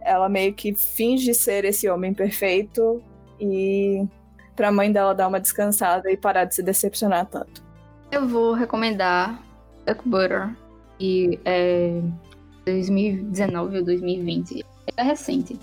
S6: ela meio que finge ser esse homem perfeito e pra mãe dela dar uma descansada e parar de se decepcionar tanto.
S5: Eu vou recomendar Duck Butter, que é 2019 ou 2020. É recente.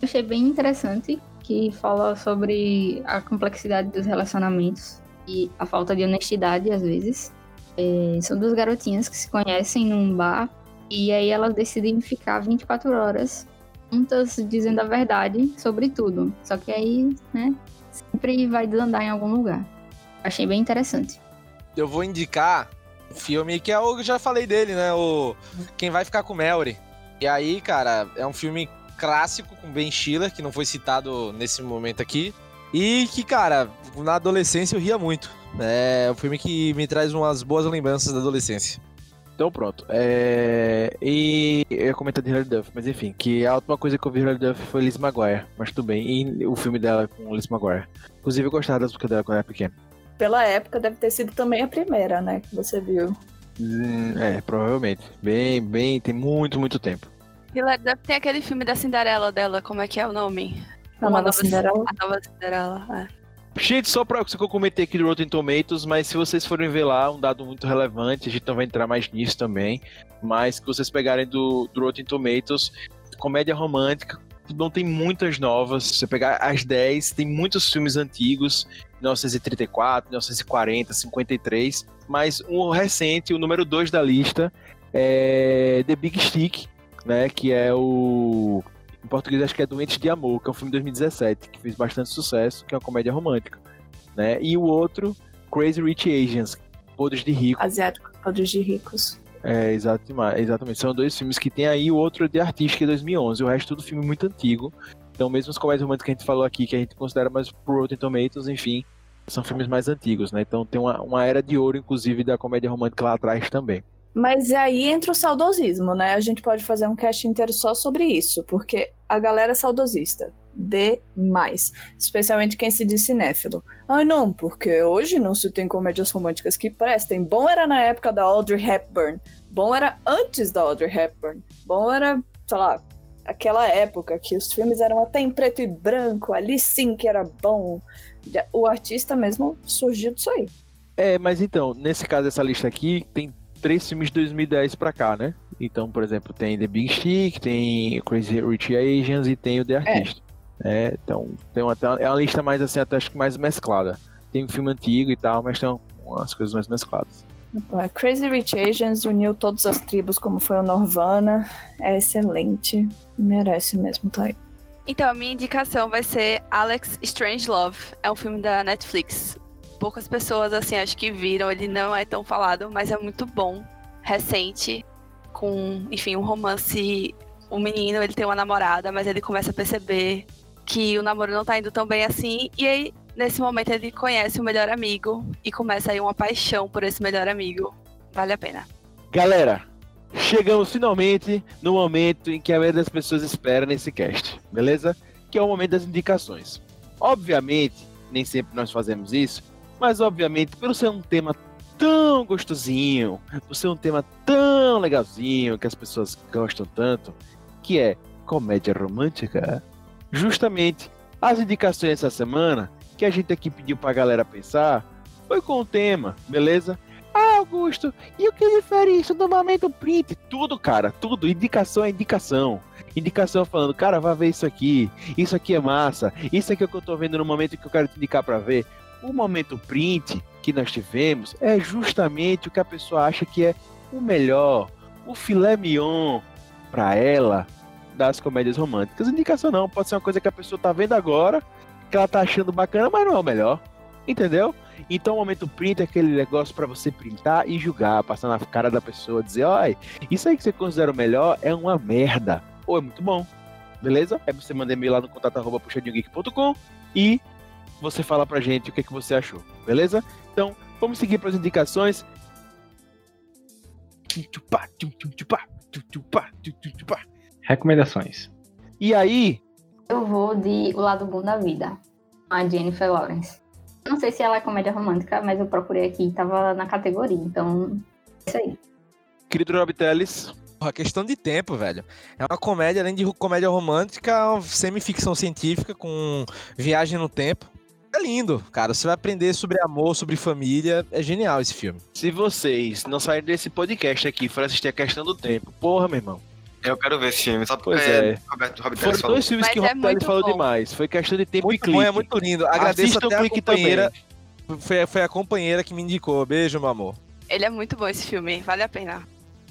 S5: Eu achei bem interessante, que fala sobre a complexidade dos relacionamentos e a falta de honestidade às vezes. É, são duas garotinhas que se conhecem num bar e aí elas decidem ficar 24 horas juntas dizendo a verdade sobre tudo. Só que aí, né, sempre vai desandar em algum lugar. Achei bem interessante.
S3: Eu vou indicar filme que é o que eu já falei dele, né? O Quem Vai Ficar com Melry. E aí, cara, é um filme clássico com Ben Stiller, que não foi citado nesse momento aqui. E que, cara, na adolescência eu ria muito. É um filme que me traz umas boas lembranças da adolescência.
S1: Então pronto. É... E eu ia comentar de Hilary Duff, mas enfim, que a última coisa que eu vi Hilary Duff foi Liz Maguire, mas tudo bem. E o filme dela com Liz Maguire. Inclusive eu gostava das músicas dela quando era pequeno.
S6: Pela época deve ter sido também a primeira, né, que você viu.
S1: Hum, É, provavelmente. Bem, bem, tem muito, muito tempo.
S4: Hilary Duff tem aquele filme da Cinderela dela, como é que é o nome?
S6: A
S4: Uma
S6: nova Cinderela.
S4: A nova Cinderela, é.
S1: Gente, só pra que eu comentei aqui do Rotten Tomatoes, mas se vocês forem ver lá, um dado muito relevante, a gente não vai entrar mais nisso também, mas que vocês pegarem do, do Rotten Tomatoes, comédia romântica, não tem muitas novas. Se você pegar as 10, tem muitos filmes antigos, 1934, 1940, 53, mas um recente, o número 2 da lista, é The Big Stick, né, que é o em português acho que é Doentes de Amor, que é um filme de 2017, que fez bastante sucesso, que é uma comédia romântica, né? E o outro, Crazy Rich Asians, Podres de Rico.
S6: Asiático, Podres de Ricos.
S1: É, exatamente, exatamente. São dois filmes que tem aí, o outro é de Artística, 2011, o resto tudo filme muito antigo. Então, mesmo as comédias românticas que a gente falou aqui, que a gente considera mais pro Rotten Tomatoes, enfim, são filmes mais antigos, né? Então tem uma, uma era de ouro, inclusive, da comédia romântica lá atrás também.
S6: Mas aí entra o saudosismo, né? A gente pode fazer um cast inteiro só sobre isso, porque a galera é saudosista. Demais. Especialmente quem se diz cinéfilo. Ai, não, porque hoje não se tem comédias românticas que prestem. Bom era na época da Audrey Hepburn. Bom era antes da Audrey Hepburn. Bom era, sei lá, aquela época que os filmes eram até em preto e branco. Ali sim que era bom. O artista mesmo surgiu disso aí.
S1: É, mas então, nesse caso, essa lista aqui tem três filmes de 2010 pra cá, né? Então, por exemplo, tem The Big Stick, tem Crazy Rich Asians e tem o The Artist. É, então, tem uma, é uma lista mais assim, até acho que mais mesclada. Tem um filme antigo e tal, mas tem umas coisas mais mescladas.
S6: É, Crazy Rich Asians uniu todas as tribos, como foi o Norvana. É excelente. Merece mesmo, tá aí.
S4: Então, a minha indicação vai ser Alex Strangelove. É um filme da Netflix. Poucas pessoas, assim, acho que viram. Ele não é tão falado, mas é muito bom. Recente. Com, enfim, um romance. O menino, ele tem uma namorada, mas ele começa a perceber que o namoro não tá indo tão bem assim. E aí, nesse momento, ele conhece o melhor amigo. E começa aí uma paixão por esse melhor amigo. Vale a pena.
S1: Galera, chegamos finalmente no momento em que a maioria das pessoas espera nesse cast, beleza? Que é o momento das indicações. Obviamente, nem sempre nós fazemos isso, mas obviamente, pelo ser um tema tão gostosinho, por ser um tema tão legalzinho que as pessoas gostam tanto, que é comédia romântica, justamente as indicações essa semana que a gente aqui pediu pra galera pensar foi com o tema, beleza? Augusto, e o que difere isso do momento print? Tudo, cara, tudo. Indicação é indicação. Indicação falando, cara, vai ver isso aqui. Isso aqui é massa. Isso aqui é o que eu tô vendo no momento que eu quero te indicar pra ver. O momento print que nós tivemos é justamente o que a pessoa acha que é o melhor, o filé mignon pra ela das comédias românticas. Indicação não, pode ser uma coisa que a pessoa tá vendo agora, que ela tá achando bacana, mas não é o melhor. Entendeu? Então o momento print é aquele negócio para você printar e julgar, passar na cara da pessoa, dizer, olha, isso aí que você considera o melhor é uma merda. Ou é muito bom. Beleza? Aí você manda e-mail lá no contato arroba puxadinhogeek.com e você fala pra gente o que, que você achou. Beleza? Então, vamos seguir para as indicações.
S9: Recomendações.
S1: E aí,
S5: Eu vou de O Lado Bom da Vida, a Jennifer Lawrence. Não sei se ela é comédia romântica, mas eu procurei aqui e tava na categoria, então é isso aí.
S1: querido Rob Teles,
S3: Porra, questão de tempo, velho. É uma comédia, além de comédia romântica, é uma semi-ficção científica com viagem no tempo. É lindo, cara. Você vai aprender sobre amor, sobre família. É genial esse filme.
S10: Se vocês não saírem desse podcast aqui e forem assistir a questão do tempo, porra, meu irmão.
S2: Eu quero ver esse filme, só porque
S1: Pois é.
S2: Roberto, Roberto
S1: Foram
S2: falou.
S1: dois filmes
S4: Mas
S1: que o
S4: é
S1: Rob Teles
S4: muito
S1: falou
S4: bom.
S1: demais. Foi questão de tempo e
S3: Muito
S1: clique.
S3: bom, é muito lindo. Agradeço
S1: Assista o
S3: até a companheira. Foi, foi a companheira que me indicou. Beijo, meu amor.
S4: Ele é muito bom esse filme, vale a pena.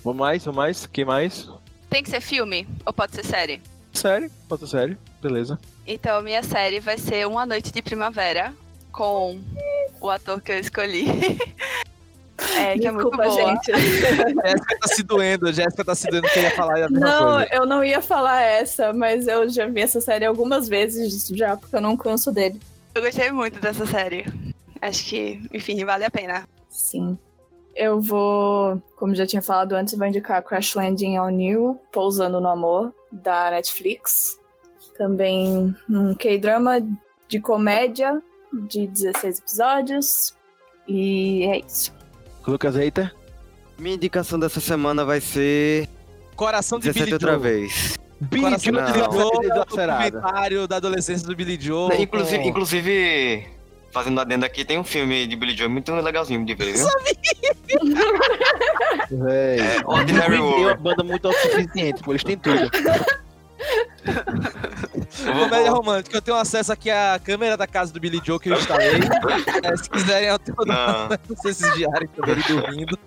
S1: Vamos mais, vamos mais. Quem mais?
S4: Tem que ser filme ou pode ser série?
S1: Sério? Pode ser sério. Beleza.
S4: Então, minha série vai ser Uma Noite de Primavera, com o ator que eu escolhi. [laughs] é, que é muito
S6: Desculpa,
S4: boa.
S6: gente. [laughs]
S3: Jéssica tá se doendo. Jéssica tá se doendo que ia falar a mesma
S6: Não,
S3: coisa.
S6: eu não ia falar essa, mas eu já vi essa série algumas vezes já, porque eu não canso dele.
S4: Eu gostei muito dessa série. Acho que, enfim, vale a pena.
S6: Sim. Eu vou, como já tinha falado antes, vou indicar Crash Landing on You, Pousando no Amor, da Netflix. Também um K-drama de comédia de 16 episódios. E é isso.
S1: Lucas Eita.
S2: Minha indicação dessa semana vai ser
S3: Coração de
S2: 17
S3: Billy
S2: outra
S3: Joe.
S2: vez.
S3: Coração
S2: Não.
S3: de Billy Joe é o documentário da adolescência do Billy Joe.
S2: Né, Inclusive,
S3: com-
S2: inclusive, fazendo adendo aqui, tem um filme de Billy Joe muito legalzinho de ver, viu?
S1: Véi.
S2: É, Ordinary
S1: é uma
S2: World.
S1: banda muito autossuficiente, pô. Eles têm tudo. [laughs]
S3: Comédia romântica. Eu tenho acesso aqui à câmera da casa do Billy Joe que eu instalei. [laughs] É, se quiserem, eu tenho [laughs] vocês diários também ele dormindo.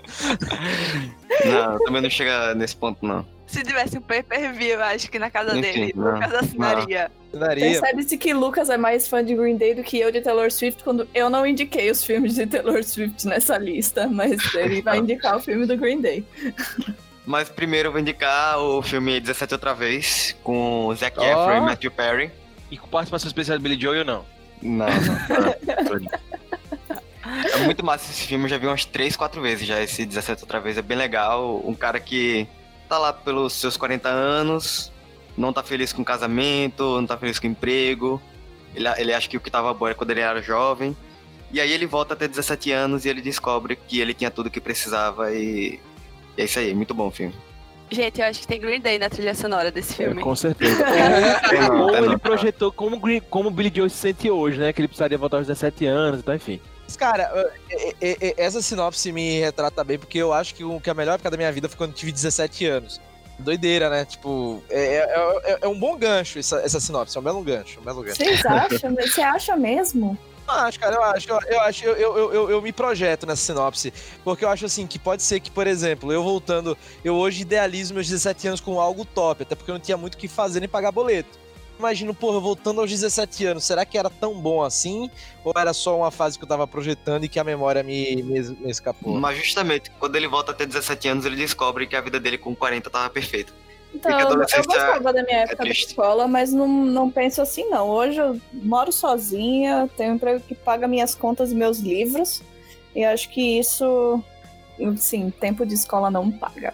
S2: não, também não chega nesse ponto, não.
S4: Se tivesse um pay-per-view, eu acho que na casa
S2: Enfim,
S4: dele,
S2: não,
S4: Lucas assinaria.
S3: Daria.
S6: Percebe-se que Lucas é mais fã de Green Day do que eu de Taylor Swift, quando eu não indiquei os filmes de Taylor Swift nessa lista, mas ele vai indicar o filme do Green Day.
S2: Mas primeiro eu vou indicar o filme 17 outra vez, com Zac
S1: Ó.
S2: Efron e Matthew Perry.
S10: E com participação especial do Billy Joe ou não?
S2: Não, não. É muito massa esse filme, eu já vi umas 3, 4 vezes já esse 17 outra vez, é bem legal. Um cara que tá lá pelos seus 40 anos, não tá feliz com casamento, não tá feliz com emprego. Ele, ele acha que o que tava bom era quando ele era jovem. E aí ele volta a ter 17 anos e ele descobre que ele tinha tudo o que precisava e é isso aí, muito bom o filme.
S4: Gente, eu acho que tem Green Day na trilha sonora desse filme.
S1: É, com certeza. [laughs]
S2: Não,
S1: Ou
S2: tem
S1: ele projetou como, Green- como o Billy Joe se sente hoje, né? Que ele precisaria voltar aos 17 anos, então enfim.
S3: Mas, Cara, é- é- é- essa sinopse me retrata bem, porque eu acho que o que a melhor época da minha vida foi quando eu tive 17 anos. Doideira, né? Tipo, é, é- é- é um bom gancho essa, essa sinopse, é um belo gancho, um belo gancho.
S6: Vocês acham? Você acha mesmo?
S3: Eu acho, cara, eu acho, eu, acho, eu, eu, eu, eu me projeto nessa sinopse, porque eu acho assim, que pode ser que, por exemplo, eu voltando, eu hoje idealizo meus 17 anos com algo top, até porque eu não tinha muito o que fazer nem pagar boleto. Imagino, porra, voltando aos 17 anos, será que era tão bom assim? Ou era só uma fase que eu tava projetando e que a memória me, me, me escapou?
S2: Mas justamente, quando ele volta a ter 17 anos, ele descobre que a vida dele com 40 tava perfeita.
S6: Então, eu, gostava da minha época da
S2: triste.
S6: escola, mas não, não penso assim, não. Hoje eu moro sozinha, tenho um emprego que paga minhas contas e meus livros, e acho que isso, sim, tempo de escola não paga.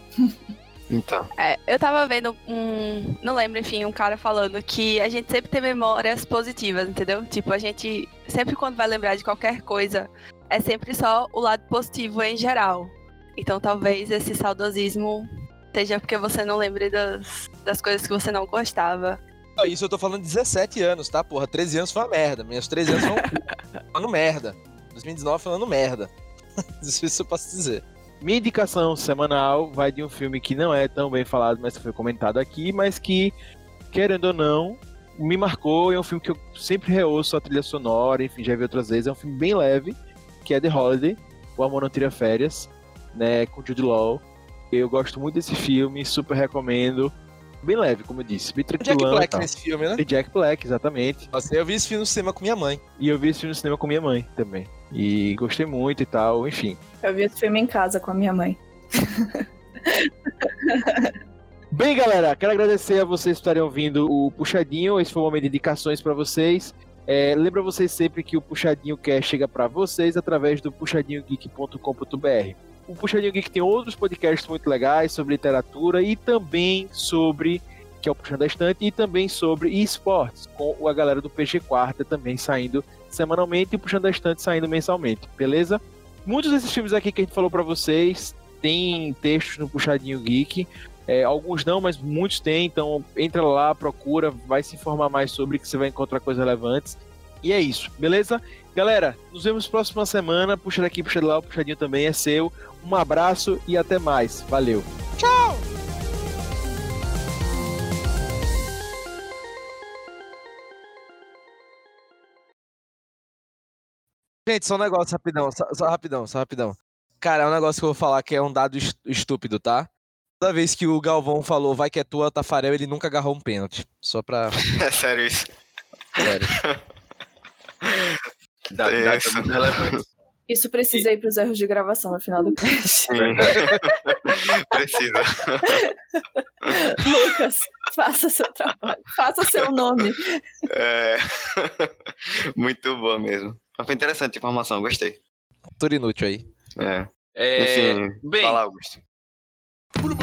S2: Então.
S4: É, eu tava vendo um. Não lembro, enfim, um cara falando que a gente sempre tem memórias positivas, entendeu? Tipo, a gente sempre quando vai lembrar de qualquer coisa, é sempre só o lado positivo em geral. Então talvez esse saudosismo seja porque você não lembre das, das coisas que você não gostava.
S3: Isso eu tô falando de 17 anos, tá? Porra, 13 anos foi uma merda. Meus 13 anos foram falando merda. 2019 falando merda. [laughs] Isso eu posso dizer.
S1: Minha indicação semanal vai de um filme que não é tão bem falado, mas que foi comentado aqui, mas que, querendo ou não, me marcou. É um filme que eu sempre reouço a trilha sonora, enfim, já vi outras vezes. É um filme bem leve, que é The Holiday, O Amor Não Tira Férias, né, com Jude Law. Eu gosto muito desse filme, super recomendo. Bem leve, como eu disse, bem
S3: Jack
S1: tranquilão e
S3: Black nesse filme, né?
S1: E Jack Black, exatamente.
S3: Nossa, eu vi esse filme no cinema com minha mãe.
S1: E eu vi esse filme no cinema com minha mãe também. E gostei muito e tal, enfim.
S6: Eu vi esse filme em casa com a minha mãe. [laughs]
S1: Bem, galera, quero agradecer a vocês por estarem ouvindo o Puxadinho. Esse foi o momento de indicações para vocês. É, lembra vocês sempre que o Puxadinho quer chega para vocês através do puxadinhogeek.com.br. O Puxadinho Geek tem outros podcasts muito legais sobre literatura e também sobre que é o Puxando da Estante e também sobre esportes com a galera do PG Quarta também saindo semanalmente e o Puxando da Estante saindo mensalmente, beleza? Muitos desses filmes aqui que a gente falou para vocês tem textos no Puxadinho Geek. É, alguns não, mas muitos têm, então entra lá, procura, vai se informar mais sobre que você vai encontrar coisas relevantes. E é isso, beleza? Galera, nos vemos próxima semana. Puxa daqui, puxa de lá, o puxadinho também é seu. Um abraço e até mais. Valeu.
S3: Gente, só um negócio rapidão, só, só rapidão, só rapidão. Cara, é um negócio que eu vou falar que é um dado est- estúpido, tá? Toda vez que o Galvão falou vai que é tua, Tafarel, ele nunca agarrou um pênalti. Só pra. [laughs]
S2: É sério isso.
S3: Sério.
S11: Dá,
S2: É
S11: dá
S2: isso.
S11: muito relevante.
S6: Isso precisa ir pros erros de gravação no final do cast. [laughs] [laughs]
S2: Precisa. [laughs]
S6: Lucas, faça seu trabalho. Faça seu nome.
S2: É... Muito boa mesmo. Mas foi interessante a informação, gostei.
S3: Tudo inútil aí.
S2: É.
S11: É,
S2: Enfim,
S11: bem,
S2: fala, Augusto.
S12: Pula,